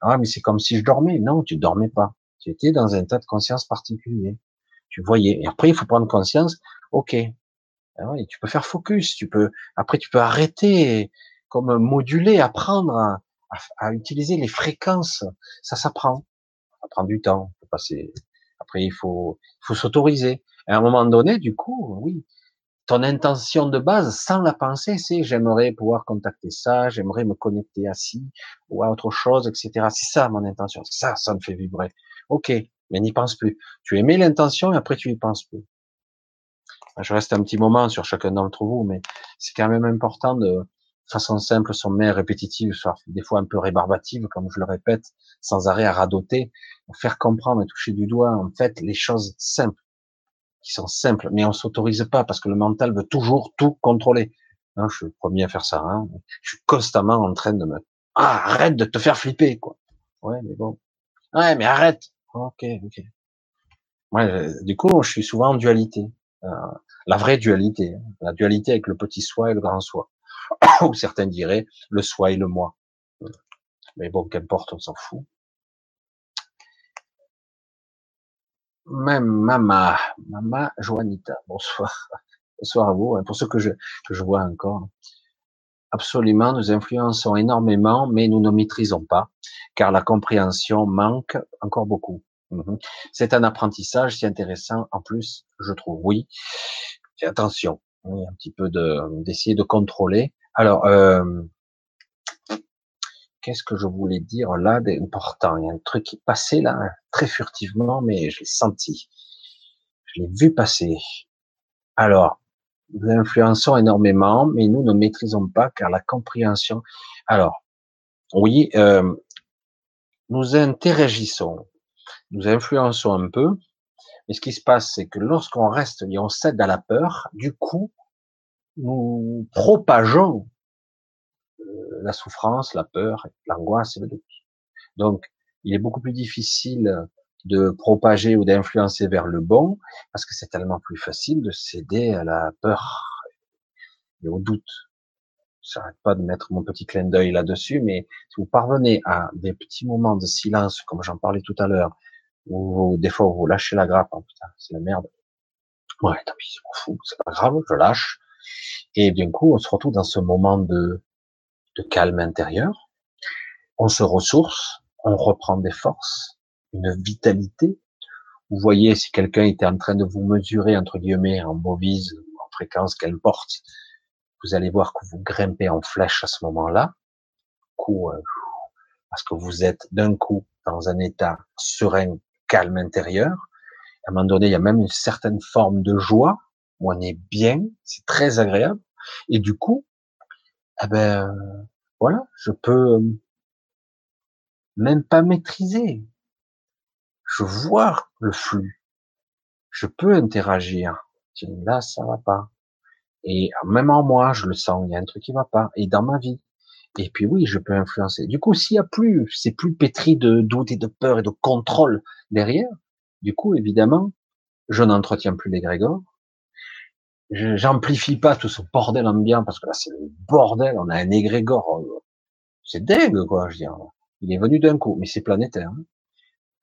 Ah mais c'est comme si je dormais. Non, tu dormais pas. Tu étais dans un état de conscience particulier. Tu voyais. Et après, il faut prendre conscience. Ok. Ah ouais, tu peux faire focus. Tu peux. Après, tu peux arrêter, comme moduler, apprendre à, à, utiliser les fréquences. Ça s'apprend. Ça prend du temps. Faut passer. Après, il faut, il faut s'autoriser. À un moment donné, du coup, oui, ton intention de base, sans la pensée, c'est j'aimerais pouvoir contacter ça, j'aimerais me connecter à ci ou à autre chose, etc. C'est ça mon intention. Ça, ça me fait vibrer. Ok, mais n'y pense plus. Tu émets l'intention et après tu y penses plus. Je reste un petit moment sur chacun d'entre vous, mais c'est quand même important de façon simple, sommaire, répétitive, soit des fois un peu rébarbative, comme je le répète, sans arrêt à radoter, faire comprendre et toucher du doigt, en fait, les choses simples, qui sont simples, mais on s'autorise pas parce que le mental veut toujours tout contrôler. Hein, je suis le premier à faire ça. Hein. Je suis constamment en train de me ah arrête de te faire flipper quoi. Ouais mais bon. Ouais mais arrête. Ok ok. Ouais, du coup je suis souvent en dualité. Euh, la vraie dualité, hein. la dualité avec le petit soi et le grand soi. Ou certains diraient le soi et le moi. Mais bon, qu'importe, on s'en fout. Même Mama, Mama Joanita, bonsoir. Bonsoir à vous, pour ceux que je, que je vois encore. Absolument, nous influençons énormément, mais nous ne maîtrisons pas, car la compréhension manque encore beaucoup. Mhm. C'est un apprentissage si intéressant, en plus, je trouve, oui. attention, un petit peu de d'essayer de contrôler. Alors, euh, qu'est-ce que je voulais dire là d'important Il y a un truc qui passé là très furtivement, mais je l'ai senti. Je l'ai vu passer. Alors, nous influençons énormément, mais nous ne maîtrisons pas car la compréhension. Alors, oui, euh, nous interagissons, nous influençons un peu, mais ce qui se passe, c'est que lorsqu'on reste et on cède à la peur, du coup, nous propageons la souffrance, la peur, l'angoisse et le doute. Donc, il est beaucoup plus difficile de propager ou d'influencer vers le bon, parce que c'est tellement plus facile de céder à la peur et au doute. J'arrête pas de mettre mon petit clin d'œil là-dessus, mais si vous parvenez à des petits moments de silence, comme j'en parlais tout à l'heure, où des fois vous lâchez la grappe, oh, putain, c'est la merde. Ouais, tant pis, c'est fou, c'est pas grave, je lâche. Et d'un coup, on se retrouve dans ce moment de, de calme intérieur. On se ressource, on reprend des forces, une vitalité. Vous voyez, si quelqu'un était en train de vous mesurer, entre guillemets, en bovise, en fréquence qu'elle porte, vous allez voir que vous grimpez en flèche à ce moment-là. Euh, parce que vous êtes d'un coup dans un état serein, calme intérieur. À un moment donné, il y a même une certaine forme de joie où on est bien, c'est très agréable. Et du coup, eh ben, voilà, je peux euh, même pas maîtriser. Je vois le flux. Je peux interagir. Là, ça va pas. Et même en moi, je le sens, il y a un truc qui va pas. Et dans ma vie. Et puis oui, je peux influencer. Du coup, s'il y a plus, c'est plus pétri de doute et de peur et de contrôle derrière. Du coup, évidemment, je n'entretiens plus les grégores. J'amplifie pas tout ce bordel ambiant parce que là, c'est le bordel. On a un égrégore. Euh, c'est dingue, quoi, je veux dire. Il est venu d'un coup, mais c'est planétaire. Hein.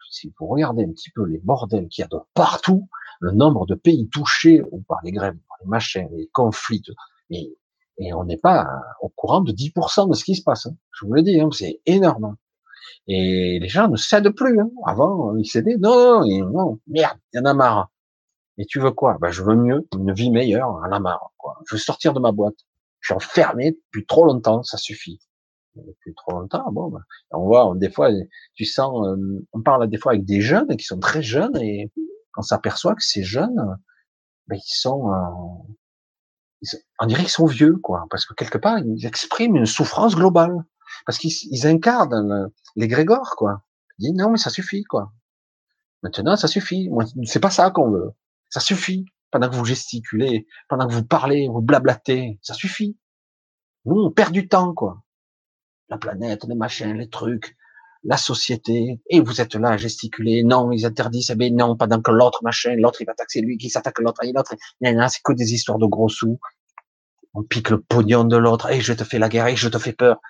Si vous regardez un petit peu les bordels qu'il y a de partout, le nombre de pays touchés par les grèves, par les machins, les conflits, et, et on n'est pas au courant de 10% de ce qui se passe. Hein. Je vous le dis, hein, c'est énorme. Et les gens ne cèdent plus. Hein. Avant, ils cédaient. Non, non, non, merde, il y en a marre. Et tu veux quoi? Ben, Je veux mieux, une vie meilleure, en a marre. Quoi. Je veux sortir de ma boîte. Je suis enfermé depuis trop longtemps, ça suffit. Depuis trop longtemps, bon, ben, on voit, des fois, tu sens, euh, on parle des fois avec des jeunes qui sont très jeunes et on s'aperçoit que ces jeunes, ben, ils sont, euh, ils, on dirait qu'ils sont vieux, quoi, parce que quelque part, ils expriment une souffrance globale, parce qu'ils incarnent l'égrégore, quoi. Ils disent non, mais ça suffit, quoi. Maintenant, ça suffit. C'est pas ça qu'on veut. Ça suffit. Pendant que vous gesticulez, pendant que vous parlez, vous blablatez, ça suffit. Nous, on perd du temps, quoi. La planète, les machins, les trucs, la société, et vous êtes là à gesticuler, non, ils interdisent, eh ben non, pendant que l'autre machin, l'autre il va taxer lui, qui s'attaque l'autre, et l'autre, c'est que des histoires de gros sous. On pique le pognon de l'autre, et je te fais la guerre, et je te fais peur.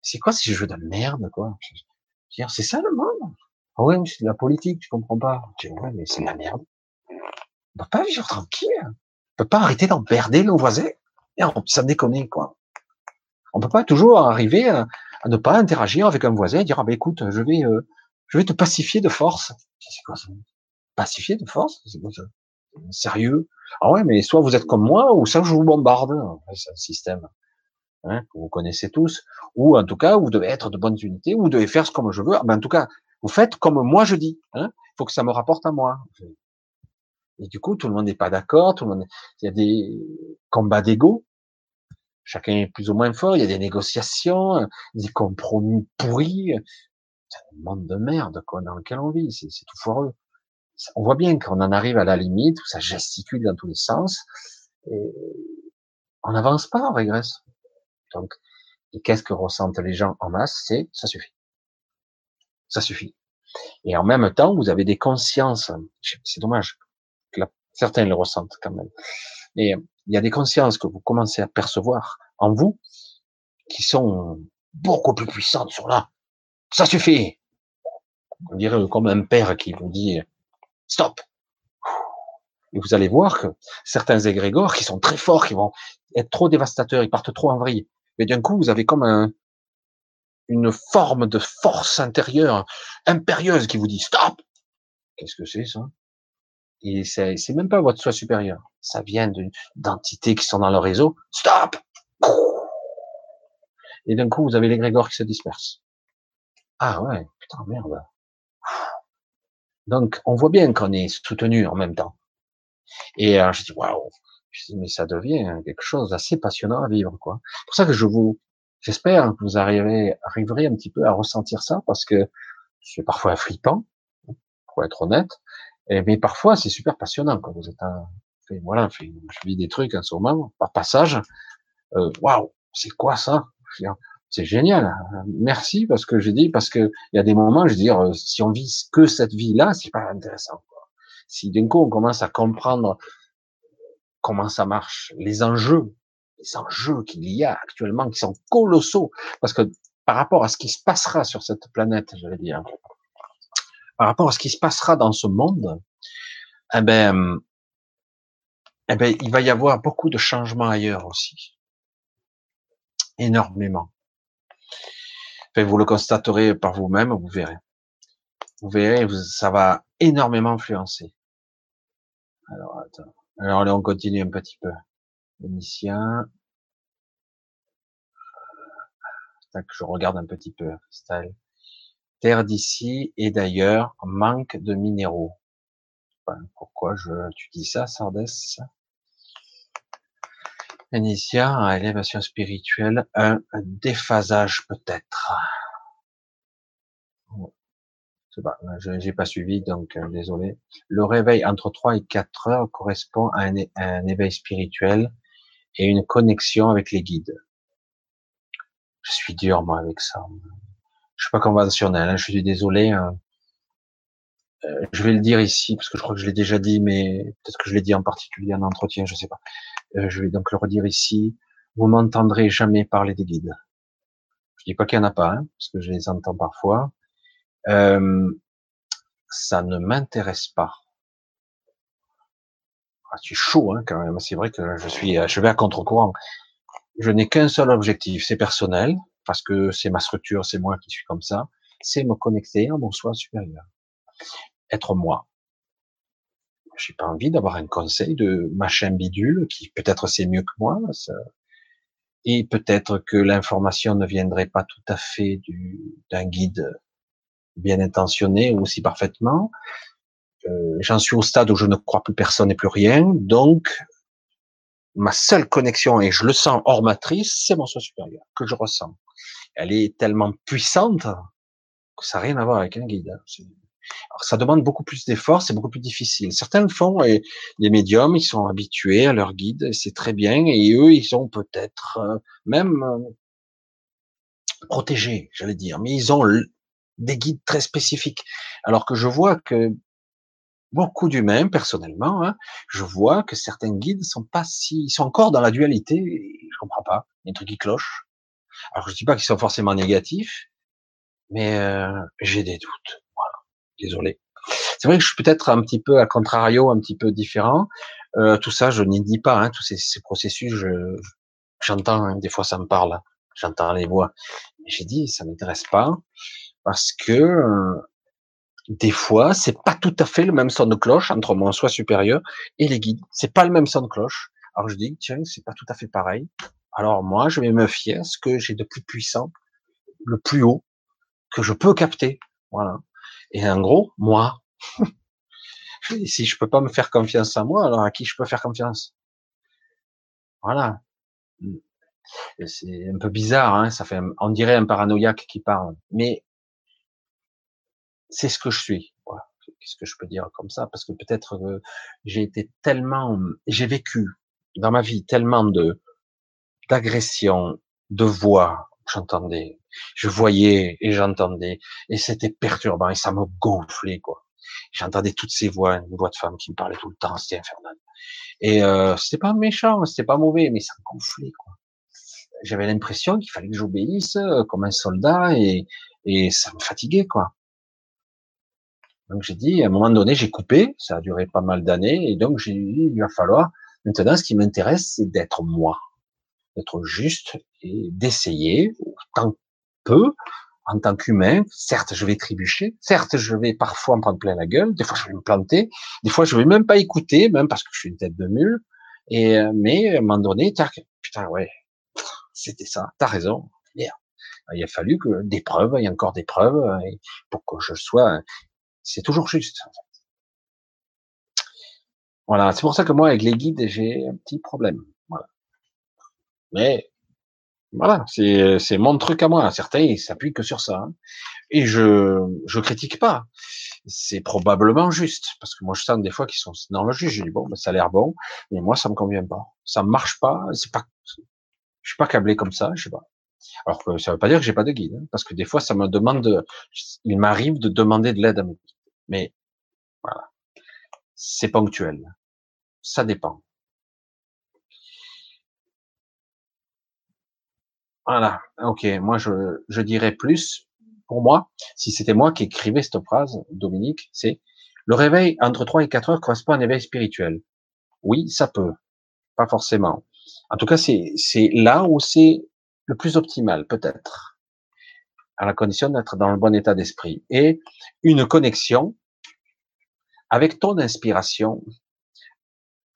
C'est quoi ces jeux de merde, quoi? C'est ça le monde? Ah ouais, c'est de la politique, tu comprends pas. Je mais c'est de la merde. On peut pas vivre tranquille. On peut pas arrêter d'emmerder nos voisins. Et on, ça déconne, quoi. On peut pas toujours arriver à, ne pas interagir avec un voisin et dire, ah ben écoute, je vais, euh, te pacifier de force. C'est quoi ça? Pacifier de force? C'est quoi ça? Sérieux? Ah ouais, mais soit vous êtes comme moi, ou ça je vous bombarde. C'est un système. Hein, que vous connaissez tous. Ou en tout cas, vous devez être de bonnes unités, ou vous devez faire ce comme je veux. Ben, en tout cas, vous faites comme moi je dis. Hein. Il faut que ça me rapporte à moi. Et du coup, tout le monde n'est pas d'accord. Tout le monde, il y a des combats d'ego. Chacun est plus ou moins fort. Il y a des négociations, des compromis pourris. C'est un monde de merde quoi dans lequel on vit. C'est tout foireux. On voit bien qu'on en arrive à la limite où ça gesticule dans tous les sens. Et on n'avance pas, on régresse. Donc, et qu'est-ce que ressentent les gens en masse? C'est ça suffit. Ça suffit. Et en même temps, vous avez des consciences. C'est dommage certains le ressentent quand même. Mais il y a des consciences que vous commencez à percevoir en vous qui sont beaucoup plus puissantes sur là. Ça suffit. On dirait comme un père qui vous dit stop. Et vous allez voir que certains égrégores qui sont très forts, qui vont être trop dévastateurs, ils partent trop en vrille. Mais d'un coup, vous avez comme un, une forme de force intérieure impérieuse qui vous dit stop. Qu'est-ce que c'est ça? Et c'est, même pas votre soi supérieur. Ça vient d'entités qui sont dans le réseau. Stop. Et d'un coup, vous avez les grégores qui se dispersent. Ah ouais, putain merde. Donc, on voit bien qu'on est soutenu en même temps. Et euh, je dis waouh. Je dis mais ça devient quelque chose d'assez passionnant à vivre quoi. C'est pour ça que je vous J'espère que vous arriverez, arriverez un petit peu à ressentir ça parce que c'est parfois flippant, pour être honnête, mais parfois c'est super passionnant quand vous êtes un, voilà, je vis des trucs en ce moment, par passage, euh, waouh, c'est quoi ça? C'est génial, merci parce que j'ai dit, parce que il y a des moments, je veux dire, euh, si on vit que cette vie-là, c'est pas intéressant. Si d'un coup on commence à comprendre comment ça marche, les enjeux, les enjeux qu'il y a actuellement qui sont colossaux, parce que par rapport à ce qui se passera sur cette planète, je vais dire, par rapport à ce qui se passera dans ce monde, eh ben, eh ben, il va y avoir beaucoup de changements ailleurs aussi, énormément. vous le constaterez par vous-même, vous verrez. Vous verrez, ça va énormément influencer. Alors, attends. Alors, on continue un petit peu. Vénitien. je regarde un petit peu, cristal. Terre d'ici et d'ailleurs, manque de minéraux. pourquoi je, tu dis ça, Sardes Vénitien, élévation spirituelle, un déphasage peut-être. Je j'ai pas suivi, donc euh, désolé. Le réveil entre 3 et 4 heures correspond à un, éveil spirituel et une connexion avec les guides. Je suis dur, moi, avec ça. Je suis pas conventionnel, hein, je suis désolé. Hein. Euh, je vais le dire ici, parce que je crois que je l'ai déjà dit, mais peut-être que je l'ai dit en particulier en entretien, je sais pas. Euh, je vais donc le redire ici. Vous m'entendrez jamais parler des guides. Je dis pas qu'il y en a pas, hein, parce que je les entends parfois. Euh, ça ne m'intéresse pas. Ah, c'est chaud hein, quand même. C'est vrai que je suis, je vais à contre-courant. Je n'ai qu'un seul objectif, c'est personnel, parce que c'est ma structure, c'est moi qui suis comme ça. C'est me connecter à mon soi supérieur, être moi. J'ai pas envie d'avoir un conseil de machin bidule qui peut-être c'est mieux que moi. Et peut-être que l'information ne viendrait pas tout à fait d'un guide bien intentionné ou aussi parfaitement. Euh, j'en suis au stade où je ne crois plus personne et plus rien, donc ma seule connexion, et je le sens hors matrice, c'est mon soi supérieur, que je ressens. Elle est tellement puissante que ça n'a rien à voir avec un guide. Hein. Alors, ça demande beaucoup plus d'efforts, c'est beaucoup plus difficile. Certains le font et les médiums, ils sont habitués à leur guide, c'est très bien, et eux, ils sont peut-être euh, même euh, protégés, j'allais dire, mais ils ont des guides très spécifiques. Alors que je vois que beaucoup d'humains, personnellement, hein, je vois que certains guides sont pas si, ils sont encore dans la dualité. je comprends pas. Il y a un truc qui cloche. Alors je dis pas qu'ils sont forcément négatifs, mais euh, j'ai des doutes. Voilà. Désolé. C'est vrai que je suis peut-être un petit peu à contrario, un petit peu différent. Euh, tout ça, je n'y dis pas. Hein, tous ces, ces processus, je, j'entends. Hein, des fois, ça me parle. J'entends les voix. J'ai dit, ça m'intéresse pas parce que euh, des fois, c'est pas tout à fait le même son de cloche entre mon soi supérieur et les guides. C'est pas le même son de cloche. Alors je dis, tiens, c'est pas tout à fait pareil. Alors moi, je vais me fier à ce que j'ai de plus puissant, le plus haut, que je peux capter. Voilà. Et en gros, moi, si je peux pas me faire confiance à moi, alors à qui je peux faire confiance? Voilà. C'est un peu bizarre, hein ça fait, on dirait un paranoïaque qui parle, mais c'est ce que je suis. Qu'est-ce que je peux dire comme ça? Parce que peut-être j'ai été tellement, j'ai vécu dans ma vie tellement de d'agression, de voix, j'entendais, je voyais et j'entendais, et c'était perturbant et ça me gonflait quoi. J'entendais toutes ces voix, une voix de femme qui me parlait tout le temps, c'était infernal. Et euh, c'était pas méchant, c'était pas mauvais, mais ça me gonflait quoi. J'avais l'impression qu'il fallait que j'obéisse euh, comme un soldat et, et ça me fatiguait quoi. Donc j'ai dit, à un moment donné, j'ai coupé, ça a duré pas mal d'années, et donc j'ai dit, il va falloir, maintenant ce qui m'intéresse, c'est d'être moi, d'être juste et d'essayer, tant peu, en tant qu'humain, certes je vais trébucher, certes je vais parfois me prendre plein la gueule, des fois je vais me planter, des fois je vais même pas écouter, même parce que je suis une tête de mule, et euh, mais à un moment donné, putain ouais, c'était ça, t'as raison, merde. Il a fallu que des preuves, il y a encore des preuves, euh, pour que je sois c'est toujours juste. Voilà, c'est pour ça que moi, avec les guides, j'ai un petit problème. Mais voilà, c'est c'est mon truc à moi. Certains ils s'appuient que sur ça, hein. et je je critique pas. C'est probablement juste parce que moi je sens des fois qu'ils sont dans le juge. Je dis bon, ben, ça a l'air bon, mais moi ça me convient pas. Ça marche pas. C'est pas, je suis pas câblé comme ça. Je sais pas. Alors que ça veut pas dire que j'ai pas de guide, hein, parce que des fois ça me demande, il m'arrive de demander de l'aide à mes guides. Mais voilà, c'est ponctuel. Ça dépend. Voilà, ok. Moi, je, dirais plus, pour moi, si c'était moi qui écrivais cette phrase, Dominique, c'est le réveil entre 3 et 4 heures correspond à un éveil spirituel. Oui, ça peut. Pas forcément. En tout cas, c'est, c'est là où c'est le plus optimal, peut-être à la condition d'être dans le bon état d'esprit. Et une connexion avec ton inspiration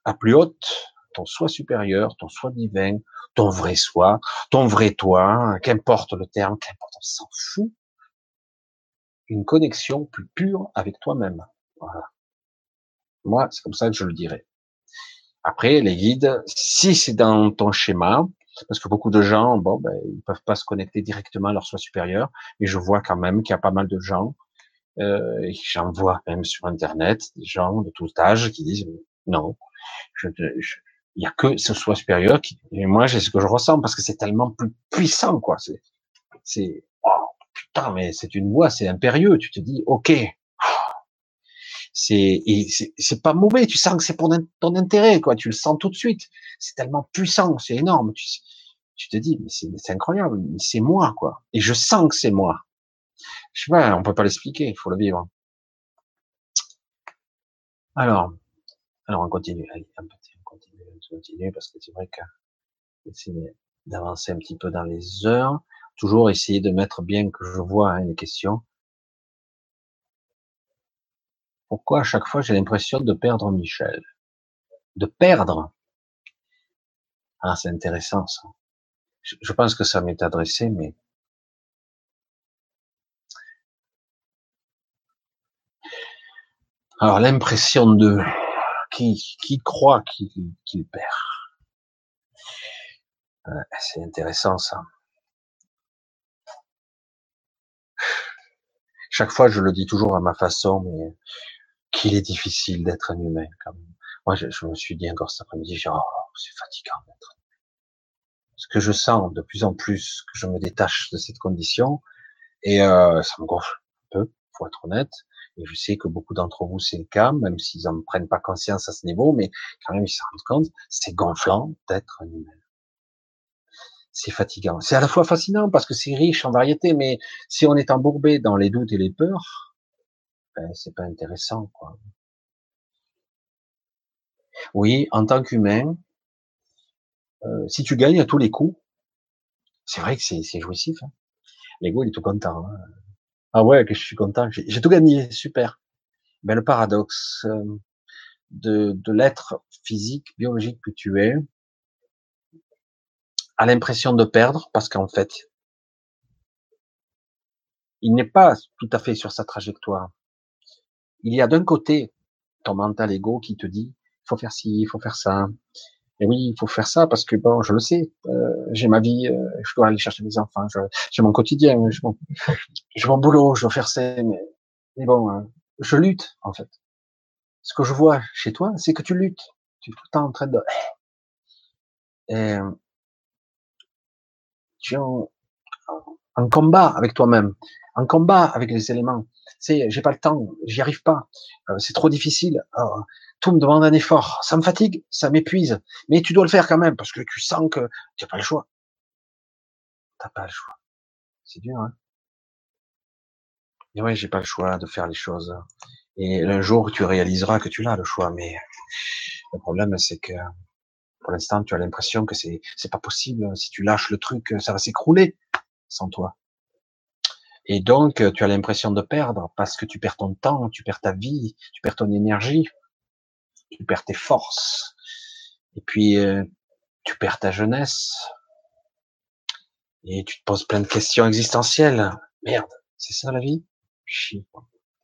à plus haute, ton soi supérieur, ton soi divin, ton vrai soi, ton vrai toi, qu'importe le terme, qu'importe, on s'en fout. Une connexion plus pure avec toi-même. Voilà. Moi, c'est comme ça que je le dirais. Après, les guides, si c'est dans ton schéma, parce que beaucoup de gens, bon, ben, ils peuvent pas se connecter directement à leur soi supérieur, mais je vois quand même qu'il y a pas mal de gens, euh, et j'en vois même sur Internet, des gens de tout âge qui disent non, je, il y a que ce soi supérieur qui, et moi, j'ai ce que je ressens parce que c'est tellement plus puissant, quoi. C'est, c'est, oh, putain, mais c'est une voix, c'est impérieux. Tu te dis, ok, c'est c'est pas mauvais. Tu sens que c'est pour ton intérêt quoi. Tu le sens tout de suite. C'est tellement puissant c'est énorme. Tu, tu te dis mais c'est incroyable. C'est moi quoi. Et je sens que c'est moi. Je sais pas on peut pas l'expliquer. Il faut le vivre. Alors alors on continue on continue parce que c'est vrai que essayer d'avancer un petit peu dans les heures. Toujours essayer de mettre bien que je vois hein, les questions. Pourquoi à chaque fois j'ai l'impression de perdre Michel? De perdre? Ah, c'est intéressant ça. Je, pense que ça m'est adressé, mais alors l'impression de qui croit qu'il perd. c'est intéressant ça. Chaque fois, je le dis toujours à ma façon, mais qu'il est difficile d'être un humain. Moi, je, me suis dit encore cet après-midi, oh, c'est fatigant d'être. Ce que je sens de plus en plus, que je me détache de cette condition, et euh, ça me gonfle. peu, faut être honnête. Et je sais que beaucoup d'entre vous, c'est le cas, même s'ils en prennent pas conscience à ce niveau, mais quand même, ils se rendent compte, c'est gonflant d'être un humain. C'est fatigant. C'est à la fois fascinant parce que c'est riche en variété, mais si on est embourbé dans les doutes et les peurs, ben, c'est pas intéressant, quoi. Oui, en tant qu'humain, euh, si tu gagnes à tous les coups, c'est vrai que c'est jouissif. Hein. L'ego, il est tout content. Hein. Ah ouais, que je suis content. J'ai tout gagné, super. Mais le paradoxe euh, de, de l'être physique, biologique que tu es, a l'impression de perdre parce qu'en fait, il n'est pas tout à fait sur sa trajectoire. Il y a d'un côté ton mental ego qui te dit, il faut faire ci, il faut faire ça. Et oui, il faut faire ça parce que bon, je le sais, euh, j'ai ma vie, euh, je dois aller chercher mes enfants, j'ai mon quotidien, j'ai mon, boulot, je dois faire ça, mais, bon, euh, je lutte en fait. Ce que je vois chez toi, c'est que tu luttes, tu es tout le temps en train de, et, tu es en combat avec toi-même, en combat avec les éléments. C'est, j'ai pas le temps, j'y arrive pas, c'est trop difficile tout me demande un effort. Ça me fatigue, ça m'épuise. Mais tu dois le faire quand même parce que tu sens que tu n'as pas le choix. T'as pas le choix. C'est dur, hein. Et ouais, j'ai pas le choix de faire les choses. Et un jour, tu réaliseras que tu l'as le choix. Mais le problème, c'est que pour l'instant, tu as l'impression que c'est c'est pas possible. Si tu lâches le truc, ça va s'écrouler sans toi. Et donc, tu as l'impression de perdre parce que tu perds ton temps, tu perds ta vie, tu perds ton énergie tu perds tes forces, et puis euh, tu perds ta jeunesse, et tu te poses plein de questions existentielles. Merde, c'est ça la vie? Chie.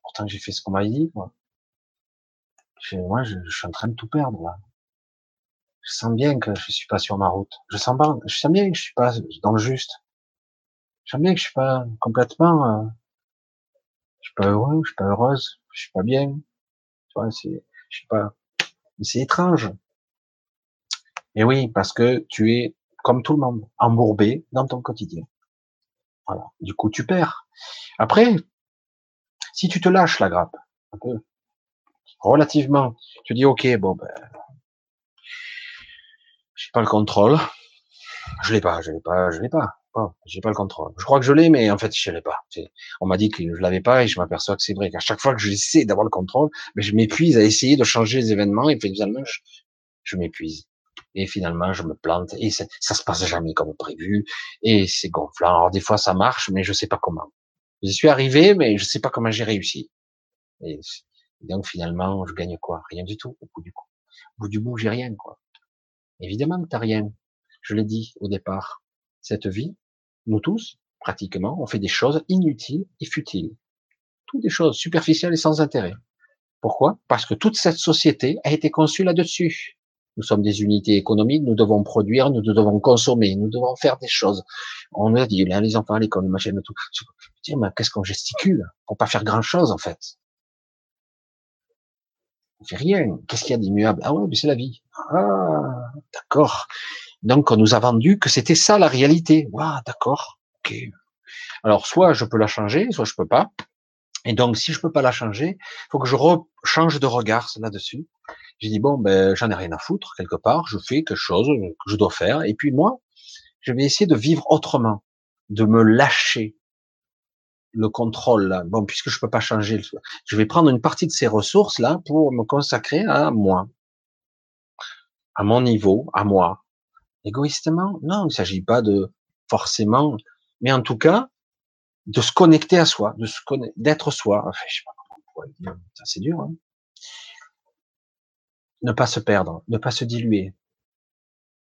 Pourtant j'ai fait ce qu'on m'a dit, moi. Je, suis en train de tout perdre. Je sens bien que je suis pas sur ma route. Je sens je sens bien que je suis pas dans le juste. Sens bien que je suis pas complètement. Euh, je suis pas heureux, je suis pas heureuse, je suis pas bien. Tu vois, c'est, je sais pas. C'est étrange. Et oui, parce que tu es, comme tout le monde, embourbé dans ton quotidien. Voilà. Du coup, tu perds. Après, si tu te lâches la grappe, un peu, relativement, tu dis, OK, bon, ben, j'ai pas le contrôle. Je l'ai pas, je l'ai pas, je l'ai pas. Bon, j'ai pas le contrôle. Je crois que je l'ai, mais en fait, je l'ai pas. On m'a dit que je l'avais pas et je m'aperçois que c'est vrai qu'à chaque fois que j'essaie d'avoir le contrôle, mais je m'épuise à essayer de changer les événements et finalement, je, m'épuise. Et finalement, je me plante et ça, ça se passe jamais comme prévu et c'est gonflant. Alors, des fois, ça marche, mais je sais pas comment. J'y suis arrivé, mais je sais pas comment j'ai réussi. Et donc, finalement, je gagne quoi? Rien du tout, au bout du coup. Au bout du bout, j'ai rien, quoi. Évidemment que t'as rien. Je l'ai dit au départ cette vie, nous tous, pratiquement, on fait des choses inutiles et futiles. Toutes des choses superficielles et sans intérêt. Pourquoi? Parce que toute cette société a été conçue là-dessus. Nous sommes des unités économiques, nous devons produire, nous devons consommer, nous devons faire des choses. On a dit, les enfants à l'école, machin, tout. Je mais qu'est-ce qu'on gesticule pour pas faire grand chose, en fait? On fait rien. Qu'est-ce qu'il y a d'immuable? Ah ouais, mais c'est la vie. Ah, d'accord. Donc on nous a vendu que c'était ça la réalité. Waouh, d'accord. Ok. Alors soit je peux la changer, soit je peux pas. Et donc si je peux pas la changer, faut que je change de regard là-dessus. J'ai dit bon ben j'en ai rien à foutre quelque part, je fais quelque chose que je dois faire. Et puis moi, je vais essayer de vivre autrement, de me lâcher le contrôle. Bon puisque je peux pas changer, je vais prendre une partie de ces ressources là pour me consacrer à moi, à mon niveau, à moi, Égoïstement Non, il ne s'agit pas de forcément, mais en tout cas, de se connecter à soi, de se d'être soi. Enfin, je sais pas comment on pourrait dire, ça c'est dur. Hein ne pas se perdre, ne pas se diluer.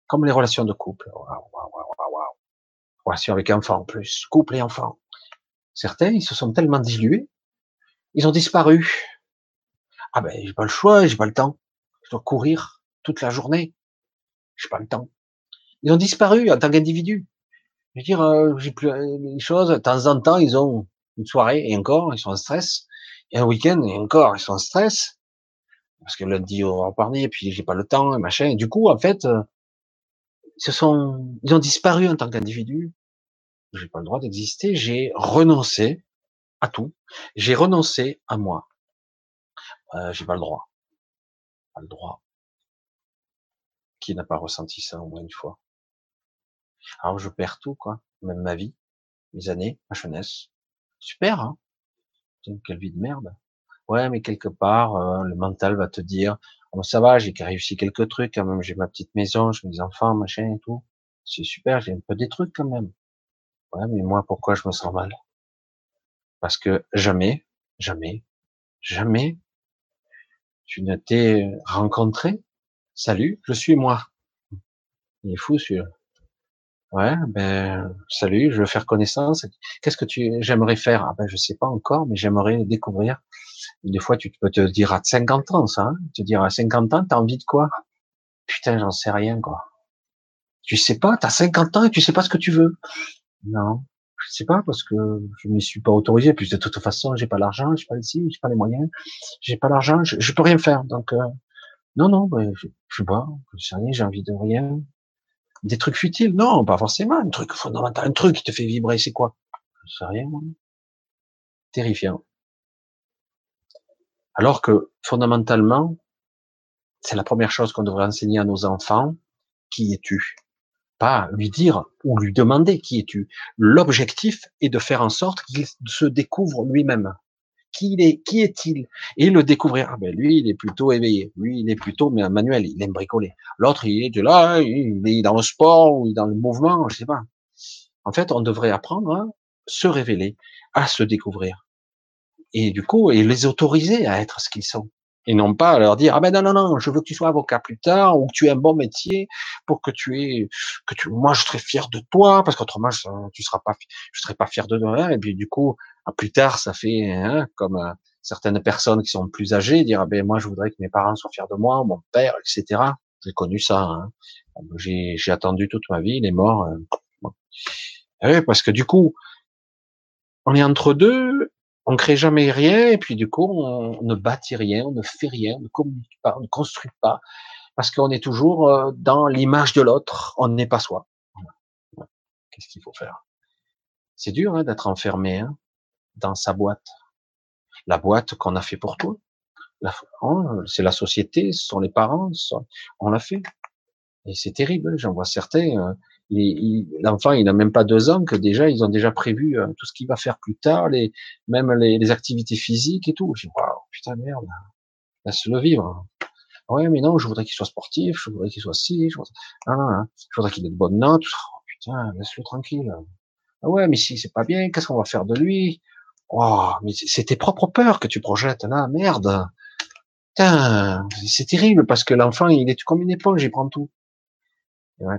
Comme les relations de couple. Relation avec enfant en plus, couple et enfant. Certains, ils se sont tellement dilués, ils ont disparu. Ah ben, j'ai pas le choix, j'ai pas le temps. Je dois courir toute la journée. J'ai pas le temps. Ils ont disparu en tant qu'individus. Je veux dire, euh, j'ai plus euh, les choses. De temps en temps, ils ont une soirée et encore, ils sont en stress. Et un week-end et encore, ils sont en stress parce que lundi on va en et puis j'ai pas le temps et machin. Du coup, en fait, euh, ce sont, ils ont disparu en tant qu'individus. J'ai pas le droit d'exister. J'ai renoncé à tout. J'ai renoncé à moi. Euh, j'ai pas le droit. Pas le droit. Qui n'a pas ressenti ça au moins une fois? Alors je perds tout, quoi. Même ma vie, mes années, ma jeunesse. Super, hein Quelle vie de merde. Ouais, mais quelque part, euh, le mental va te dire, oh, ça va, j'ai réussi quelques trucs quand même. J'ai ma petite maison, j'ai mes enfants, machin et tout. C'est super, j'ai un peu des trucs quand même. Ouais, mais moi, pourquoi je me sens mal? Parce que jamais, jamais, jamais tu ne t'es rencontré. Salut, je suis moi. Il est fou celui-là. Ouais, ben salut, je veux faire connaissance. Qu'est-ce que tu j'aimerais faire? Ah ben je sais pas encore, mais j'aimerais découvrir. Des fois, tu peux te dire à 50 ans, ça. Hein te dire à 50 ans, t'as envie de quoi? Putain, j'en sais rien, quoi. Tu sais pas, t'as 50 ans et tu sais pas ce que tu veux. Non, je sais pas parce que je m'y suis pas autorisé. Puis de toute façon, j'ai pas l'argent, j'ai pas ici, j'ai pas les moyens, j'ai pas l'argent, je, je, peux rien faire. Donc euh, non, non, ben, je, je pas, je sais rien, j'ai envie de rien. Des trucs futiles, non, pas forcément. Un truc fondamental, un truc qui te fait vibrer, c'est quoi? Je sais rien. Terrifiant. Alors que fondamentalement, c'est la première chose qu'on devrait enseigner à nos enfants. Qui es-tu? Pas lui dire ou lui demander qui es-tu. L'objectif est de faire en sorte qu'il se découvre lui-même. Qui il est, est-il? Et le découvrir. Ah ben lui, il est plutôt éveillé. Lui, il est plutôt mais manuel. Il aime bricoler. L'autre, il est de là, il est dans le sport ou dans le mouvement, je sais pas. En fait, on devrait apprendre à se révéler, à se découvrir. Et du coup, et les autoriser à être ce qu'ils sont et non pas leur dire ah ben non non non je veux que tu sois avocat plus tard ou que tu aies un bon métier pour que tu aies que tu moi je serais fier de toi parce qu'autrement tu seras pas je serais pas fier de toi et puis du coup à plus tard ça fait hein, comme euh, certaines personnes qui sont plus âgées dire ah ben moi je voudrais que mes parents soient fiers de moi mon père etc j'ai connu ça hein. j'ai attendu toute ma vie il est mort euh, eh parce que du coup on est entre deux on crée jamais rien et puis du coup on ne bâtit rien, on ne fait rien, on ne communique pas, on ne construit pas parce qu'on est toujours euh, dans l'image de l'autre, on n'est pas soi. Qu'est-ce qu'il faut faire? C'est dur hein, d'être enfermé hein, dans sa boîte, la boîte qu'on a fait pour toi. Hein, c'est la société, ce sont les parents, on l'a fait. Et c'est terrible. J'en vois certains. L'enfant, il n'a même pas deux ans que déjà, ils ont déjà prévu euh, tout ce qu'il va faire plus tard, les, même les, activités physiques et tout. Je dis, waouh, putain, merde, laisse-le vivre. Ouais, mais non, je voudrais qu'il soit sportif, je voudrais qu'il soit ci, je voudrais, ah, je voudrais qu'il ait de bonnes notes. Oh, putain, laisse-le tranquille. Ah ouais, mais si c'est pas bien, qu'est-ce qu'on va faire de lui? Oh, mais c'est tes propres peurs que tu projettes, là, merde. Putain, c'est terrible parce que l'enfant, il est comme une éponge, il prend tout. Ouais.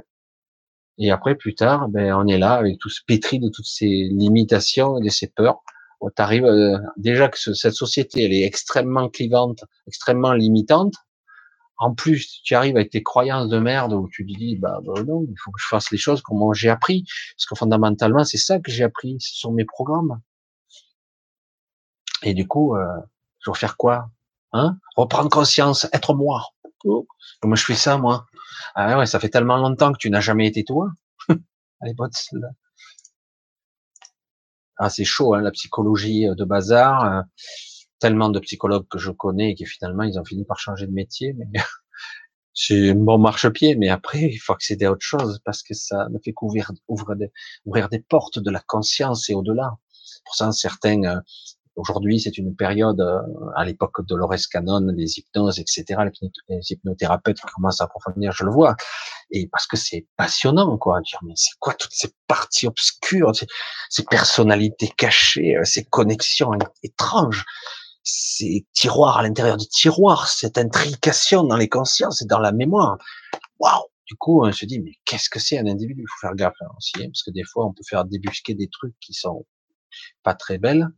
Et après, plus tard, ben, on est là avec tout ce pétri de toutes ces limitations et de ces peurs. Tu arrives euh, déjà que cette société, elle est extrêmement clivante, extrêmement limitante. En plus, tu arrives avec tes croyances de merde où tu te dis, bah, bah non, il faut que je fasse les choses comme j'ai appris. Parce que fondamentalement, c'est ça que j'ai appris. Ce sont mes programmes. Et du coup, euh, je vais faire quoi hein? Reprendre conscience, être moi. Oh, comment je fais ça, moi? Ah ouais, ça fait tellement longtemps que tu n'as jamais été toi. Allez, Ah, c'est chaud, hein, la psychologie euh, de bazar. Euh, tellement de psychologues que je connais et qui finalement ils ont fini par changer de métier, c'est un bon marchepied. Mais après, il faut accéder à autre chose parce que ça ne fait qu'ouvrir ouvrir des, des portes de la conscience et au-delà. Pour ça, certains euh, Aujourd'hui, c'est une période, euh, à l'époque de Dolores Cannon, des hypnoses, etc., les hypnothérapeutes commencent à approfondir, je le vois. Et parce que c'est passionnant, quoi, dire, mais c'est quoi toutes ces parties obscures, ces, personnalités cachées, euh, ces connexions étranges, ces tiroirs à l'intérieur du tiroir, cette intrication dans les consciences et dans la mémoire. Waouh! Du coup, on se dit, mais qu'est-ce que c'est un individu? Il faut faire gaffe, hein, aussi, hein, parce que des fois, on peut faire débusquer des trucs qui sont pas très belles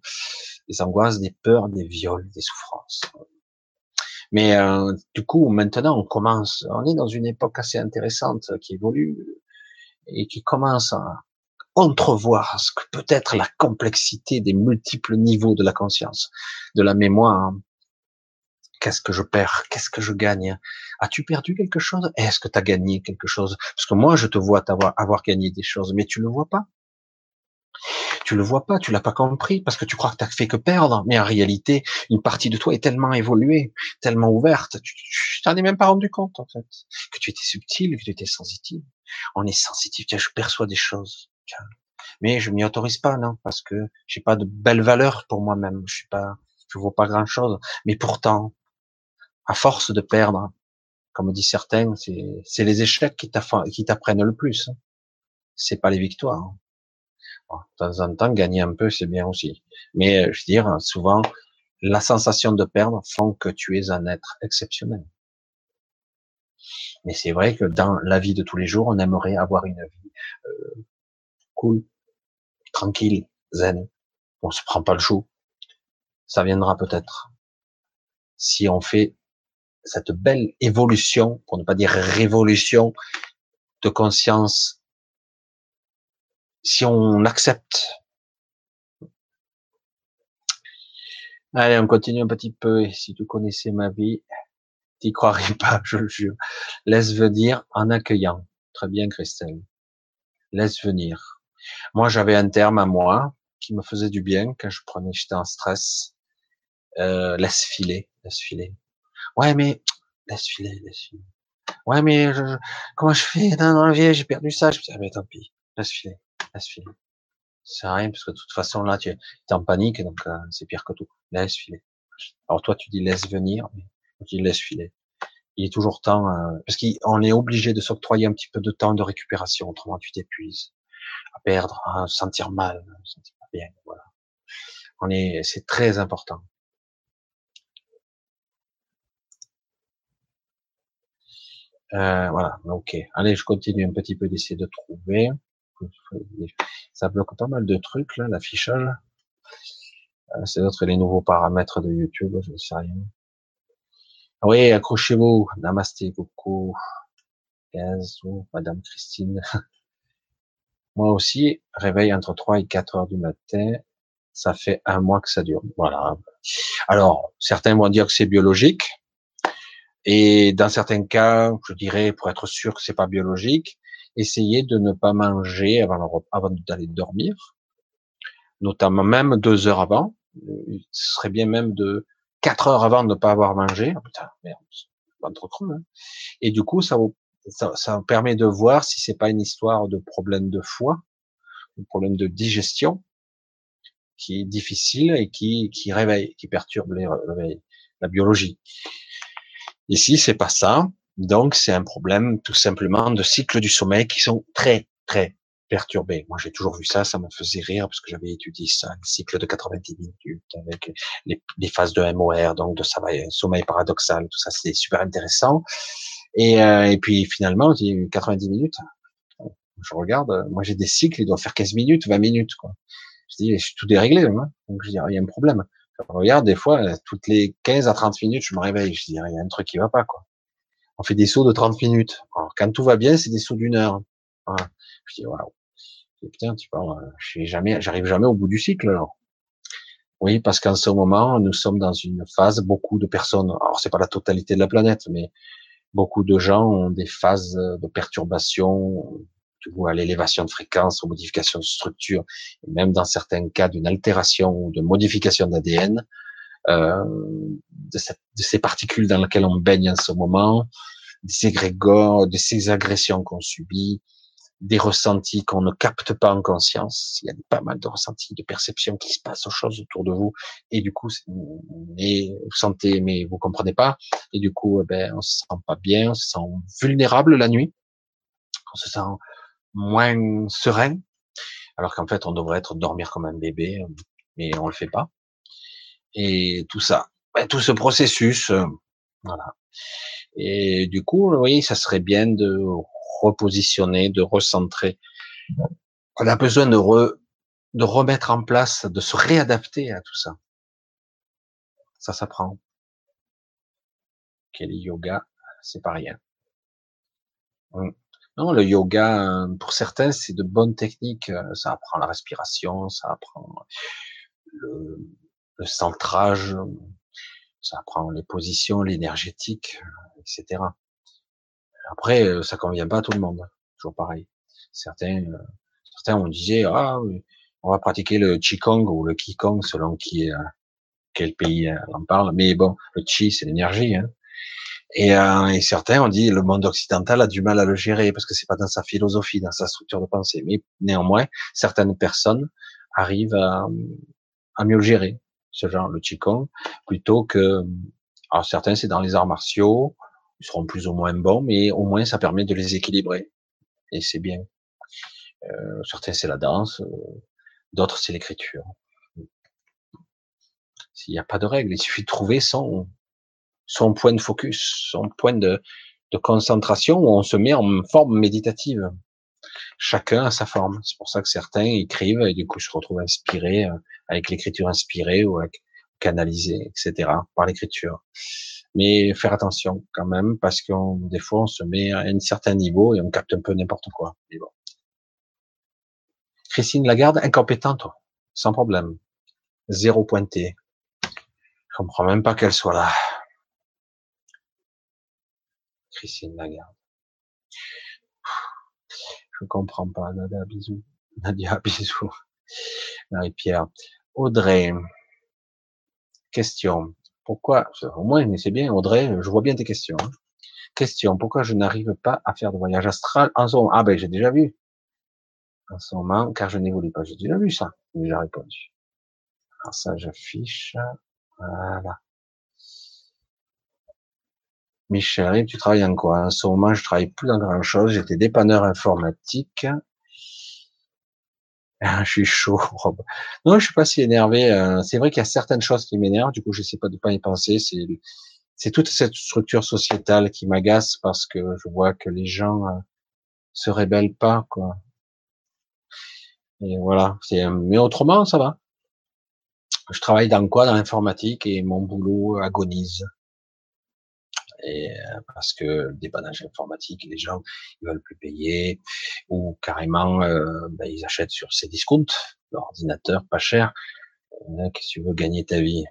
des angoisses, des peurs, des viols, des souffrances. Mais euh, du coup, maintenant, on commence, on est dans une époque assez intéressante qui évolue et qui commence à entrevoir ce que peut être la complexité des multiples niveaux de la conscience, de la mémoire. Qu'est-ce que je perds? Qu'est-ce que je gagne? As-tu perdu quelque chose? Est-ce que tu as gagné quelque chose? Parce que moi, je te vois avoir, avoir gagné des choses, mais tu ne le vois pas. Tu le vois pas, tu l'as pas compris parce que tu crois que tu fait que perdre, mais en réalité, une partie de toi est tellement évoluée, tellement ouverte, tu t'en es même pas rendu compte en fait, que tu étais subtil, que tu étais sensitive. On est sensitif, tiens, je perçois des choses, mais je m'y autorise pas, non, parce que j'ai pas de belles valeurs pour moi-même, je suis pas, je vaux pas grand chose, mais pourtant, à force de perdre, comme dit certains, c'est les échecs qui t'apprennent le plus. Hein. C'est pas les victoires. De temps en temps, gagner un peu, c'est bien aussi. Mais euh, je veux dire, souvent, la sensation de perdre font que tu es un être exceptionnel. Mais c'est vrai que dans la vie de tous les jours, on aimerait avoir une vie euh, cool, tranquille, zen. On se prend pas le chou. Ça viendra peut-être. Si on fait cette belle évolution, pour ne pas dire révolution, de conscience, si on accepte. Allez, on continue un petit peu. Et si tu connaissais ma vie, t'y croirais pas, je le jure. Laisse venir en accueillant. Très bien, Christelle. Laisse venir. Moi, j'avais un terme à moi qui me faisait du bien quand je prenais, j'étais en stress. Euh, laisse filer, laisse filer. Ouais, mais laisse filer, laisse filer. Ouais, mais je, comment je fais? Dans la vie J'ai perdu ça. Je me dis, ah, mais tant pis, laisse filer, laisse filer. C'est rien parce que de toute façon là, tu es en panique, donc euh, c'est pire que tout. Laisse filer. Alors toi, tu dis laisse venir, mais tu dis laisse filer. Il est toujours temps, euh, parce qu'on est obligé de s'octroyer un petit peu de temps de récupération, autrement tu t'épuises, à perdre, à sentir mal, à sentir pas bien. Voilà. On est, c'est très important. Euh, voilà, ok. Allez, je continue un petit peu d'essayer de trouver. Ça bloque pas mal de trucs là, l'affichage. Euh, c'est d'autres les nouveaux paramètres de YouTube, je ne sais rien. Oui, accrochez-vous. Namasté, coucou. 15, Madame Christine. Moi aussi, réveil entre 3 et 4 heures du matin. Ça fait un mois que ça dure. Voilà. Alors, certains vont dire que c'est biologique. Et dans certains cas, je dirais, pour être sûr que c'est pas biologique, essayez de ne pas manger avant, d'aller dormir, notamment même deux heures avant. Ce serait bien même de quatre heures avant de ne pas avoir mangé. Oh, putain, merde, creux. Hein. Et du coup, ça vous, ça, ça permet de voir si c'est pas une histoire de problème de foie, un problème de digestion qui est difficile et qui, qui réveille, qui perturbe la biologie. Ici, c'est pas ça. Donc, c'est un problème tout simplement de cycle du sommeil qui sont très, très perturbés. Moi, j'ai toujours vu ça, ça me faisait rire parce que j'avais étudié ça, le cycle de 90 minutes avec les, phases de MOR, donc de sommeil paradoxal, tout ça, c'est super intéressant. Et, euh, et puis finalement, 90 minutes. Je regarde, moi j'ai des cycles, ils doivent faire 15 minutes, 20 minutes, quoi. Je dis, je suis tout déréglé, hein. donc je dis, il y a un problème regarde, des fois, euh, toutes les 15 à 30 minutes, je me réveille. Je dis, il y a un truc qui va pas, quoi. On fait des sauts de 30 minutes. Alors, quand tout va bien, c'est des sauts d'une heure. Je dis, waouh. Putain, tu vois, je jamais, j'arrive jamais au bout du cycle, alors. Oui, parce qu'en ce moment, nous sommes dans une phase, beaucoup de personnes, alors c'est pas la totalité de la planète, mais beaucoup de gens ont des phases de perturbation, à l'élévation de fréquence, aux modifications de structure, même dans certains cas d'une altération ou de modification d'ADN, euh, de, de, ces particules dans lesquelles on baigne en ce moment, des égrégores, de ces agressions qu'on subit, des ressentis qu'on ne capte pas en conscience. Il y a pas mal de ressentis, de perceptions qui se passent aux choses autour de vous, et du coup, mais vous sentez, mais vous comprenez pas, et du coup, eh ben, on se sent pas bien, on se sent vulnérable la nuit, on se sent moins serein, alors qu'en fait on devrait être dormir comme un bébé, mais on le fait pas. Et tout ça, ben, tout ce processus, euh, voilà. Et du coup, oui, ça serait bien de repositionner, de recentrer. On a besoin de, de remettre en place, de se réadapter à tout ça. Ça s'apprend. Quel yoga, c'est pas rien. Hum. Non, le yoga, pour certains, c'est de bonnes techniques. Euh, ça apprend la respiration, ça apprend le, le centrage, ça apprend les positions, l'énergétique, etc. Après, euh, ça convient pas à tout le monde. Toujours pareil. Certains, euh, certains on disait ah on va pratiquer le Qigong ou le Qigong selon qui est, quel pays en parle. Mais bon, le Qi, c'est l'énergie. Hein. Et, euh, et, certains ont dit le monde occidental a du mal à le gérer parce que c'est pas dans sa philosophie, dans sa structure de pensée. Mais néanmoins, certaines personnes arrivent à, à mieux le gérer, ce genre le qigong, plutôt que alors certains c'est dans les arts martiaux, ils seront plus ou moins bons, mais au moins ça permet de les équilibrer et c'est bien. Euh, certains c'est la danse, euh, d'autres c'est l'écriture. S'il n'y a pas de règle, il suffit de trouver son son point de focus, son point de, de concentration où on se met en forme méditative. Chacun a sa forme. C'est pour ça que certains écrivent et du coup se retrouvent inspirés euh, avec l'écriture inspirée ou avec canalisée, etc. par l'écriture. Mais faire attention quand même parce que des fois on se met à un certain niveau et on capte un peu n'importe quoi. Christine Lagarde, incompétente, sans problème. Zéro pointé. Je comprends même pas qu'elle soit là. Christine Lagarde. Je comprends pas. Nadia, bisous. Nadia, bisous. Marie-Pierre. Audrey. Question. Pourquoi, au moins, mais c'est bien, Audrey, je vois bien tes questions. Hein. Question. Pourquoi je n'arrive pas à faire de voyage astral en ce moment? Ah ben, j'ai déjà vu. En ce moment, car je n'évolue pas. J'ai déjà vu ça. J'ai déjà répondu. Alors ça, j'affiche. Voilà. Michel, tu travailles en quoi? En ce moment, je travaille plus dans grand chose. J'étais dépanneur informatique. Ah, je suis chaud. Non, je suis pas si énervé. Euh, c'est vrai qu'il y a certaines choses qui m'énervent. Du coup, je sais pas de pas y penser. C'est, c'est toute cette structure sociétale qui m'agace parce que je vois que les gens euh, se rébellent pas, quoi. Et voilà. C'est, mais autrement, ça va. Je travaille dans quoi? Dans l'informatique et mon boulot agonise et euh, parce que le dépannage informatique, les gens ils veulent plus payer ou carrément euh, ben, ils achètent sur ces discounts, l'ordinateur pas cher. Euh, Qu'est-ce que tu veux gagner ta vie?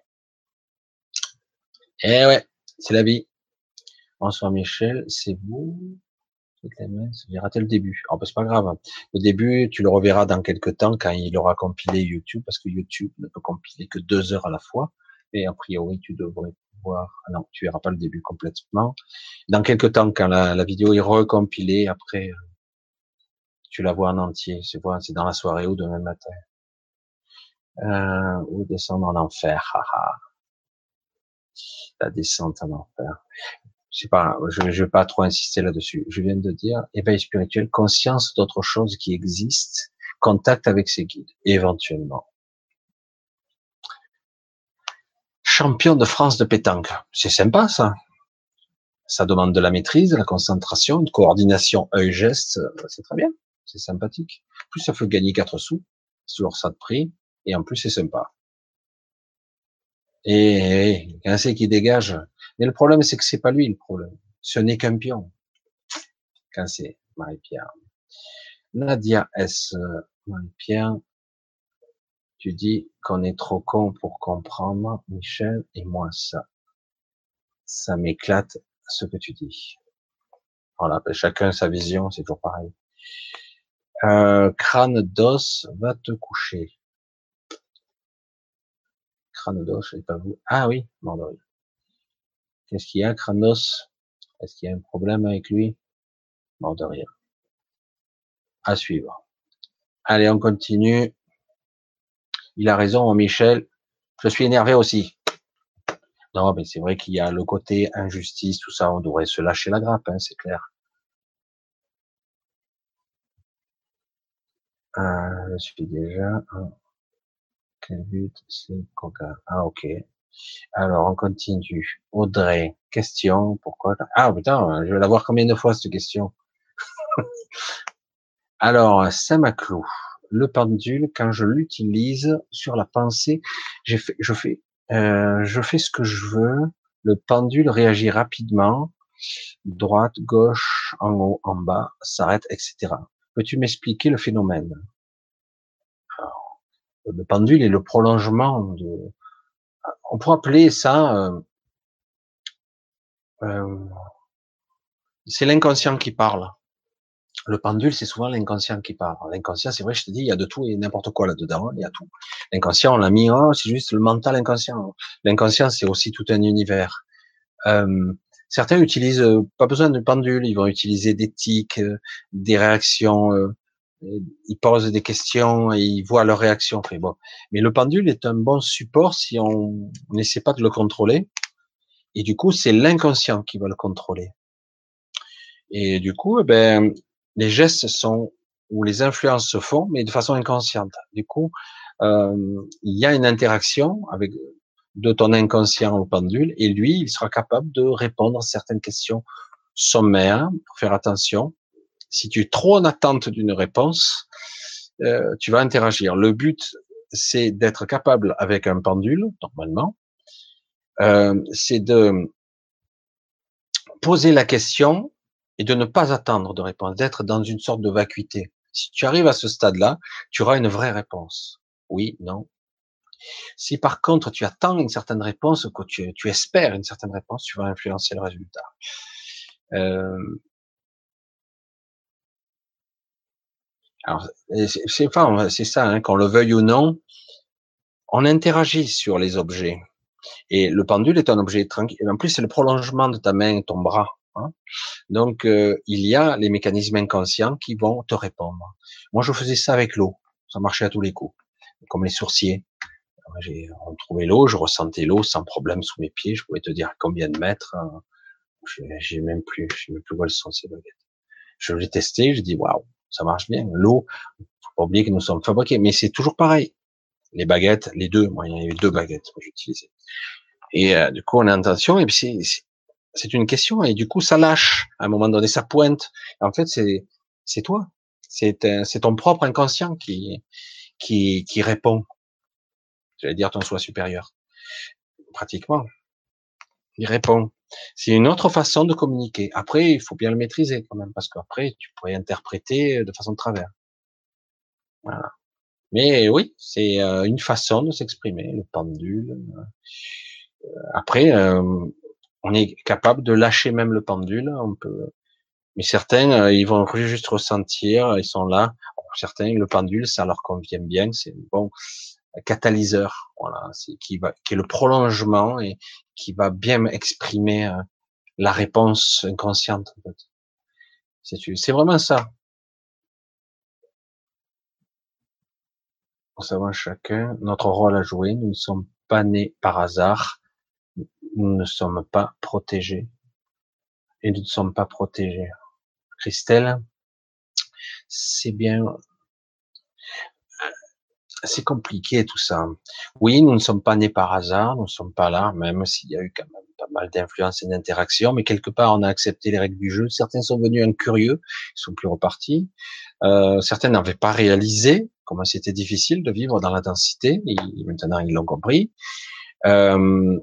Eh ouais, c'est la vie. Bonsoir Michel, c'est vous? J'ai raté le début. Oh, ben, c'est pas grave. Le début, tu le reverras dans quelques temps quand il aura compilé YouTube, parce que YouTube ne peut compiler que deux heures à la fois. Et a priori, tu devrais Ah non, tu verras pas le début complètement. Dans quelques temps, quand la, vidéo est recompilée, après, euh, tu la vois en entier. C'est c'est dans la soirée ou demain matin. Euh, ou descendre en enfer. La descente en enfer. Je sais pas, je, je vais pas trop insister là-dessus. Je viens de dire éveil spirituel, conscience d'autre chose qui existe, contact avec ses guides, éventuellement. Champion de France de pétanque. C'est sympa, ça. Ça demande de la maîtrise, de la concentration, de coordination œil-geste. C'est très bien. C'est sympathique. Plus, ça fait gagner quatre sous. C'est toujours ça de prix. Et en plus, c'est sympa. Et, et c'est qui dégage. Mais le problème, c'est que c'est pas lui le problème. Ce n'est qu'un pion. Quand c'est Marie-Pierre. Nadia S. Marie-Pierre. Tu dis qu'on est trop con pour comprendre, Michel, et moi ça. Ça m'éclate ce que tu dis. Voilà, ben, chacun sa vision, c'est toujours pareil. Euh, crâne d'os, va te coucher. Crâne d'os, c'est pas vous. Ah oui, Mandarin. Qu'est-ce qu'il y a, crâne d'os? Est-ce qu'il y a un problème avec lui? Mort de rien. À suivre. Allez, on continue. Il a raison, Michel. Je suis énervé aussi. Non, mais c'est vrai qu'il y a le côté injustice, tout ça. On devrait se lâcher la grappe, hein, c'est clair. Euh, je suis déjà. Quel but c'est Coca Ah, ok. Alors, on continue. Audrey, question. Pourquoi Ah, putain, je vais la voir combien de fois cette question? Alors, Saint-Maclou le pendule, quand je l'utilise sur la pensée, euh, je fais ce que je veux. Le pendule réagit rapidement, droite, gauche, en haut, en bas, s'arrête, etc. Peux-tu m'expliquer le phénomène? Le pendule est le prolongement de. On pourrait appeler ça. Euh, euh, c'est l'inconscient qui parle. Le pendule, c'est souvent l'inconscient qui parle. L'inconscient, c'est vrai, je te dis, il y a de tout et n'importe quoi là-dedans, il y a tout. L'inconscient, on l'a mis, oh, c'est juste le mental inconscient. L'inconscient, c'est aussi tout un univers. Euh, certains utilisent euh, pas besoin de pendule, ils vont utiliser des tics, euh, des réactions, euh, ils posent des questions et ils voient leurs réactions. Enfin, bon. Mais le pendule est un bon support si on n'essaie pas de le contrôler. Et du coup, c'est l'inconscient qui va le contrôler. Et du coup, eh ben, les gestes sont ou les influences se font, mais de façon inconsciente. Du coup, euh, il y a une interaction avec de ton inconscient au pendule, et lui, il sera capable de répondre à certaines questions sommaires. Pour faire attention, si tu es trop en attente d'une réponse, euh, tu vas interagir. Le but, c'est d'être capable avec un pendule, normalement, euh, c'est de poser la question et de ne pas attendre de réponse, d'être dans une sorte de vacuité. Si tu arrives à ce stade-là, tu auras une vraie réponse. Oui, non. Si par contre tu attends une certaine réponse, que tu, tu espères une certaine réponse, tu vas influencer le résultat. Euh... Alors, c'est ça, hein, qu'on le veuille ou non, on interagit sur les objets. Et le pendule est un objet tranquille. En plus, c'est le prolongement de ta main, ton bras. Hein. Donc, euh, il y a les mécanismes inconscients qui vont te répondre. Moi, je faisais ça avec l'eau. Ça marchait à tous les coups. Comme les sourciers. J'ai retrouvé l'eau, je ressentais l'eau sans problème sous mes pieds. Je pouvais te dire combien de mètres. Hein. J'ai même plus, je même plus où elles sont ces baguettes. Je l'ai testé, je dis waouh, ça marche bien. L'eau, faut pas oublier que nous sommes fabriqués, mais c'est toujours pareil. Les baguettes, les deux, moi il y a eu deux baguettes que j'utilisais. Et euh, du coup on a intention et puis c'est c'est une question et du coup ça lâche à un moment donné, ça pointe. En fait, c'est c'est toi, c'est c'est ton propre inconscient qui qui qui répond. J'allais dire ton soi supérieur. Pratiquement, il répond. C'est une autre façon de communiquer. Après, il faut bien le maîtriser quand même parce qu'après tu pourrais interpréter de façon de travers. Voilà. Mais oui, c'est euh, une façon de s'exprimer, le pendule. Euh, après, euh, on est capable de lâcher même le pendule. On peut, mais certains, euh, ils vont juste ressentir, ils sont là. certains, le pendule, ça leur convient bien. C'est bon catalyseur, voilà, c'est qui va, qui est le prolongement et qui va bien exprimer euh, la réponse inconsciente. C'est vraiment ça. Pour savoir chacun notre rôle à jouer. Nous ne sommes pas nés par hasard nous ne sommes pas protégés. Et nous ne sommes pas protégés. Christelle, c'est bien, c'est compliqué tout ça. Oui, nous ne sommes pas nés par hasard, nous ne sommes pas là, même s'il y a eu quand même pas mal d'influence et d'interaction, mais quelque part on a accepté les règles du jeu. Certains sont venus incurieux, ils sont plus repartis. Euh, certains n'avaient pas réalisé comment c'était difficile de vivre dans la densité, et maintenant ils l'ont compris. Euh,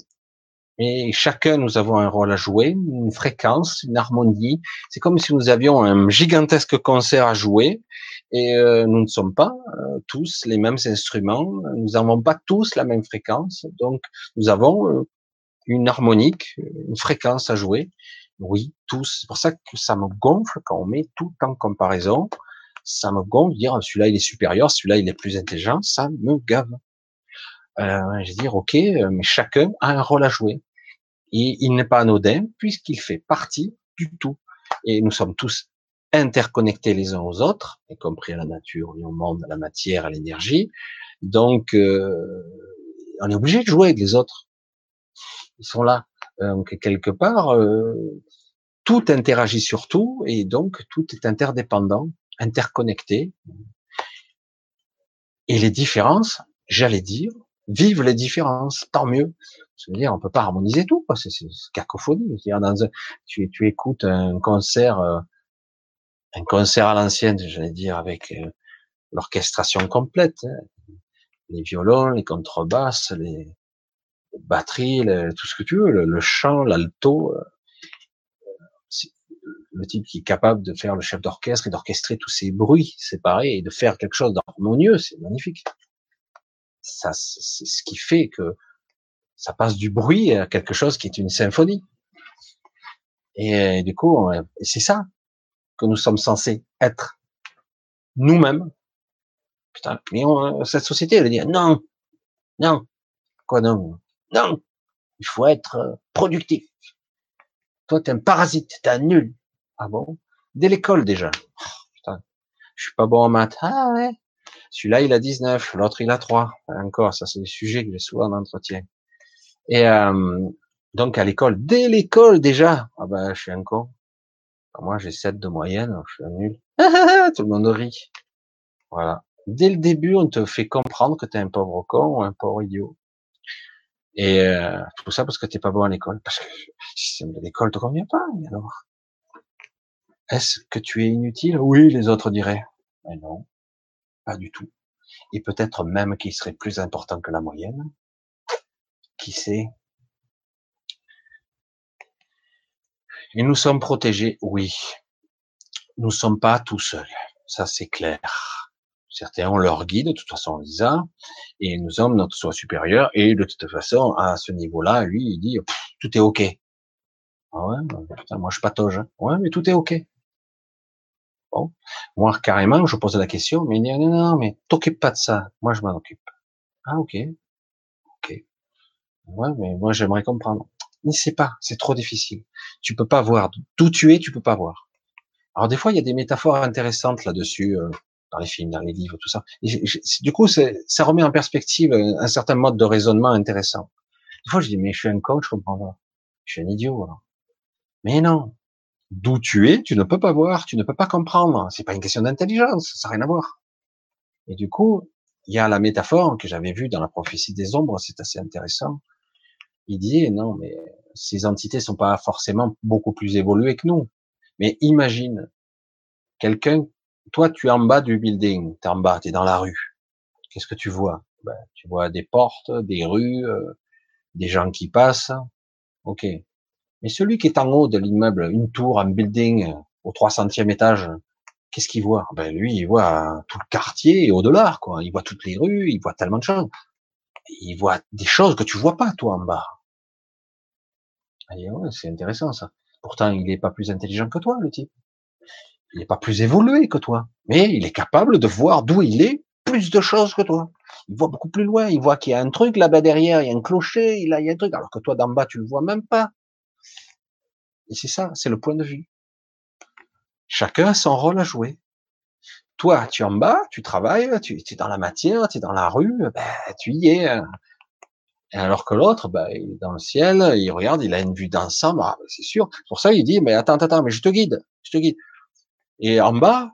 et chacun, nous avons un rôle à jouer, une fréquence, une harmonie. C'est comme si nous avions un gigantesque concert à jouer et euh, nous ne sommes pas euh, tous les mêmes instruments, nous n'avons pas tous la même fréquence, donc nous avons euh, une harmonique, une fréquence à jouer. Oui, tous. C'est pour ça que ça me gonfle quand on met tout en comparaison. Ça me gonfle dire celui-là il est supérieur, celui-là il est plus intelligent. Ça me gave. Euh, je veux dire ok, mais chacun a un rôle à jouer. Il n'est pas anodin puisqu'il fait partie du tout. Et nous sommes tous interconnectés les uns aux autres, y compris à la nature, au monde, à la matière, à l'énergie. Donc, euh, on est obligé de jouer avec les autres. Ils sont là. Donc, quelque part, euh, tout interagit sur tout et donc tout est interdépendant, interconnecté. Et les différences, j'allais dire, vive les différences, tant mieux. Je veux on peut pas harmoniser tout, c'est cacophonie. Tu écoutes un concert, euh, un concert à l'ancienne, j'allais dire, avec euh, l'orchestration complète, hein. les violons, les contrebasses, les, batteries, tout ce que tu veux, le, chant, l'alto. Euh, le type qui est capable de faire le chef d'orchestre et d'orchestrer tous ces bruits séparés et de faire quelque chose d'harmonieux, c'est magnifique. Ça, c'est ce qui fait que ça passe du bruit à quelque chose qui est une symphonie. Et, du coup, c'est ça. que nous sommes censés être nous-mêmes. Putain, mais cette société, elle dit non, non, quoi non, non, il faut être euh, productif. Toi, t'es un parasite, t'es un nul. Ah bon? Dès l'école déjà. Oh, putain, je suis pas bon en maths. Ah ouais. Celui-là, il a 19, l'autre, il a 3. Encore, ça, c'est des sujets que j'ai souvent en entretien. Et euh, donc, à l'école, dès l'école déjà, ah ben, je suis un con. Moi, j'ai 7 de moyenne, je suis un nul. Tout le monde rit. Voilà. Dès le début, on te fait comprendre que tu es un pauvre con ou un pauvre idiot. Et euh, tout ça parce que t'es pas bon à l'école. Parce que le système de l'école te convient pas, alors. Est-ce que tu es inutile? Oui, les autres diraient. Mais non, pas du tout. Et peut-être même qu'il serait plus important que la moyenne. Qui sait Et nous sommes protégés, oui. Nous ne sommes pas tout seuls, ça c'est clair. Certains ont leur guide, de toute façon on les a, et nous sommes notre soi supérieur, et de toute façon, à ce niveau-là, lui, il dit, tout est ok. Ah ouais, putain, moi je patauge. Hein. Ouais, mais tout est ok. Bon, moi carrément, je pose la question, mais il dit, non, non, mais t'occupe pas de ça, moi je m'en occupe. Ah ok. Ouais, mais moi j'aimerais comprendre n'y sais pas, c'est trop difficile. Tu peux pas voir d'où tu es, tu peux pas voir. Alors des fois, il y a des métaphores intéressantes là-dessus, euh, dans les films, dans les livres, tout ça. du coup, ça remet en perspective un certain mode de raisonnement intéressant. Des fois, je dis, mais je suis un coach, je comprends pas. Je suis un idiot. Alors. Mais non, d'où tu es, tu ne peux pas voir, tu ne peux pas comprendre. C'est pas une question d'intelligence, ça n'a rien à voir. Et du coup, il y a la métaphore que j'avais vue dans la prophétie des ombres, c'est assez intéressant il dit non, mais ces entités sont pas forcément beaucoup plus évoluées que nous. Mais imagine quelqu'un, toi tu es en bas du building, tu es en bas, tu es dans la rue. Qu'est-ce que tu vois? Ben, Tu vois des portes, des rues, euh, des gens qui passent. Ok. Mais celui qui est en haut de l'immeuble, une tour, un building, au 300e étage, qu'est-ce qu'il voit? Ben lui, il voit tout le quartier et au-delà, quoi. Il voit toutes les rues, il voit tellement de choses. Il voit des choses que tu vois pas, toi, en bas. C'est intéressant ça. Pourtant, il n'est pas plus intelligent que toi, le type. Il n'est pas plus évolué que toi. Mais il est capable de voir d'où il est plus de choses que toi. Il voit beaucoup plus loin. Il voit qu'il y a un truc là-bas derrière, il y a un clocher, il y a un truc, alors que toi d'en bas, tu le vois même pas. Et c'est ça, c'est le point de vue. Chacun a son rôle à jouer. Toi, tu es en bas, tu travailles, tu, es dans la matière, tu es dans la rue, ben, tu y es. Hein. Et alors que l'autre, bah, il est dans le ciel, il regarde, il a une vue d'ensemble, ah, c'est sûr. Pour ça, il dit, mais attends, attends, mais je te guide, je te guide. Et en bas,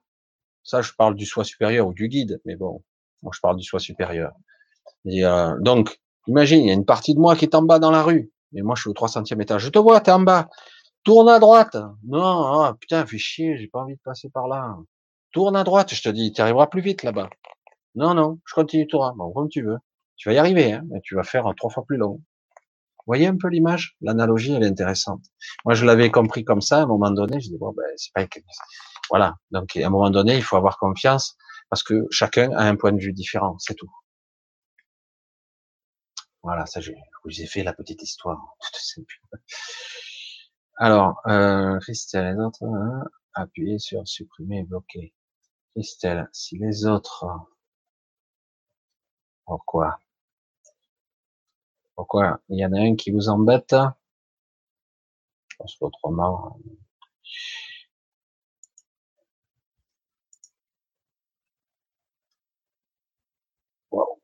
ça, je parle du soi supérieur ou du guide, mais bon, moi, je parle du soi supérieur. Et euh, donc, imagine, il y a une partie de moi qui est en bas dans la rue, mais moi, je suis au 300e étage. Je te vois, t'es en bas. Tourne à droite. Non, ah, putain, fais chier, j'ai pas envie de passer par là. Tourne à droite, je te dis, tu arriveras plus vite là-bas. Non, non, je continue tout droit. Bon, comme tu veux. Tu vas y arriver, hein, mais tu vas faire trois fois plus long. Voyez un peu l'image? L'analogie, elle est intéressante. Moi, je l'avais compris comme ça, à un moment donné, je dis, bon, ben, c'est pas... Voilà, donc à un moment donné, il faut avoir confiance, parce que chacun a un point de vue différent, c'est tout. Voilà, ça, je vous ai fait la petite histoire. Alors, euh, Christelle, les autres, hein, appuyez sur supprimer et bloquer. Christelle, si les autres... Pourquoi? Pourquoi? Il y en a un qui vous embête Parce qu'autrement... Wow.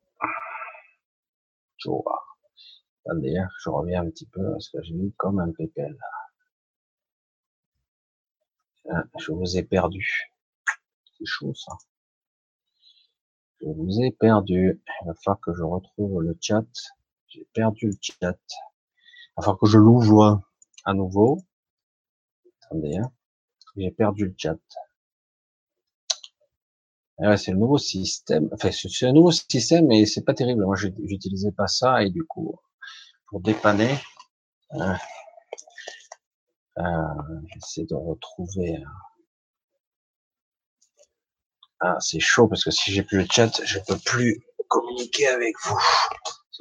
Attendez, hein, je reviens un petit peu parce que j'ai mis comme un pépel. Ah, je vous ai perdu. C'est chaud ça. Je vous ai perdu. Il va falloir que je retrouve le chat. J'ai perdu le chat. Il que je l'ouvre à nouveau. Attendez, hein. J'ai perdu le chat. Ah c'est le nouveau système. Enfin, c'est un nouveau système, mais c'est pas terrible. Moi, j'utilisais pas ça et du coup, pour dépanner, euh, euh, j'essaie de retrouver. Euh, ah, c'est chaud parce que si j'ai plus le chat, je peux plus communiquer avec vous.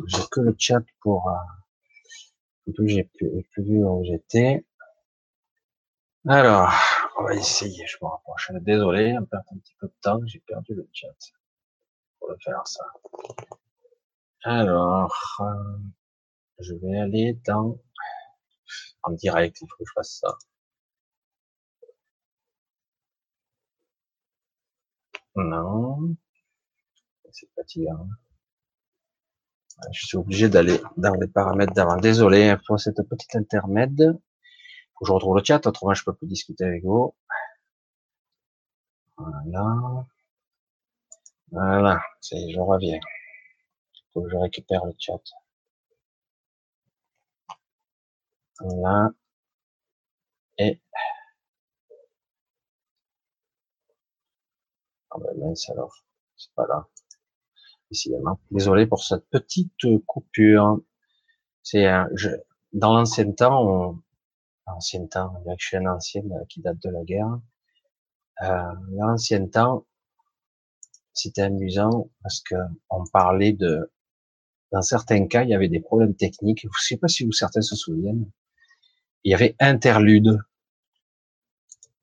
J'ai que le chat pour. Euh, j'ai plus, vu où j'étais. Alors, On va essayer, je me rapproche. Désolé, on perd un petit peu de temps, j'ai perdu le chat. Pour le faire ça. Alors, euh, je vais aller dans en direct, il faut que je fasse ça. Non, c'est fatigant. Je suis obligé d'aller dans les paramètres d'avant. Désolé pour cette petite intermède. Faut que je retrouve le chat, autrement je peux plus discuter avec vous. Voilà. Voilà, je reviens. Faut que je récupère le chat. Là. Et. Ah ben mince alors. C'est pas là. Désolé pour cette petite coupure. C'est dans l'ancien temps, on, ancien temps, je suis un ancien euh, qui date de la guerre. Euh, l'ancien temps, c'était amusant parce que on parlait de, dans certains cas, il y avait des problèmes techniques. Je ne sais pas si vous certains se souviennent. Il y avait interlude.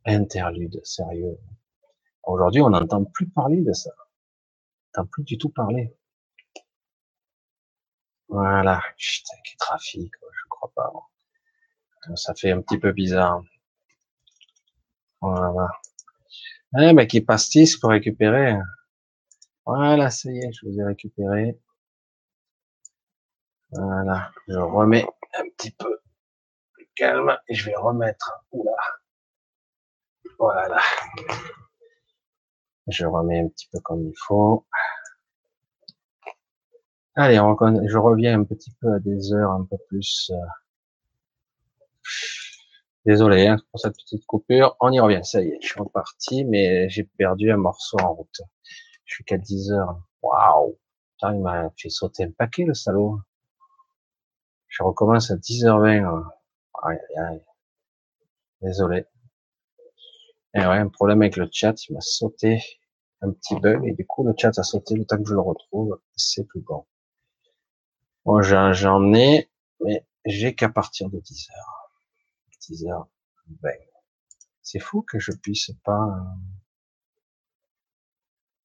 Interlude, sérieux. Aujourd'hui, on n'entend plus parler de ça. Plus du tout parler. Voilà. Putain, quel trafic, je crois pas. Ça fait un petit peu bizarre. Voilà. Ah, mais qui pastis pour récupérer. Voilà, ça y est, je vous ai récupéré. Voilà, je remets un petit peu plus calme et je vais remettre. Oula. Voilà. Je remets un petit peu comme il faut. Allez, je reviens un petit peu à des heures un peu plus. Euh, désolé hein, pour cette petite coupure. On y revient, ça y est, je suis reparti, mais j'ai perdu un morceau en route. Je suis qu'à 10 heures. Waouh il m'a fait sauter un paquet, le salaud. Je recommence à 10h20. Hein. Aïe, aïe, Désolé. Et ouais, un problème avec le chat, il m'a sauté un petit bug et du coup le chat a sauté le temps que je le retrouve. C'est plus bon. Bon, j'en ai, mais j'ai qu'à partir de 10h. 10h20. C'est fou que je puisse pas. Euh,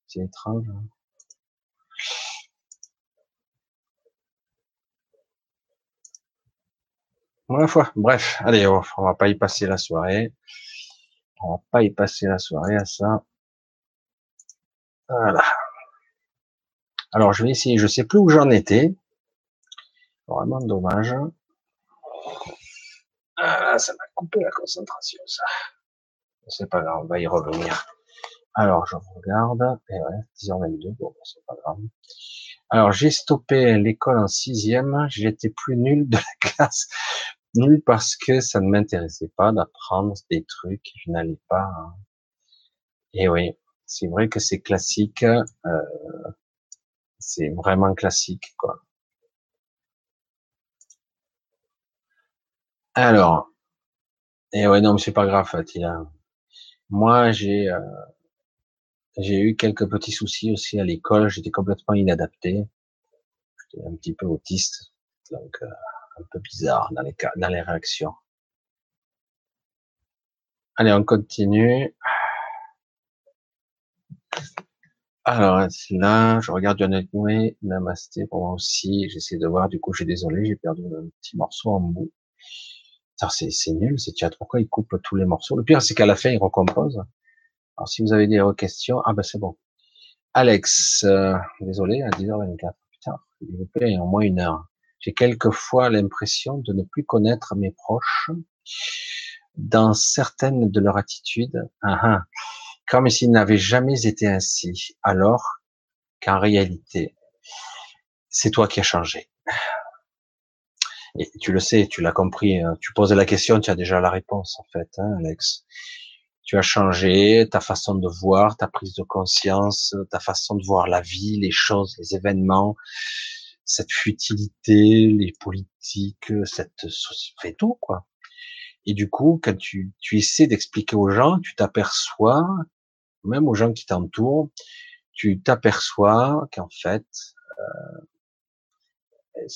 c'est étrange. Hein. Voilà foi. Bref, allez, on va pas y passer la soirée. On va pas y passer la soirée à ça. Voilà. Alors, je vais essayer. Je sais plus où j'en étais. Vraiment dommage. Ah, ça m'a coupé la concentration, ça. C'est pas grave, on va y revenir. Alors, je regarde. Et ouais, 10h22. Bon, c'est pas grave. Alors, j'ai stoppé l'école en sixième. J'étais plus nul de la classe. Nul parce que ça ne m'intéressait pas d'apprendre des trucs je n'allais pas. Hein. Et oui, c'est vrai que c'est classique. Euh, c'est vraiment classique, quoi. Alors, et ouais, non, mais c'est pas grave, Fatila. Moi, j'ai euh, j'ai eu quelques petits soucis aussi à l'école. J'étais complètement inadapté. J'étais un petit peu autiste, donc euh, un peu bizarre dans les dans les réactions. Allez, on continue. Alors, là, je regarde Moué, Namasté pour moi aussi. J'essaie de voir, du coup, j'ai désolé, j'ai perdu un petit morceau en bout. C'est nul, c'est chat. Pourquoi il coupe tous les morceaux? Le pire, c'est qu'à la fin, il recompose. Alors, si vous avez des questions, ah ben c'est bon. Alex, euh, désolé, à 10h24. Putain, il vous plaît, en moins une heure. J'ai quelquefois l'impression de ne plus connaître mes proches dans certaines de leurs attitudes. Ah, ah comme s'ils n'avaient jamais été ainsi, alors qu'en réalité, c'est toi qui as changé. Et tu le sais, tu l'as compris, hein. tu poses la question, tu as déjà la réponse en fait, hein, Alex. Tu as changé ta façon de voir, ta prise de conscience, ta façon de voir la vie, les choses, les événements, cette futilité, les politiques, cette fait tout quoi. Et du coup, quand tu, tu essaies d'expliquer aux gens, tu t'aperçois, même aux gens qui t'entourent, tu t'aperçois qu'en fait, euh,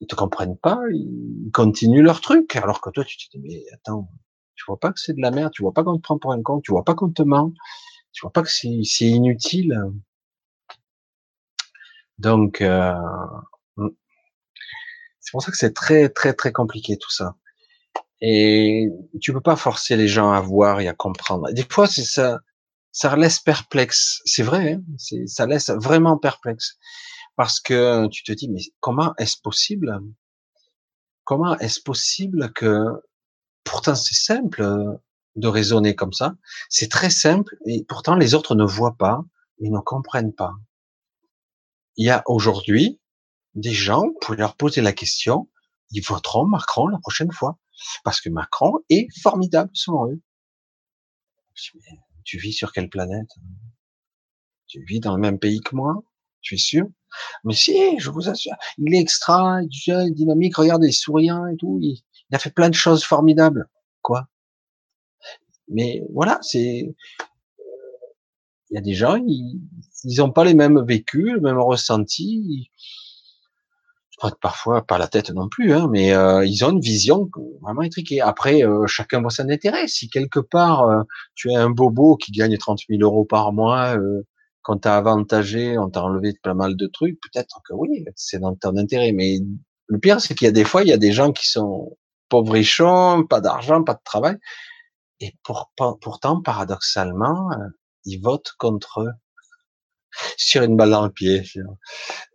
ils te comprennent pas, ils continuent leur truc, alors que toi tu te dis mais attends, Tu vois pas que c'est de la merde, tu vois pas qu'on te prend pour un con, tu vois pas qu'on te ment, tu vois pas que c'est inutile. Donc, euh, c'est pour ça que c'est très très très compliqué tout ça. Et tu peux pas forcer les gens à voir et à comprendre. Des fois, c'est ça, ça laisse perplexe. C'est vrai, hein ça laisse vraiment perplexe parce que tu te dis mais comment est-ce possible? Comment est-ce possible que pourtant c'est simple de raisonner comme ça, c'est très simple et pourtant les autres ne voient pas, ils ne comprennent pas. Il y a aujourd'hui des gens, pouvez leur poser la question, ils voteront Macron la prochaine fois. Parce que Macron est formidable selon eux. Tu vis sur quelle planète? Tu vis dans le même pays que moi? Tu es sûr? Mais si, je vous assure, il est extra, est dynamique, regarde, il est souriant et tout, il, a fait plein de choses formidables. Quoi? Mais voilà, c'est... Il y a des gens, ils n'ont pas les mêmes vécus, le même ressenti, parfois pas la tête non plus, hein, mais euh, ils ont une vision vraiment étriquée. Après, euh, chacun voit son intérêt. Si quelque part euh, tu es un bobo qui gagne 30 000 euros par mois, quand t'as avantagé, on t'a enlevé pas mal de trucs, peut-être que oui, c'est dans ton intérêt. Mais le pire, c'est qu'il y a des fois, il y a des gens qui sont pauvres riches, pas d'argent, pas de travail, et pour, pourtant, paradoxalement, ils votent contre eux sur une balle dans le pied.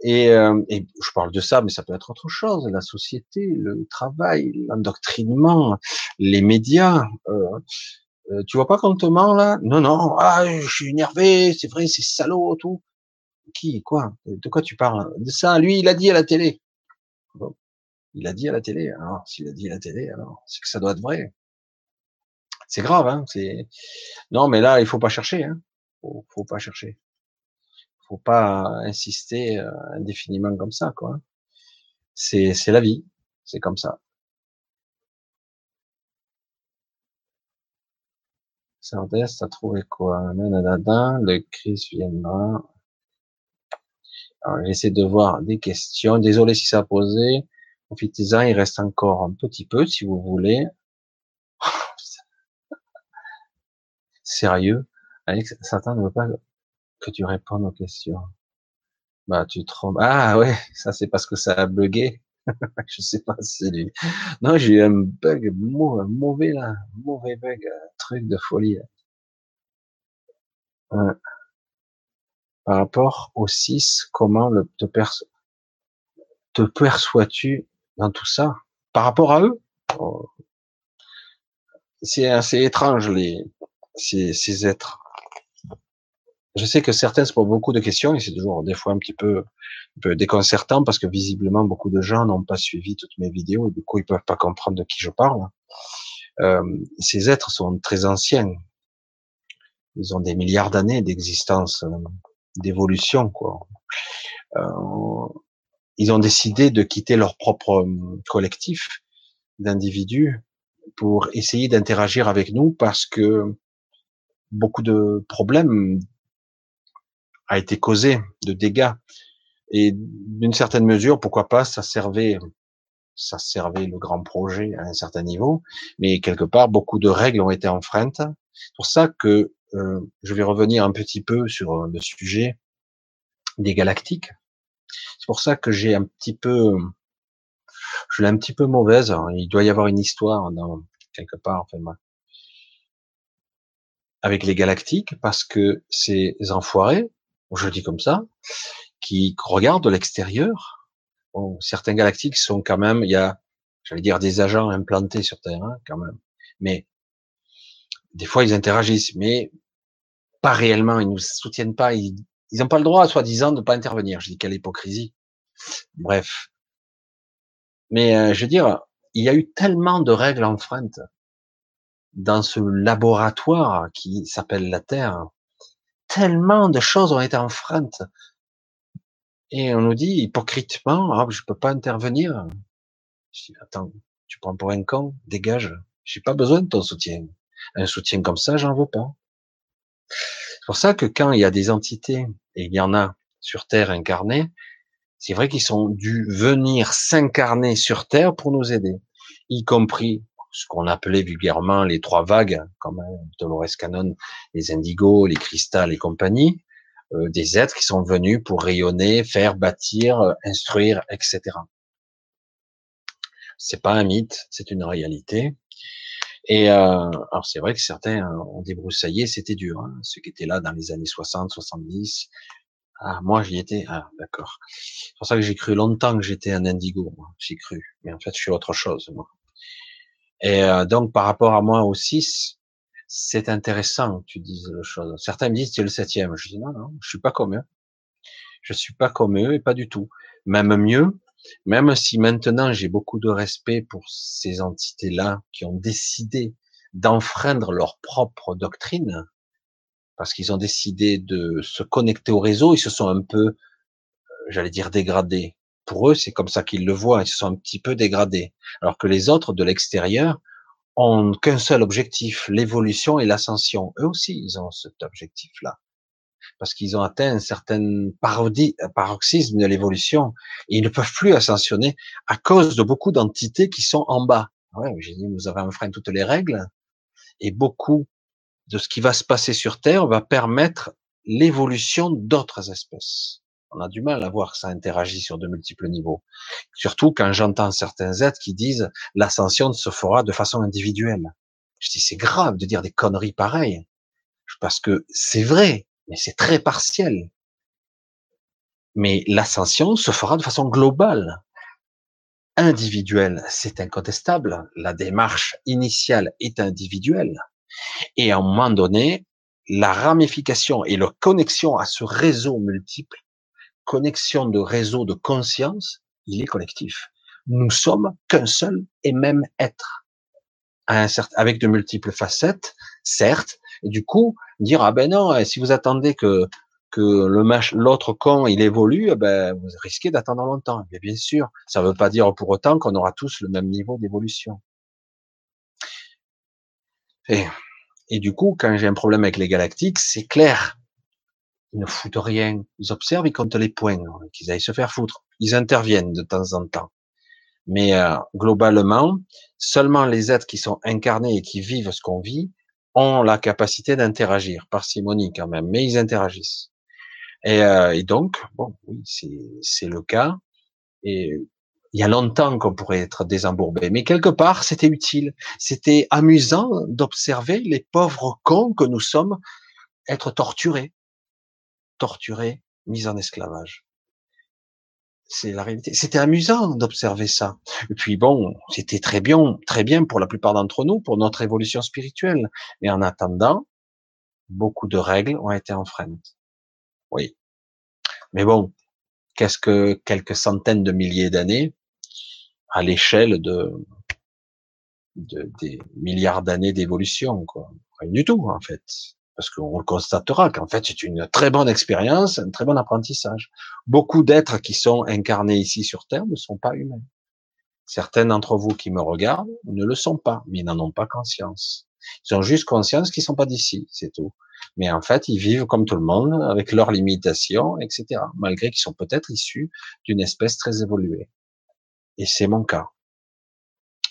Et, euh, et, je parle de ça, mais ça peut être autre chose, la société, le travail, l'endoctrinement, les médias. Euh, euh, tu vois pas quand on te ment là? Non, non, ah, je suis énervé, c'est vrai, c'est salaud, tout. Qui, quoi? De quoi tu parles? De ça, lui, il a dit à la télé. Il a dit à la télé. Alors, s'il a dit à la télé, alors c'est que ça doit être vrai. C'est grave, hein. Non, mais là, il faut pas chercher. Hein. Faut, faut pas chercher faut pas insister euh, indéfiniment comme ça, quoi. C'est, c'est la vie, c'est comme ça. Sardes, t'as trouvé quoi? Le Christ viendra. Alors, j'essaie de voir des questions. Désolé si ça a posé. Profitez-en, il reste encore un petit peu, si vous voulez. Sérieux Alex, Satan ne veut pas que tu répondes aux questions. Bah, tu trompes. Ah ouais, ça c'est parce que ça a bugué. je sais pas si c'est lui. Non, j'ai eu un bug mauvais là, mauvais bug, truc de folie. Par rapport au 6, comment te perçois-tu dans tout ça? Par rapport à eux? Oh. C'est assez étrange les ces, êtres je sais que certains se posent beaucoup de questions et c'est toujours des fois un petit peu, un peu déconcertant parce que visiblement beaucoup de gens n'ont pas suivi toutes mes vidéos et du coup ils peuvent pas comprendre de qui je parle. Euh, ces êtres sont très anciens. Ils ont des milliards d'années d'existence, euh, d'évolution, quoi. Euh, ils ont décidé de quitter leur propre euh, collectif d'individus pour essayer d'interagir avec nous parce que beaucoup de problèmes a été causé de dégâts. Et d'une certaine mesure, pourquoi pas, ça servait, ça servait le grand projet à un certain niveau, mais quelque part, beaucoup de règles ont été enfreintes. C'est pour ça que euh, je vais revenir un petit peu sur le sujet des galactiques. C'est pour ça que j'ai un petit peu, je l'ai un petit peu mauvaise. Il doit y avoir une histoire dans quelque part, enfin, avec les galactiques, parce que ces enfoirés, je dis comme ça, qui regardent de l'extérieur. Bon, certains galactiques sont quand même, il y a, j'allais dire, des agents implantés sur Terre, hein, quand même. Mais des fois, ils interagissent, mais pas réellement. Ils nous soutiennent pas. Ils n'ont pas le droit, soi-disant, de pas intervenir. Je dis quelle hypocrisie. Bref. Mais euh, je veux dire, il y a eu tellement de règles enfreintes dans ce laboratoire qui s'appelle la Terre tellement de choses ont été enfreintes. Et on nous dit hypocritement, ah, je peux pas intervenir. Je dis, attends, tu prends pour un con, dégage. J'ai pas besoin de ton soutien. Un soutien comme ça, j'en veux pas. C'est pour ça que quand il y a des entités, et il y en a sur Terre incarnées, c'est vrai qu'ils sont dû venir s'incarner sur Terre pour nous aider, y compris ce qu'on appelait vulgairement les trois vagues, comme Dolores Cannon, les indigos, les cristalles et compagnie, euh, des êtres qui sont venus pour rayonner, faire bâtir, euh, instruire, etc. C'est pas un mythe, c'est une réalité. Et euh, alors c'est vrai que certains ont débroussaillé, c'était dur. Hein, ceux qui étaient là dans les années 60, 70. Ah, moi j'y étais. Ah, d'accord. C'est pour ça que j'ai cru longtemps que j'étais un indigo. J'ai cru, mais en fait je suis autre chose. Moi. Et euh, donc par rapport à moi aussi, c'est intéressant tu dises le chose. Certains me disent tu es le septième. Je dis non, non, je suis pas comme eux. Je suis pas comme eux et pas du tout. Même mieux, même si maintenant j'ai beaucoup de respect pour ces entités-là qui ont décidé d'enfreindre leur propre doctrine, parce qu'ils ont décidé de se connecter au réseau, ils se sont un peu, euh, j'allais dire, dégradés. Pour eux, c'est comme ça qu'ils le voient, ils se sont un petit peu dégradés. Alors que les autres de l'extérieur ont qu'un seul objectif, l'évolution et l'ascension. Eux aussi, ils ont cet objectif-là parce qu'ils ont atteint un certain parodie, paroxysme de l'évolution ils ne peuvent plus ascensionner à cause de beaucoup d'entités qui sont en bas. Ouais, j'ai dit, vous avez enfreint toutes les règles et beaucoup de ce qui va se passer sur Terre va permettre l'évolution d'autres espèces. On a du mal à voir que ça interagit sur de multiples niveaux. Surtout quand j'entends certains êtres qui disent l'ascension se fera de façon individuelle. Je dis c'est grave de dire des conneries pareilles. Parce que c'est vrai, mais c'est très partiel. Mais l'ascension se fera de façon globale, individuelle, c'est incontestable. La démarche initiale est individuelle. Et à un moment donné, la ramification et la connexion à ce réseau multiple, connexion de réseau de conscience, il est collectif. Nous sommes qu'un seul et même être, avec de multiples facettes, certes, du coup, dire ah ben non, si vous attendez que que le l'autre con il évolue, eh ben vous risquez d'attendre longtemps. Bien sûr, ça ne veut pas dire pour autant qu'on aura tous le même niveau d'évolution. Et du coup, quand j'ai un problème avec les galactiques, c'est clair. Ils ne foutent rien. Ils observent, ils comptent les points. Qu'ils aillent se faire foutre. Ils interviennent de temps en temps. Mais euh, globalement, seulement les êtres qui sont incarnés et qui vivent ce qu'on vit ont la capacité d'interagir, parcimonie quand même, mais ils interagissent. Et, euh, et donc, bon, oui, c'est le cas. Et il y a longtemps qu'on pourrait être désembourbé, mais quelque part, c'était utile. C'était amusant d'observer les pauvres cons que nous sommes être torturés, torturés, mis en esclavage c'est la réalité. C'était amusant d'observer ça. Et puis bon, c'était très bien, très bien pour la plupart d'entre nous, pour notre évolution spirituelle. Mais en attendant, beaucoup de règles ont été enfreintes. Oui. Mais bon, qu'est-ce que quelques centaines de milliers d'années à l'échelle de, de, des milliards d'années d'évolution, quoi. Rien du tout, en fait parce qu'on le constatera qu'en fait c'est une très bonne expérience, un très bon apprentissage. Beaucoup d'êtres qui sont incarnés ici sur Terre ne sont pas humains. Certains d'entre vous qui me regardent ne le sont pas, mais ils n'en ont pas conscience. Ils ont juste conscience qu'ils sont pas d'ici, c'est tout. Mais en fait, ils vivent comme tout le monde, avec leurs limitations, etc. Malgré qu'ils sont peut-être issus d'une espèce très évoluée. Et c'est mon cas.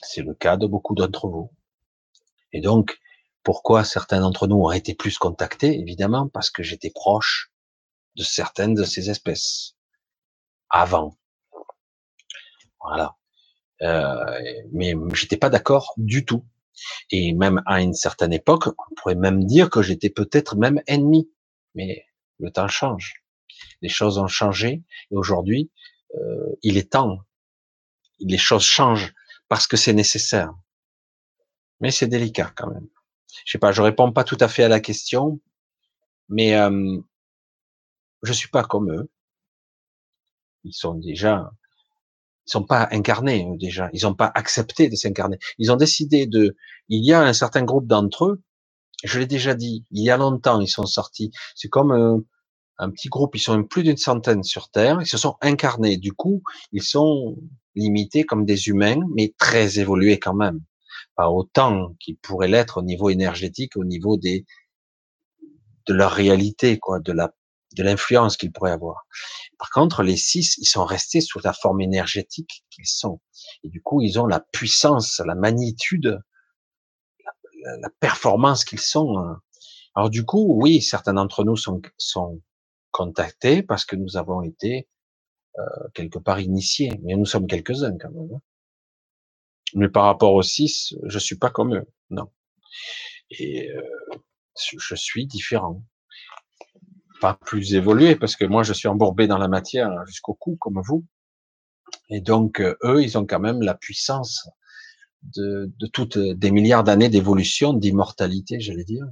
C'est le cas de beaucoup d'entre vous. Et donc, pourquoi certains d'entre nous ont été plus contactés Évidemment, parce que j'étais proche de certaines de ces espèces avant. Voilà. Euh, mais j'étais pas d'accord du tout. Et même à une certaine époque, on pourrait même dire que j'étais peut-être même ennemi. Mais le temps change. Les choses ont changé et aujourd'hui, euh, il est temps. Les choses changent parce que c'est nécessaire. Mais c'est délicat quand même je sais pas, je réponds pas tout à fait à la question, mais euh, je suis pas comme eux. Ils sont déjà, ils sont pas incarnés déjà. Ils n'ont pas accepté de s'incarner. Ils ont décidé de. Il y a un certain groupe d'entre eux. Je l'ai déjà dit. Il y a longtemps, ils sont sortis. C'est comme un petit groupe. Ils sont plus d'une centaine sur Terre. Ils se sont incarnés. Du coup, ils sont limités comme des humains, mais très évolués quand même pas autant qu'ils pourraient l'être au niveau énergétique, au niveau des de leur réalité, quoi, de la de l'influence qu'ils pourraient avoir. Par contre, les six, ils sont restés sous la forme énergétique qu'ils sont. Et du coup, ils ont la puissance, la magnitude, la, la performance qu'ils sont. Hein. Alors du coup, oui, certains d'entre nous sont, sont contactés parce que nous avons été euh, quelque part initiés, mais nous sommes quelques-uns quand même. Mais par rapport aux six, je suis pas comme eux, non. Et euh, je suis différent pas plus évolué parce que moi je suis embourbé dans la matière jusqu'au cou comme vous. Et donc euh, eux, ils ont quand même la puissance de, de toutes des milliards d'années d'évolution, d'immortalité, j'allais dire,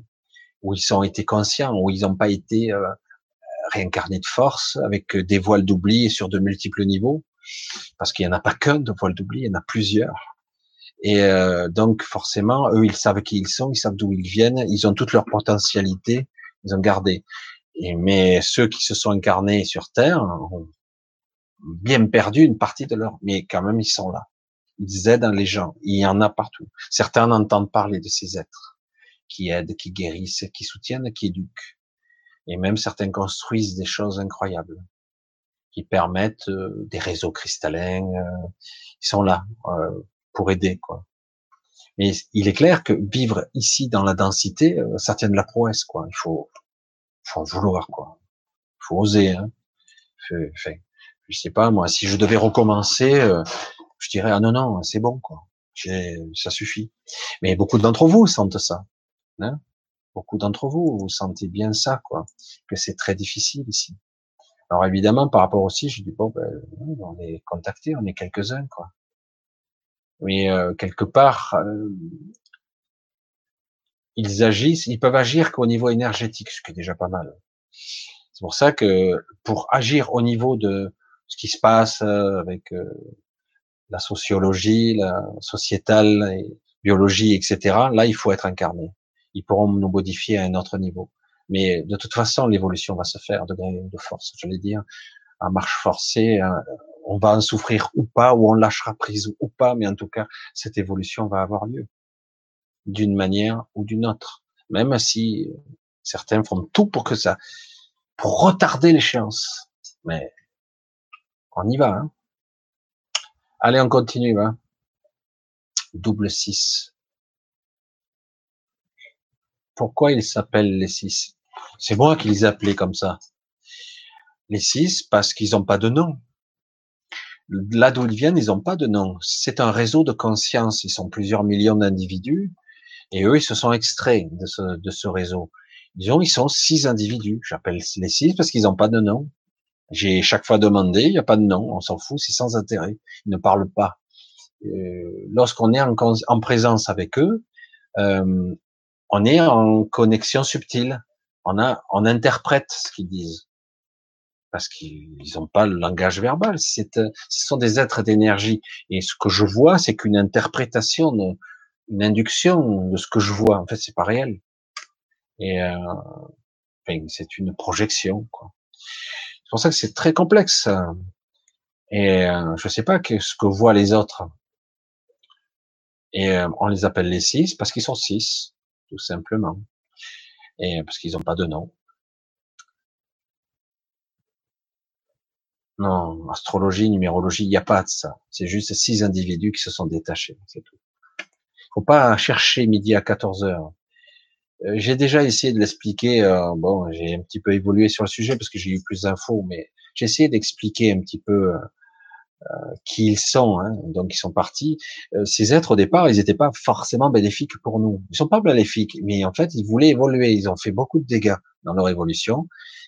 où ils ont été conscients, où ils n'ont pas été euh, réincarnés de force avec des voiles d'oubli sur de multiples niveaux, parce qu'il n'y en a pas qu'un de voile d'oubli, il y en a plusieurs. Et euh, donc forcément, eux, ils savent qui ils sont, ils savent d'où ils viennent, ils ont toute leur potentialité, ils ont gardé. Et, mais ceux qui se sont incarnés sur Terre ont bien perdu une partie de leur, mais quand même ils sont là. Ils aident les gens. Il y en a partout. Certains entendent parler de ces êtres qui aident, qui guérissent, qui soutiennent, qui éduquent. Et même certains construisent des choses incroyables qui permettent euh, des réseaux cristallins. Euh, ils sont là euh, pour aider, quoi. Mais il est clair que vivre ici dans la densité, ça tient de la prouesse, quoi. Il faut, faut vouloir, quoi. Faut oser, hein. Je sais pas, moi, si je devais recommencer, euh, je dirais, ah non, non, c'est bon, quoi. Ça suffit. Mais beaucoup d'entre vous sentent ça. Hein beaucoup d'entre vous, vous sentez bien ça, quoi. Que c'est très difficile ici. Alors évidemment, par rapport aussi, je dis, bon, ben, on est contactés, on est quelques-uns, quoi. Mais euh, quelque part, euh, ils agissent, ils peuvent agir qu'au niveau énergétique, ce qui est déjà pas mal. C'est pour ça que pour agir au niveau de ce qui se passe euh, avec la sociologie, la sociétale, la biologie, etc., là, il faut être incarné. Ils pourront nous modifier à un autre niveau. Mais de toute façon, l'évolution va se faire de, de force, je vais dire, à marche forcée. On va en souffrir ou pas, ou on lâchera prise ou pas, mais en tout cas, cette évolution va avoir lieu d'une manière ou d'une autre, même si certains font tout pour que ça, pour retarder l'échéance. Mais on y va. Hein. Allez, on continue. Hein. Double 6. Pourquoi ils s'appellent les 6 C'est moi qui les appelais comme ça. Les 6 parce qu'ils n'ont pas de nom. Là d'où ils viennent, ils n'ont pas de nom. C'est un réseau de conscience. Ils sont plusieurs millions d'individus et eux, ils se sont extraits de ce, de ce réseau. Disons, ils sont six individus. J'appelle les six parce qu'ils n'ont pas de nom. J'ai chaque fois demandé, il n'y a pas de nom, on s'en fout, c'est sans intérêt. Ils ne parlent pas. Euh, Lorsqu'on est en, en, présence avec eux, euh, on est en connexion subtile. On, a, on interprète ce qu'ils disent parce qu'ils n'ont pas le langage verbal. C'est, ce sont des êtres d'énergie. Et ce que je vois, c'est qu'une interprétation une induction de ce que je vois. En fait, c'est pas réel. Et euh, enfin, c'est une projection. C'est pour ça que c'est très complexe. Et euh, je sais pas ce que voient les autres. Et euh, on les appelle les six parce qu'ils sont six, tout simplement. Et parce qu'ils n'ont pas de nom. Non, astrologie, numérologie, il n'y a pas de ça. C'est juste six individus qui se sont détachés, c'est tout faut pas chercher midi à 14 heures. Euh, j'ai déjà essayé de l'expliquer. Euh, bon, j'ai un petit peu évolué sur le sujet parce que j'ai eu plus d'infos, mais j'ai essayé d'expliquer un petit peu euh, qui ils sont. Hein, donc, ils sont partis. ces êtres, au départ, ils n'étaient pas forcément bénéfiques pour nous. Ils sont pas bénéfiques, mais en fait, ils voulaient évoluer. Ils ont fait beaucoup de dégâts dans leur évolution.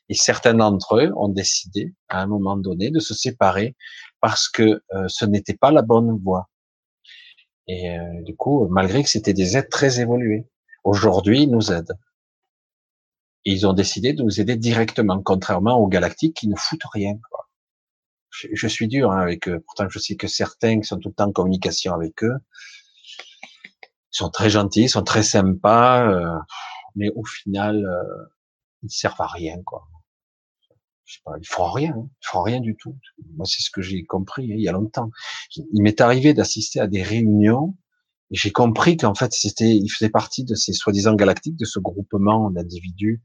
Et certains d'entre eux ont décidé, à un moment donné, de se séparer parce que ce n'était pas la bonne voie. Et euh, du coup, malgré que c'était des êtres très évolués, aujourd'hui, ils nous aident. Ils ont décidé de nous aider directement, contrairement aux galactiques qui ne foutent rien. Quoi. Je, suis dur hein, avec eux. Pourtant, je sais que certains qui sont tout le temps en communication avec eux sont très gentils, sont très sympas, euh, mais au final, euh, ils servent à rien. Quoi je sais pas, ils font rien, hein. ils font rien du tout. Moi, c'est ce que j'ai compris hein, il y a longtemps. Il m'est arrivé d'assister à des réunions et j'ai compris qu'en fait, c'était, il faisait partie de ces soi-disant galactiques, de ce groupement d'individus,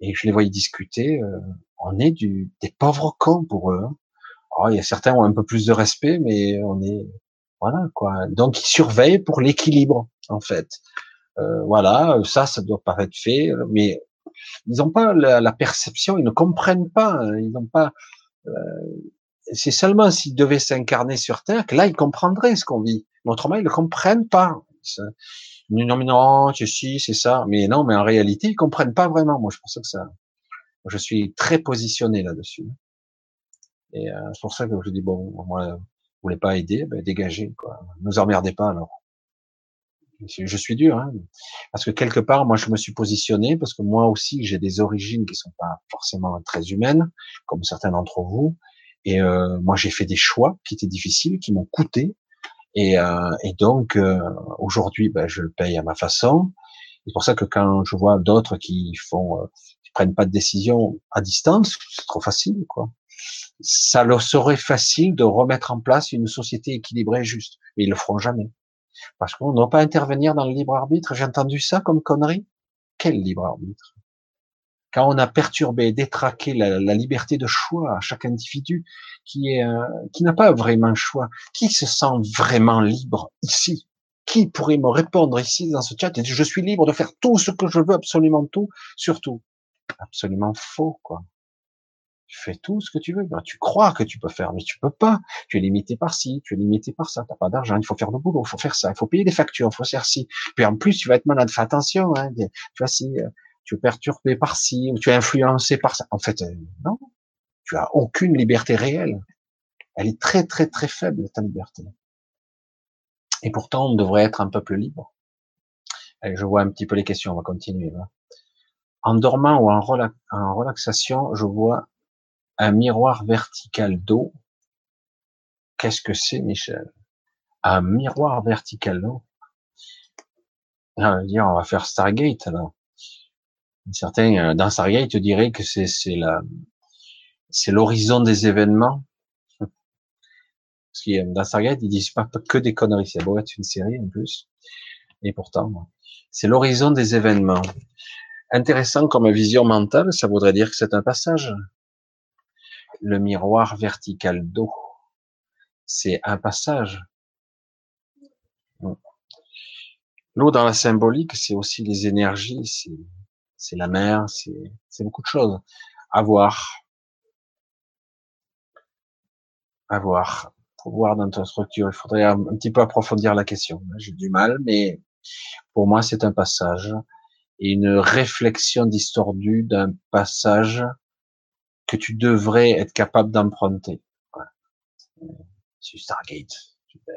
et je les voyais discuter. Euh, on est du, des pauvres cons pour eux. Hein. Oh, il y a certains ont un peu plus de respect, mais on est, voilà quoi. Donc ils surveillent pour l'équilibre en fait. Euh, voilà, ça, ça doit pas être fait, mais ils n'ont pas la, perception, ils ne comprennent pas, hein. ils n'ont pas. Euh, c'est seulement s'ils devaient s'incarner sur Terre que là ils comprendraient ce qu'on vit. Mais autrement, ils ne comprennent pas. Non, mais non, c'est si, c'est ça. Mais non, mais en réalité, ils comprennent pas vraiment. Moi, je pense que ça. Je suis très positionné là-dessus. Et euh, c'est pour ça que je dis bon, moi, vous voulez pas aider, ben dégagez. Ne nous emmerdez pas alors. Je suis dur, hein, parce que quelque part, moi, je me suis positionné parce que moi aussi, j'ai des origines qui sont pas forcément très humaines, comme certains d'entre vous. Et euh, moi, j'ai fait des choix qui étaient difficiles, qui m'ont coûté. Et, euh, et donc, euh, aujourd'hui, ben, je le paye à ma façon. C'est pour ça que quand je vois d'autres qui font, euh, qui prennent pas de décision à distance, c'est trop facile, quoi. Ça leur serait facile de remettre en place une société équilibrée et juste, mais ils le feront jamais. Parce qu'on ne doit pas intervenir dans le libre arbitre. J'ai entendu ça comme connerie. Quel libre arbitre? Quand on a perturbé, détraqué la, liberté de choix à chaque individu qui est euh, qui n'a pas vraiment choix, qui se sent vraiment libre ici? Qui pourrait me répondre ici dans ce chat et dire je suis libre de faire tout ce que je veux, absolument tout, surtout. Absolument faux quoi tu fais tout ce que tu veux. Ben, tu crois que tu peux faire, mais tu peux pas. Tu es limité par ci, tu es limité par ça. T'as pas d'argent, il faut faire le boulot, il faut faire ça, il faut payer des factures, il faut faire ci. Puis en plus, tu vas être malade. Fais attention. Hein. Tu vois si euh, tu es perturbé par ci ou tu es influencé par ça. En fait, euh, non. Tu as aucune liberté réelle. Elle est très très très faible ta liberté. Et pourtant, on devrait être un peuple libre. Allez, je vois un petit peu les questions. On va continuer. En dormant ou en relaxation, je vois un miroir vertical d'eau. Qu'est-ce que c'est, Michel? Un miroir vertical d'eau dire, on va faire Stargate là. Certains euh, dans Stargate diraient que c'est c'est c'est l'horizon des événements. Parce que dans Stargate ils disent pas que des conneries. C'est beau être une série en plus. Et pourtant, c'est l'horizon des événements. Intéressant comme vision mentale, ça voudrait dire que c'est un passage le miroir vertical d'eau. C'est un passage. L'eau dans la symbolique, c'est aussi les énergies, c'est la mer, c'est beaucoup de choses. À voir. À voir. Pour voir dans ta structure, il faudrait un, petit peu approfondir la question. J'ai du mal, mais pour moi, c'est un passage et une réflexion distordue d'un passage que tu devrais être capable d'emprunter. C'est Stargate, super.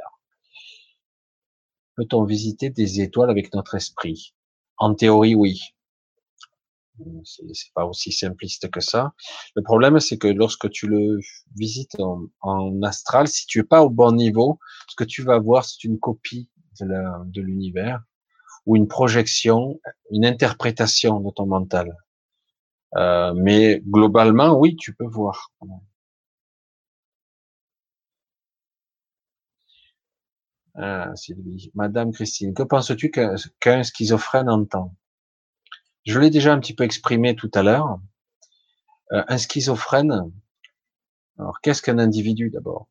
Peut-on visiter des étoiles avec notre esprit? En théorie, oui. C'est pas aussi simpliste que ça. Le problème, c'est que lorsque tu le visites en, astral, si tu es pas au bon niveau, ce que tu vas voir, c'est une copie de l'univers ou une projection, une interprétation de ton mental. Euh, mais globalement, oui, tu peux voir. Ah, Sylvie. Madame Christine, que penses-tu qu'un schizophrène entend? Je l'ai déjà un petit peu exprimé tout à l'heure. Euh, un schizophrène, alors qu'est-ce qu'un individu d'abord?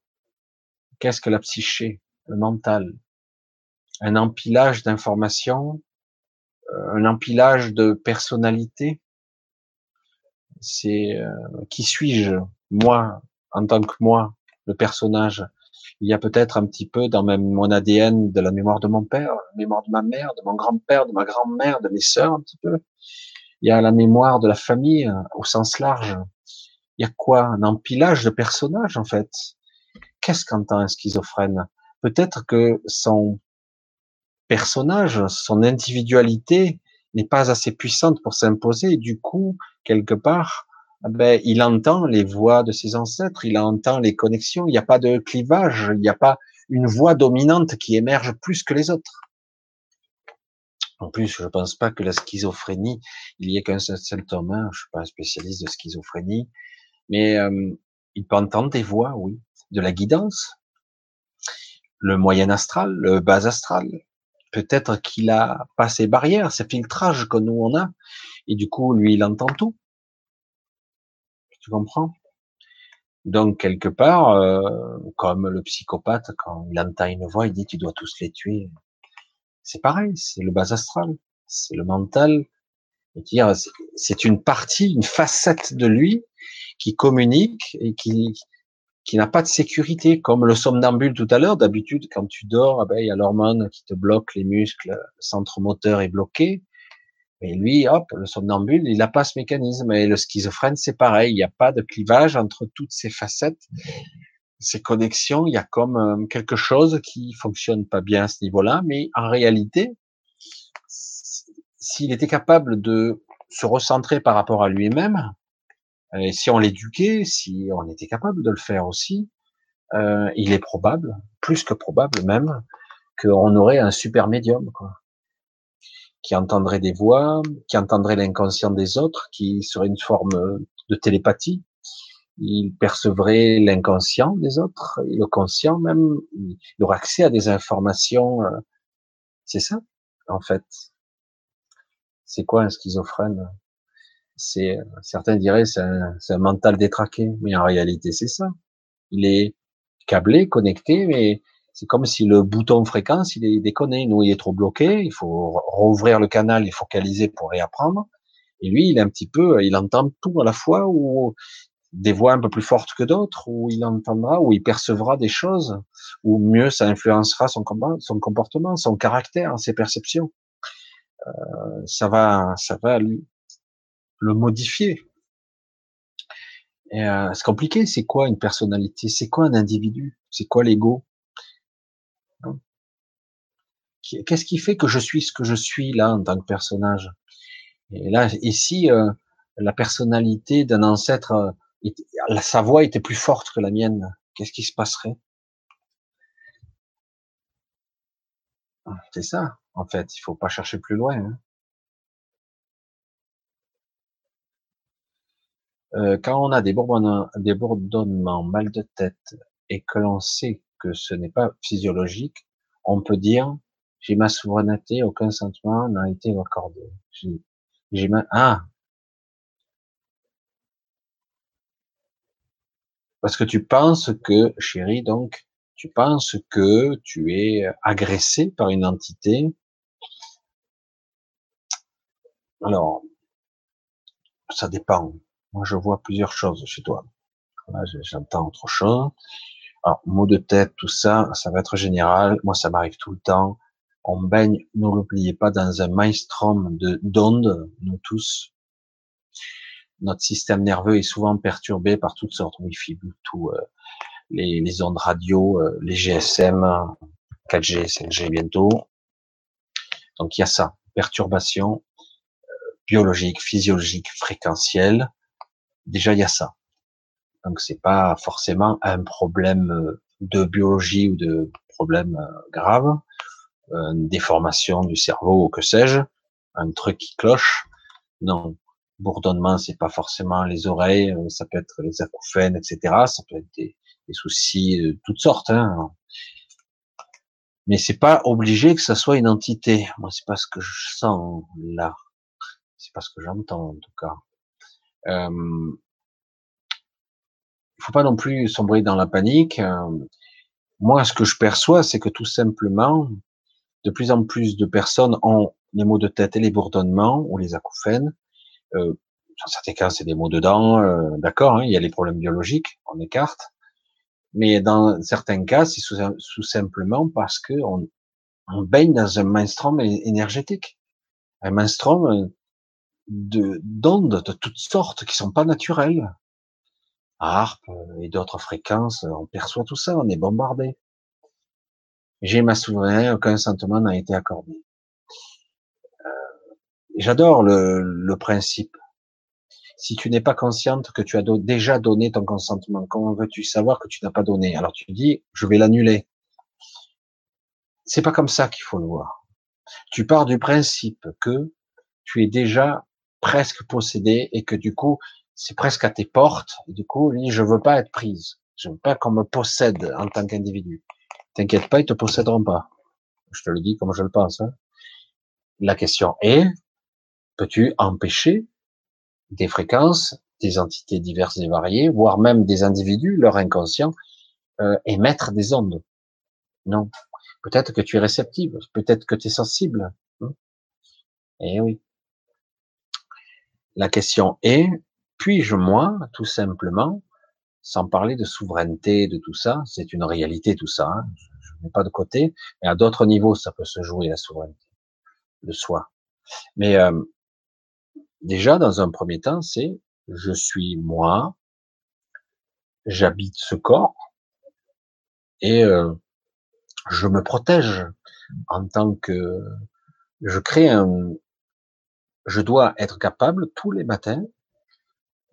Qu'est-ce que la psyché, le mental? Un empilage d'informations, un empilage de personnalités, c'est euh, qui suis-je moi en tant que moi le personnage? Il y a peut-être un petit peu dans même mon ADN de la mémoire de mon père la mémoire de ma mère de mon grand-père de ma grand-mère de mes sœurs un petit peu. Il y a la mémoire de la famille euh, au sens large. Il y a quoi? Un empilage de personnages en fait. Qu'est-ce qu'entend un schizophrène? Peut-être que son personnage son individualité n'est pas assez puissante pour s'imposer. Du coup, quelque part, ben, il entend les voix de ses ancêtres, il entend les connexions. Il n'y a pas de clivage, il n'y a pas une voix dominante qui émerge plus que les autres. En plus, je ne pense pas que la schizophrénie, il y ait qu'un seul symptôme. Hein. Je suis pas un spécialiste de schizophrénie, mais euh, il peut entendre des voix, oui, de la guidance, le moyen astral, le bas astral, peut-être qu'il a pas ces barrières, ces filtrages que nous on a, et du coup lui il entend tout. Tu comprends? Donc quelque part, euh, comme le psychopathe, quand il entend une voix, il dit tu dois tous les tuer. C'est pareil, c'est le bas astral, c'est le mental. C'est une partie, une facette de lui qui communique et qui, qui n'a pas de sécurité, comme le somnambule tout à l'heure. D'habitude, quand tu dors, ah ben, il y a l'hormone qui te bloque les muscles, le centre moteur est bloqué. Et lui, hop, le somnambule, il n'a pas ce mécanisme. Et le schizophrène, c'est pareil. Il n'y a pas de clivage entre toutes ces facettes, ces connexions. Il y a comme euh, quelque chose qui fonctionne pas bien à ce niveau-là. Mais en réalité, s'il était capable de se recentrer par rapport à lui-même, et si on l'éduquait, si on était capable de le faire aussi, euh, il est probable, plus que probable même, qu'on aurait un super médium, qui entendrait des voix, qui entendrait l'inconscient des autres, qui serait une forme de télépathie. Il percevrait l'inconscient des autres, le conscient même. Il aurait accès à des informations. Euh, c'est ça, en fait. C'est quoi un schizophrène? C'est certains diraient c'est un, un mental détraqué, mais en réalité c'est ça. Il est câblé, connecté, mais c'est comme si le bouton fréquence, il est déconné. Nous, il est trop bloqué. Il faut rouvrir le canal et focaliser pour réapprendre. Et lui, il est un petit peu, il entend tout à la fois, ou des voix un peu plus fortes que d'autres, ou il entendra, ou il percevra des choses, ou mieux, ça influencera son, son comportement, son caractère, ses perceptions. Euh, ça va, ça va lui, le modifier. Euh, c'est compliqué. C'est quoi une personnalité? C'est quoi un individu? C'est quoi l'ego? Qu'est-ce qui fait que je suis ce que je suis là en tant que personnage? Et là, ici, euh, la personnalité d'un ancêtre, euh, sa voix était plus forte que la mienne. Qu'est-ce qui se passerait? Ah, C'est ça, en fait. Il faut pas chercher plus loin. Hein. Euh, quand on a des bourdonnements, mal de tête et que l'on sait que ce n'est pas physiologique, on peut dire j'ai ma souveraineté, aucun sentiment n'a été accordé. J'ai ma, ah. Parce que tu penses que, chérie, donc, tu penses que tu es agressé par une entité? Alors, ça dépend. Moi, je vois plusieurs choses chez toi. Là, j'entends autre chose. Alors, mots de tête, tout ça, ça va être général. Moi, ça m'arrive tout le temps on baigne, ne l'oubliez pas, dans un maelstrom de d'ondes, nous tous. Notre système nerveux est souvent perturbé par toutes sortes, Wi-Fi, Bluetooth, euh, les, ondes radio, euh, les GSM, 4G, 5G bientôt. Donc il y a ça, perturbation euh, biologique, physiologique, fréquentielle. Déjà il y a ça. Donc c'est pas forcément un problème de biologie ou de problème grave, une déformation du cerveau ou que sais-je, un truc qui cloche. Non, bourdonnement, c'est pas forcément les oreilles, euh, ça peut être les acouphènes, etc. Ça peut être des, soucis de toutes sortes. Hein. Mais c'est pas obligé que ça soit une entité. Moi, c'est pas ce que je sens là. C'est pas ce que j'entends en tout cas. Il faut pas non plus sombrer dans la panique. Euh, moi, ce que je perçois, c'est que tout simplement, de plus en plus de personnes ont les maux de tête et les bourdonnements ou les acouphènes. Euh, dans certains cas, c'est des maux de dents, euh, d'accord, hein, il y a les problèmes biologiques, on écarte. Mais dans certains cas, c'est sous, simplement parce que on, baigne dans un mainstream énergétique, un mainstream de d'ondes de toutes sortes qui sont pas naturelles. Harpe et d'autres fréquences, on perçoit tout ça, on est bombardé. J'ai ma souveraineté, aucun sentiment n'a été accordé. Euh, J'adore le, le, principe. Si tu n'es pas consciente que tu as déjà donné ton consentement, comment veux-tu savoir que tu n'as pas donné? Alors tu dis, je vais l'annuler. C'est pas comme ça qu'il faut le voir. Tu pars du principe que tu es déjà presque possédé et que du coup, c'est presque à tes portes. Du coup, je veux pas être prise. Je veux pas qu'on me possède en tant qu'individu. T'inquiète pas, ils te posséderont pas. Je te le dis comme je le pense. Hein. La question est, peux-tu empêcher des fréquences des entités diverses et variées, voire même des individus, leur inconscient, euh, émettre des ondes? Non. Peut-être que tu es réceptive, peut-être que tu es sensible. Hein. eh oui. La question est, puis-je moi, tout simplement, sans parler de souveraineté, de tout ça, c'est une réalité tout ça, hein, je ne mets pas de côté, mais à d'autres niveaux ça peut se jouer la souveraineté de soi. Mais euh, déjà dans un premier temps, c'est je suis moi, j'habite ce corps et euh, je me protège en tant que je crée un je dois être capable tous les matins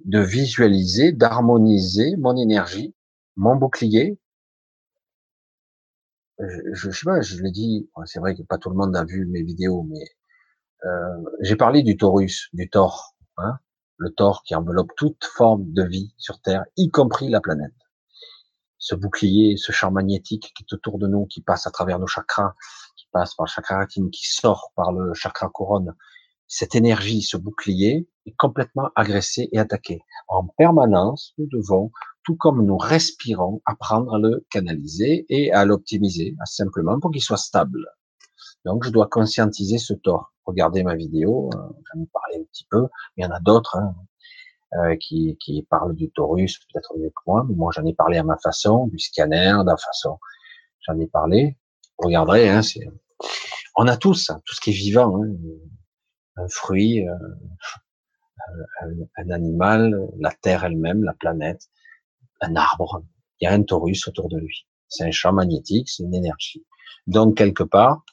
de visualiser, d'harmoniser mon énergie, mon bouclier. Je, je, sais pas, je l'ai dit, c'est vrai que pas tout le monde a vu mes vidéos, mais euh, j'ai parlé du taurus, du Thor, hein, le Thor qui enveloppe toute forme de vie sur Terre, y compris la planète. Ce bouclier, ce champ magnétique qui est autour de nous, qui passe à travers nos chakras, qui passe par le chakra racine, qui sort par le chakra couronne, cette énergie, ce bouclier, complètement agressé et attaqué. En permanence, nous devons, tout comme nous respirons, apprendre à le canaliser et à l'optimiser, simplement pour qu'il soit stable. Donc, je dois conscientiser ce tort. Regardez ma vidéo, euh, j'en ai parlé un petit peu, il y en a d'autres hein, euh, qui, parlent du taurus, peut-être mieux que moi, mais moi j'en ai parlé à ma façon, du scanner, de la façon, j'en ai parlé. Vous regarderez, hein, c'est... on a tous, hein, tout ce qui est vivant, hein, un fruit, euh, un, animal, la Terre elle-même, la planète, un arbre. Il y a un taurus autour de lui. C'est un champ magnétique, c'est une énergie. Donc quelque part,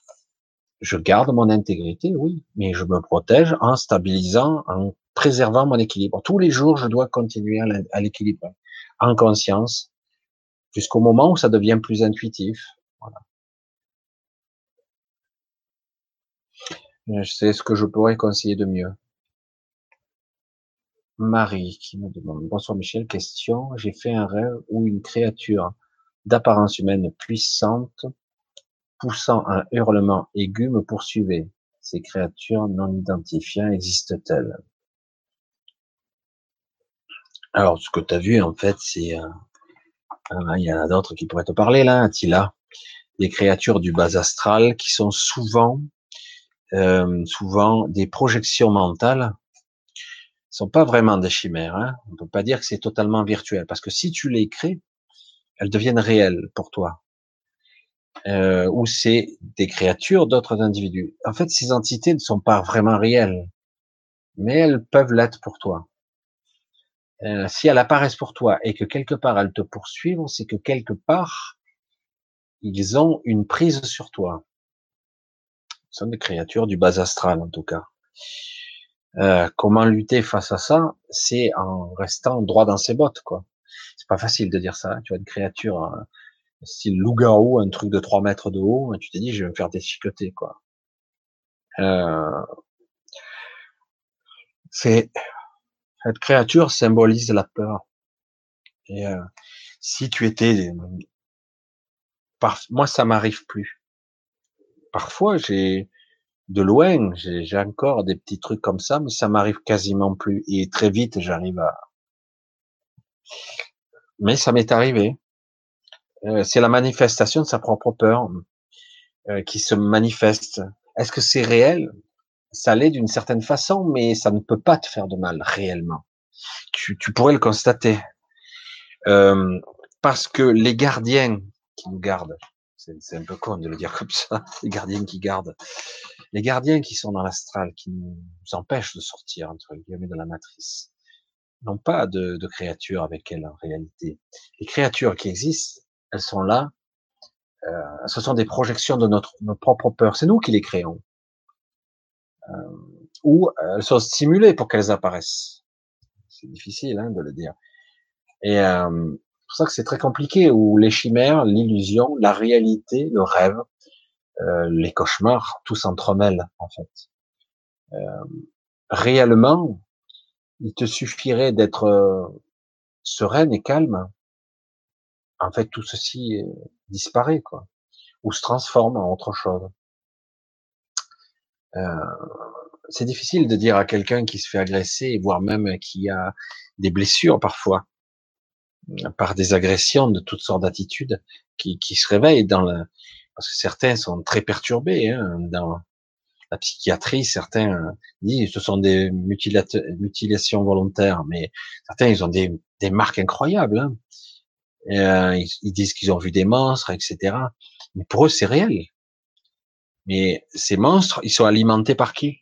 je garde mon intégrité, oui, mais je me protège en stabilisant, en préservant mon équilibre. Tous les jours, je dois continuer à l'équilibre, en conscience, jusqu'au moment où ça devient plus intuitif. Voilà. C'est ce que je pourrais conseiller de mieux. Marie qui me demande Bonsoir Michel, question. J'ai fait un rêve où une créature d'apparence humaine puissante, poussant un hurlement aigu, me poursuivait. Ces créatures non identifiées existent-elles? Alors, ce que tu as vu, en fait, c'est. Euh, il y en a d'autres qui pourraient te parler là, Attila. Des créatures du bas astral qui sont souvent euh, souvent des projections mentales sont pas vraiment des chimères. Hein. On peut pas dire que c'est totalement virtuel, parce que si tu les crées, elles deviennent réelles pour toi. Euh, ou c'est des créatures d'autres individus. En fait, ces entités ne sont pas vraiment réelles, mais elles peuvent l'être pour toi. Euh, si elles apparaissent pour toi et que quelque part elles te poursuivent, c'est que quelque part ils ont une prise sur toi. Ce sont des créatures du bas astral en tout cas. Euh, comment lutter face à ça C'est en restant droit dans ses bottes, quoi. C'est pas facile de dire ça. Hein. Tu as une créature hein, style loup-garou, un truc de 3 mètres de haut, et tu te dis je vais me faire déchiqueter, quoi. Euh, c'est cette créature symbolise la peur. Et euh, si tu étais, par... moi ça m'arrive plus parfois, j'ai de loin, j'ai encore des petits trucs comme ça, mais ça m'arrive quasiment plus. Et très vite, j'arrive à. Mais ça m'est arrivé. Euh, c'est la manifestation de sa propre peur euh, qui se manifeste. Est-ce que c'est réel? Ça l'est d'une certaine façon, mais ça ne peut pas te faire de mal réellement. Tu, pourrais le constater. Euh, parce que les gardiens qui nous gardent, c'est un peu con de le dire comme ça, les gardiens qui gardent. Les gardiens qui sont dans l'astral, qui nous empêchent de sortir, entre guillemets, de la matrice, n'ont pas de, de créatures avec elles en réalité. Les créatures qui existent, elles sont là, euh, ce sont des projections de notre, nos propres peurs. C'est nous qui les créons. Euh, ou elles sont stimulées pour qu'elles apparaissent. C'est difficile hein, de le dire. Et euh, pour ça que c'est très compliqué, où les chimères, l'illusion, la réalité, le rêve, euh, les cauchemars, tout s'entremêlent en fait. Euh, réellement, il te suffirait d'être euh, sereine et calme. En fait, tout ceci disparaît, quoi, ou se transforme en autre chose. Euh, c'est difficile de dire à quelqu'un qui se fait agresser, voire même qui a des blessures parfois, par des agressions de toutes sortes d'attitudes qui, qui se réveillent dans le, parce que certains sont très perturbés hein, dans la psychiatrie. Certains disent que ce sont des mutilations volontaires, mais certains ils ont des, marques incroyables. Hein. Euh, ils, ils, disent qu'ils ont vu des monstres, etc. Mais pour eux c'est réel. Mais ces monstres, ils sont alimentés par qui?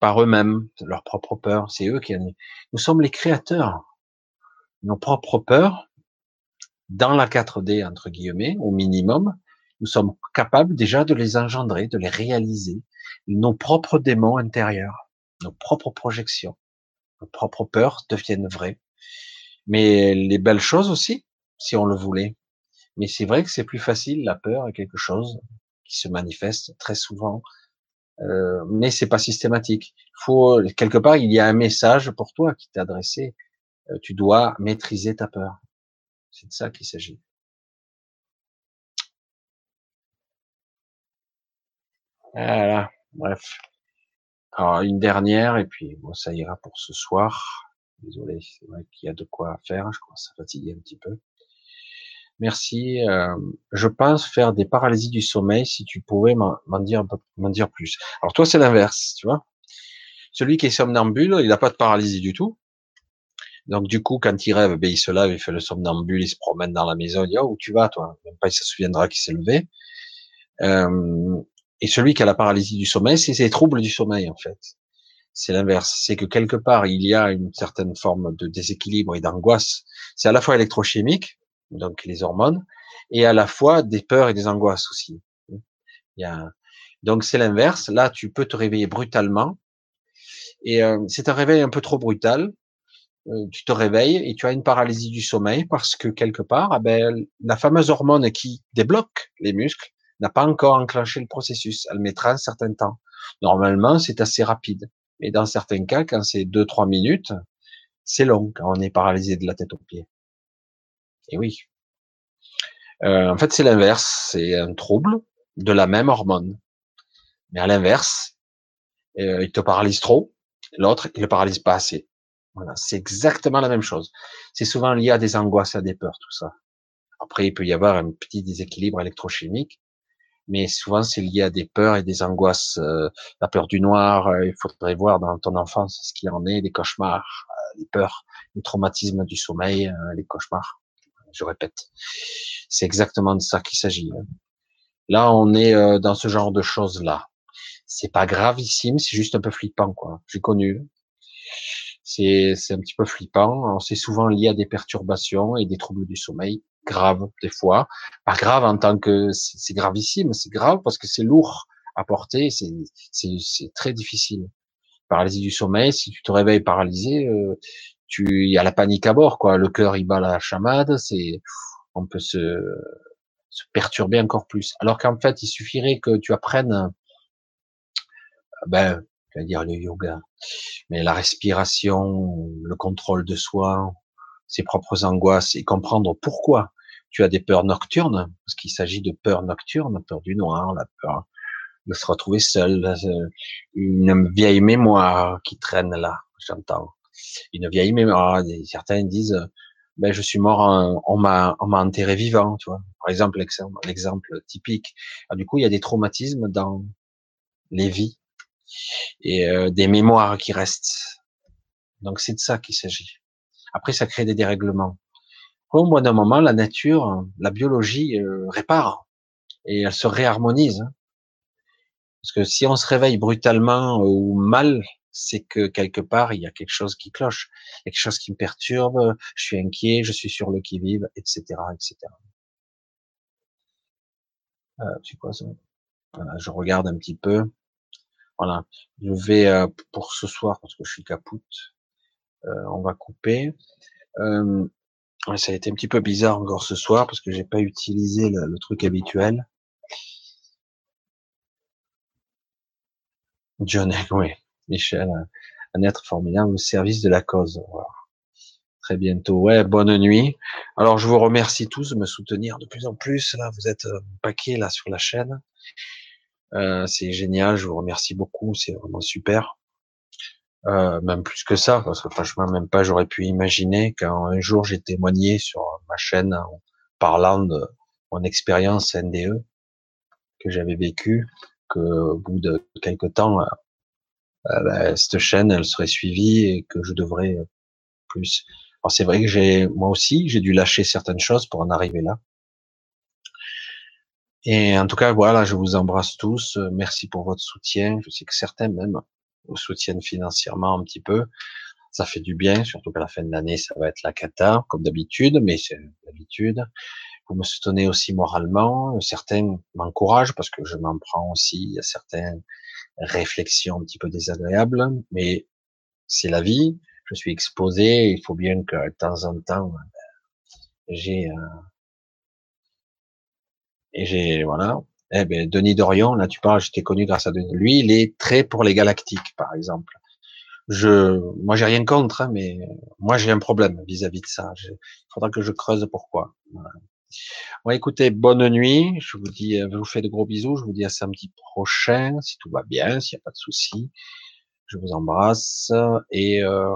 Par eux-mêmes, leur propre peur. C'est eux qui. Nous sommes les créateurs. Nos propres peurs, dans la 4D entre guillemets, au minimum, nous sommes capables déjà de les engendrer, de les réaliser. Nos propres démons intérieurs, nos propres projections, nos propres peurs deviennent vraies. Mais les belles choses aussi, si on le voulait. Mais c'est vrai que c'est plus facile, la peur est quelque chose qui se manifeste très souvent, euh, mais c'est pas systématique. Faut quelque part, il y a un message pour toi qui t'est adressé. Euh, tu dois maîtriser ta peur. C'est de ça qu'il s'agit. Voilà, bref. Alors, une dernière, et puis bon, ça ira pour ce soir. Désolé, c'est vrai qu'il y a de quoi faire, je commence à fatiguer un petit peu. Merci. Euh, je pense faire des paralysies du sommeil, si tu pouvais m'en dire, dire plus. Alors toi, c'est l'inverse, tu vois. Celui qui est somnambule, il n'a pas de paralysie du tout. Donc du coup, quand il rêve, ben, il se lève, il fait le somnambule, il se promène dans la maison, il dit, oh, où tu vas, toi? Même pas, il se souviendra qu'il s'est levé. Euh, et celui qui a la paralysie du sommeil, c'est ses troubles du sommeil, en fait. C'est l'inverse. C'est que quelque part, il y a une certaine forme de déséquilibre et d'angoisse. C'est à la fois électrochimique, donc les hormones, et à la fois des peurs et des angoisses aussi. Donc c'est l'inverse. Là, tu peux te réveiller brutalement. Et euh, c'est un réveil un peu trop brutal. Euh, tu te réveilles et tu as une paralysie du sommeil parce que quelque part, ah ben, la fameuse hormone qui débloque les muscles n'a pas encore enclenché le processus. Elle mettra un certain temps. Normalement, c'est assez rapide. Mais dans certains cas, quand c'est deux, trois minutes, c'est long quand on est paralysé de la tête aux pieds. Et oui. Euh, en fait, c'est l'inverse. C'est un trouble de la même hormone. Mais à l'inverse, euh, il te paralyse trop. L'autre, il le paralyse pas assez. Voilà, c'est exactement la même chose. C'est souvent lié à des angoisses, à des peurs, tout ça. Après, il peut y avoir un petit déséquilibre électrochimique, mais souvent c'est lié à des peurs et des angoisses. Euh, la peur du noir, euh, il faudrait voir dans ton enfance ce qu'il en est, des cauchemars, euh, les peurs, les traumatismes du sommeil, les cauchemars. Je répète, c'est exactement de ça qu'il s'agit. Hein. Là, on est dans ce genre de choses-là. C'est pas gravissime, c'est juste un peu flippant, quoi. J'ai connu. C'est, c'est un petit peu flippant. C'est souvent lié à des perturbations et des troubles du sommeil grave des fois. Pas grave en tant que c'est gravissime, c'est grave parce que c'est lourd à porter, c'est très difficile. Paralysie du sommeil, si tu te réveilles paralysé, euh, tu y a la panique à bord quoi. Le cœur il bat la chamade, c'est on peut se, se perturber encore plus. Alors qu'en fait, il suffirait que tu apprennes ben, je vais dire le yoga, mais la respiration, le contrôle de soi, ses propres angoisses et comprendre pourquoi tu as des peurs nocturnes, parce qu'il s'agit de peurs nocturnes, peur du noir, la peur de se retrouver seul, euh, une vieille mémoire qui traîne là, j'entends. Une vieille mémoire. Certains disent, ben je suis mort, on m'a on m'a enterré vivant, tu vois. Par exemple, l'exemple typique. Ah, du coup, il y a des traumatismes dans les vies et euh, des mémoires qui restent. Donc c'est de ça qu'il s'agit. Après, ça crée des dérèglements. Au bout d'un moment, la nature, la biologie euh, répare et elle se réharmonise. Hein. Parce que si on se réveille brutalement ou mal, c'est que quelque part, il y a quelque chose qui cloche, quelque chose qui me perturbe, je suis inquiet, je suis sur le qui-vive, etc., etc. Euh, quoi ça? Je regarde un petit peu. Voilà, je vais euh, pour ce soir parce que je suis capoute. Euh, on va couper. Euh, ça a été un petit peu bizarre encore ce soir parce que j'ai pas utilisé le, truc habituel. John, oui, Michel, un être formidable au service de la cause. Très bientôt. Ouais, bonne nuit. Alors, je vous remercie tous de me soutenir de plus en plus. Vous êtes un paquet là sur la chaîne. Euh, c'est génial. Je vous remercie beaucoup. C'est vraiment super. Euh, même plus que ça, parce que franchement, même pas j'aurais pu imaginer quand un jour j'ai témoigné sur ma chaîne en parlant de mon expérience NDE que j'avais vécu, que au bout de quelques temps, euh, euh, ben, cette chaîne elle serait suivie et que je devrais plus. Alors c'est vrai que j'ai moi aussi j'ai dû lâcher certaines choses pour en arriver là. Et en tout cas voilà, je vous embrasse tous. Merci pour votre soutien. Je sais que certains même vous soutiennent financièrement un petit peu. Ça fait du bien, surtout qu'à la fin de l'année, ça va être la cata, comme d'habitude, mais c'est l'habitude. Vous me soutenez aussi moralement. Certains m'encouragent parce que je m'en prends aussi à certaines réflexions un petit peu désagréables, mais c'est la vie. Je suis exposé. Il faut bien que de temps en temps, j'ai et j'ai voilà eh ben, Denis Dorion, là tu parles, j'étais connu grâce à Denis. Lui, il est très pour les galactiques, par exemple. Je, moi, j'ai rien contre, hein, mais moi, j'ai un problème vis-à-vis de ça. il faudra que je creuse pourquoi. Bon, écoutez, bonne nuit. Je vous dis, je vous fais de gros bisous. Je vous dis à samedi prochain, si tout va bien, s'il n'y a pas de souci. Je vous embrasse et euh,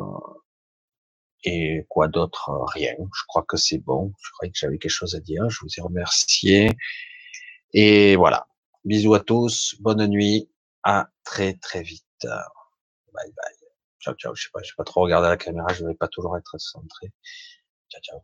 et quoi d'autre? Rien. Je crois que c'est bon. Je croyais que j'avais quelque chose à dire. Je vous ai remercié et voilà. Bisous à tous. Bonne nuit. À très très vite. Bye bye. Ciao ciao. Je sais pas, je vais pas trop regarder la caméra. Je vais pas toujours être centré. Ciao ciao.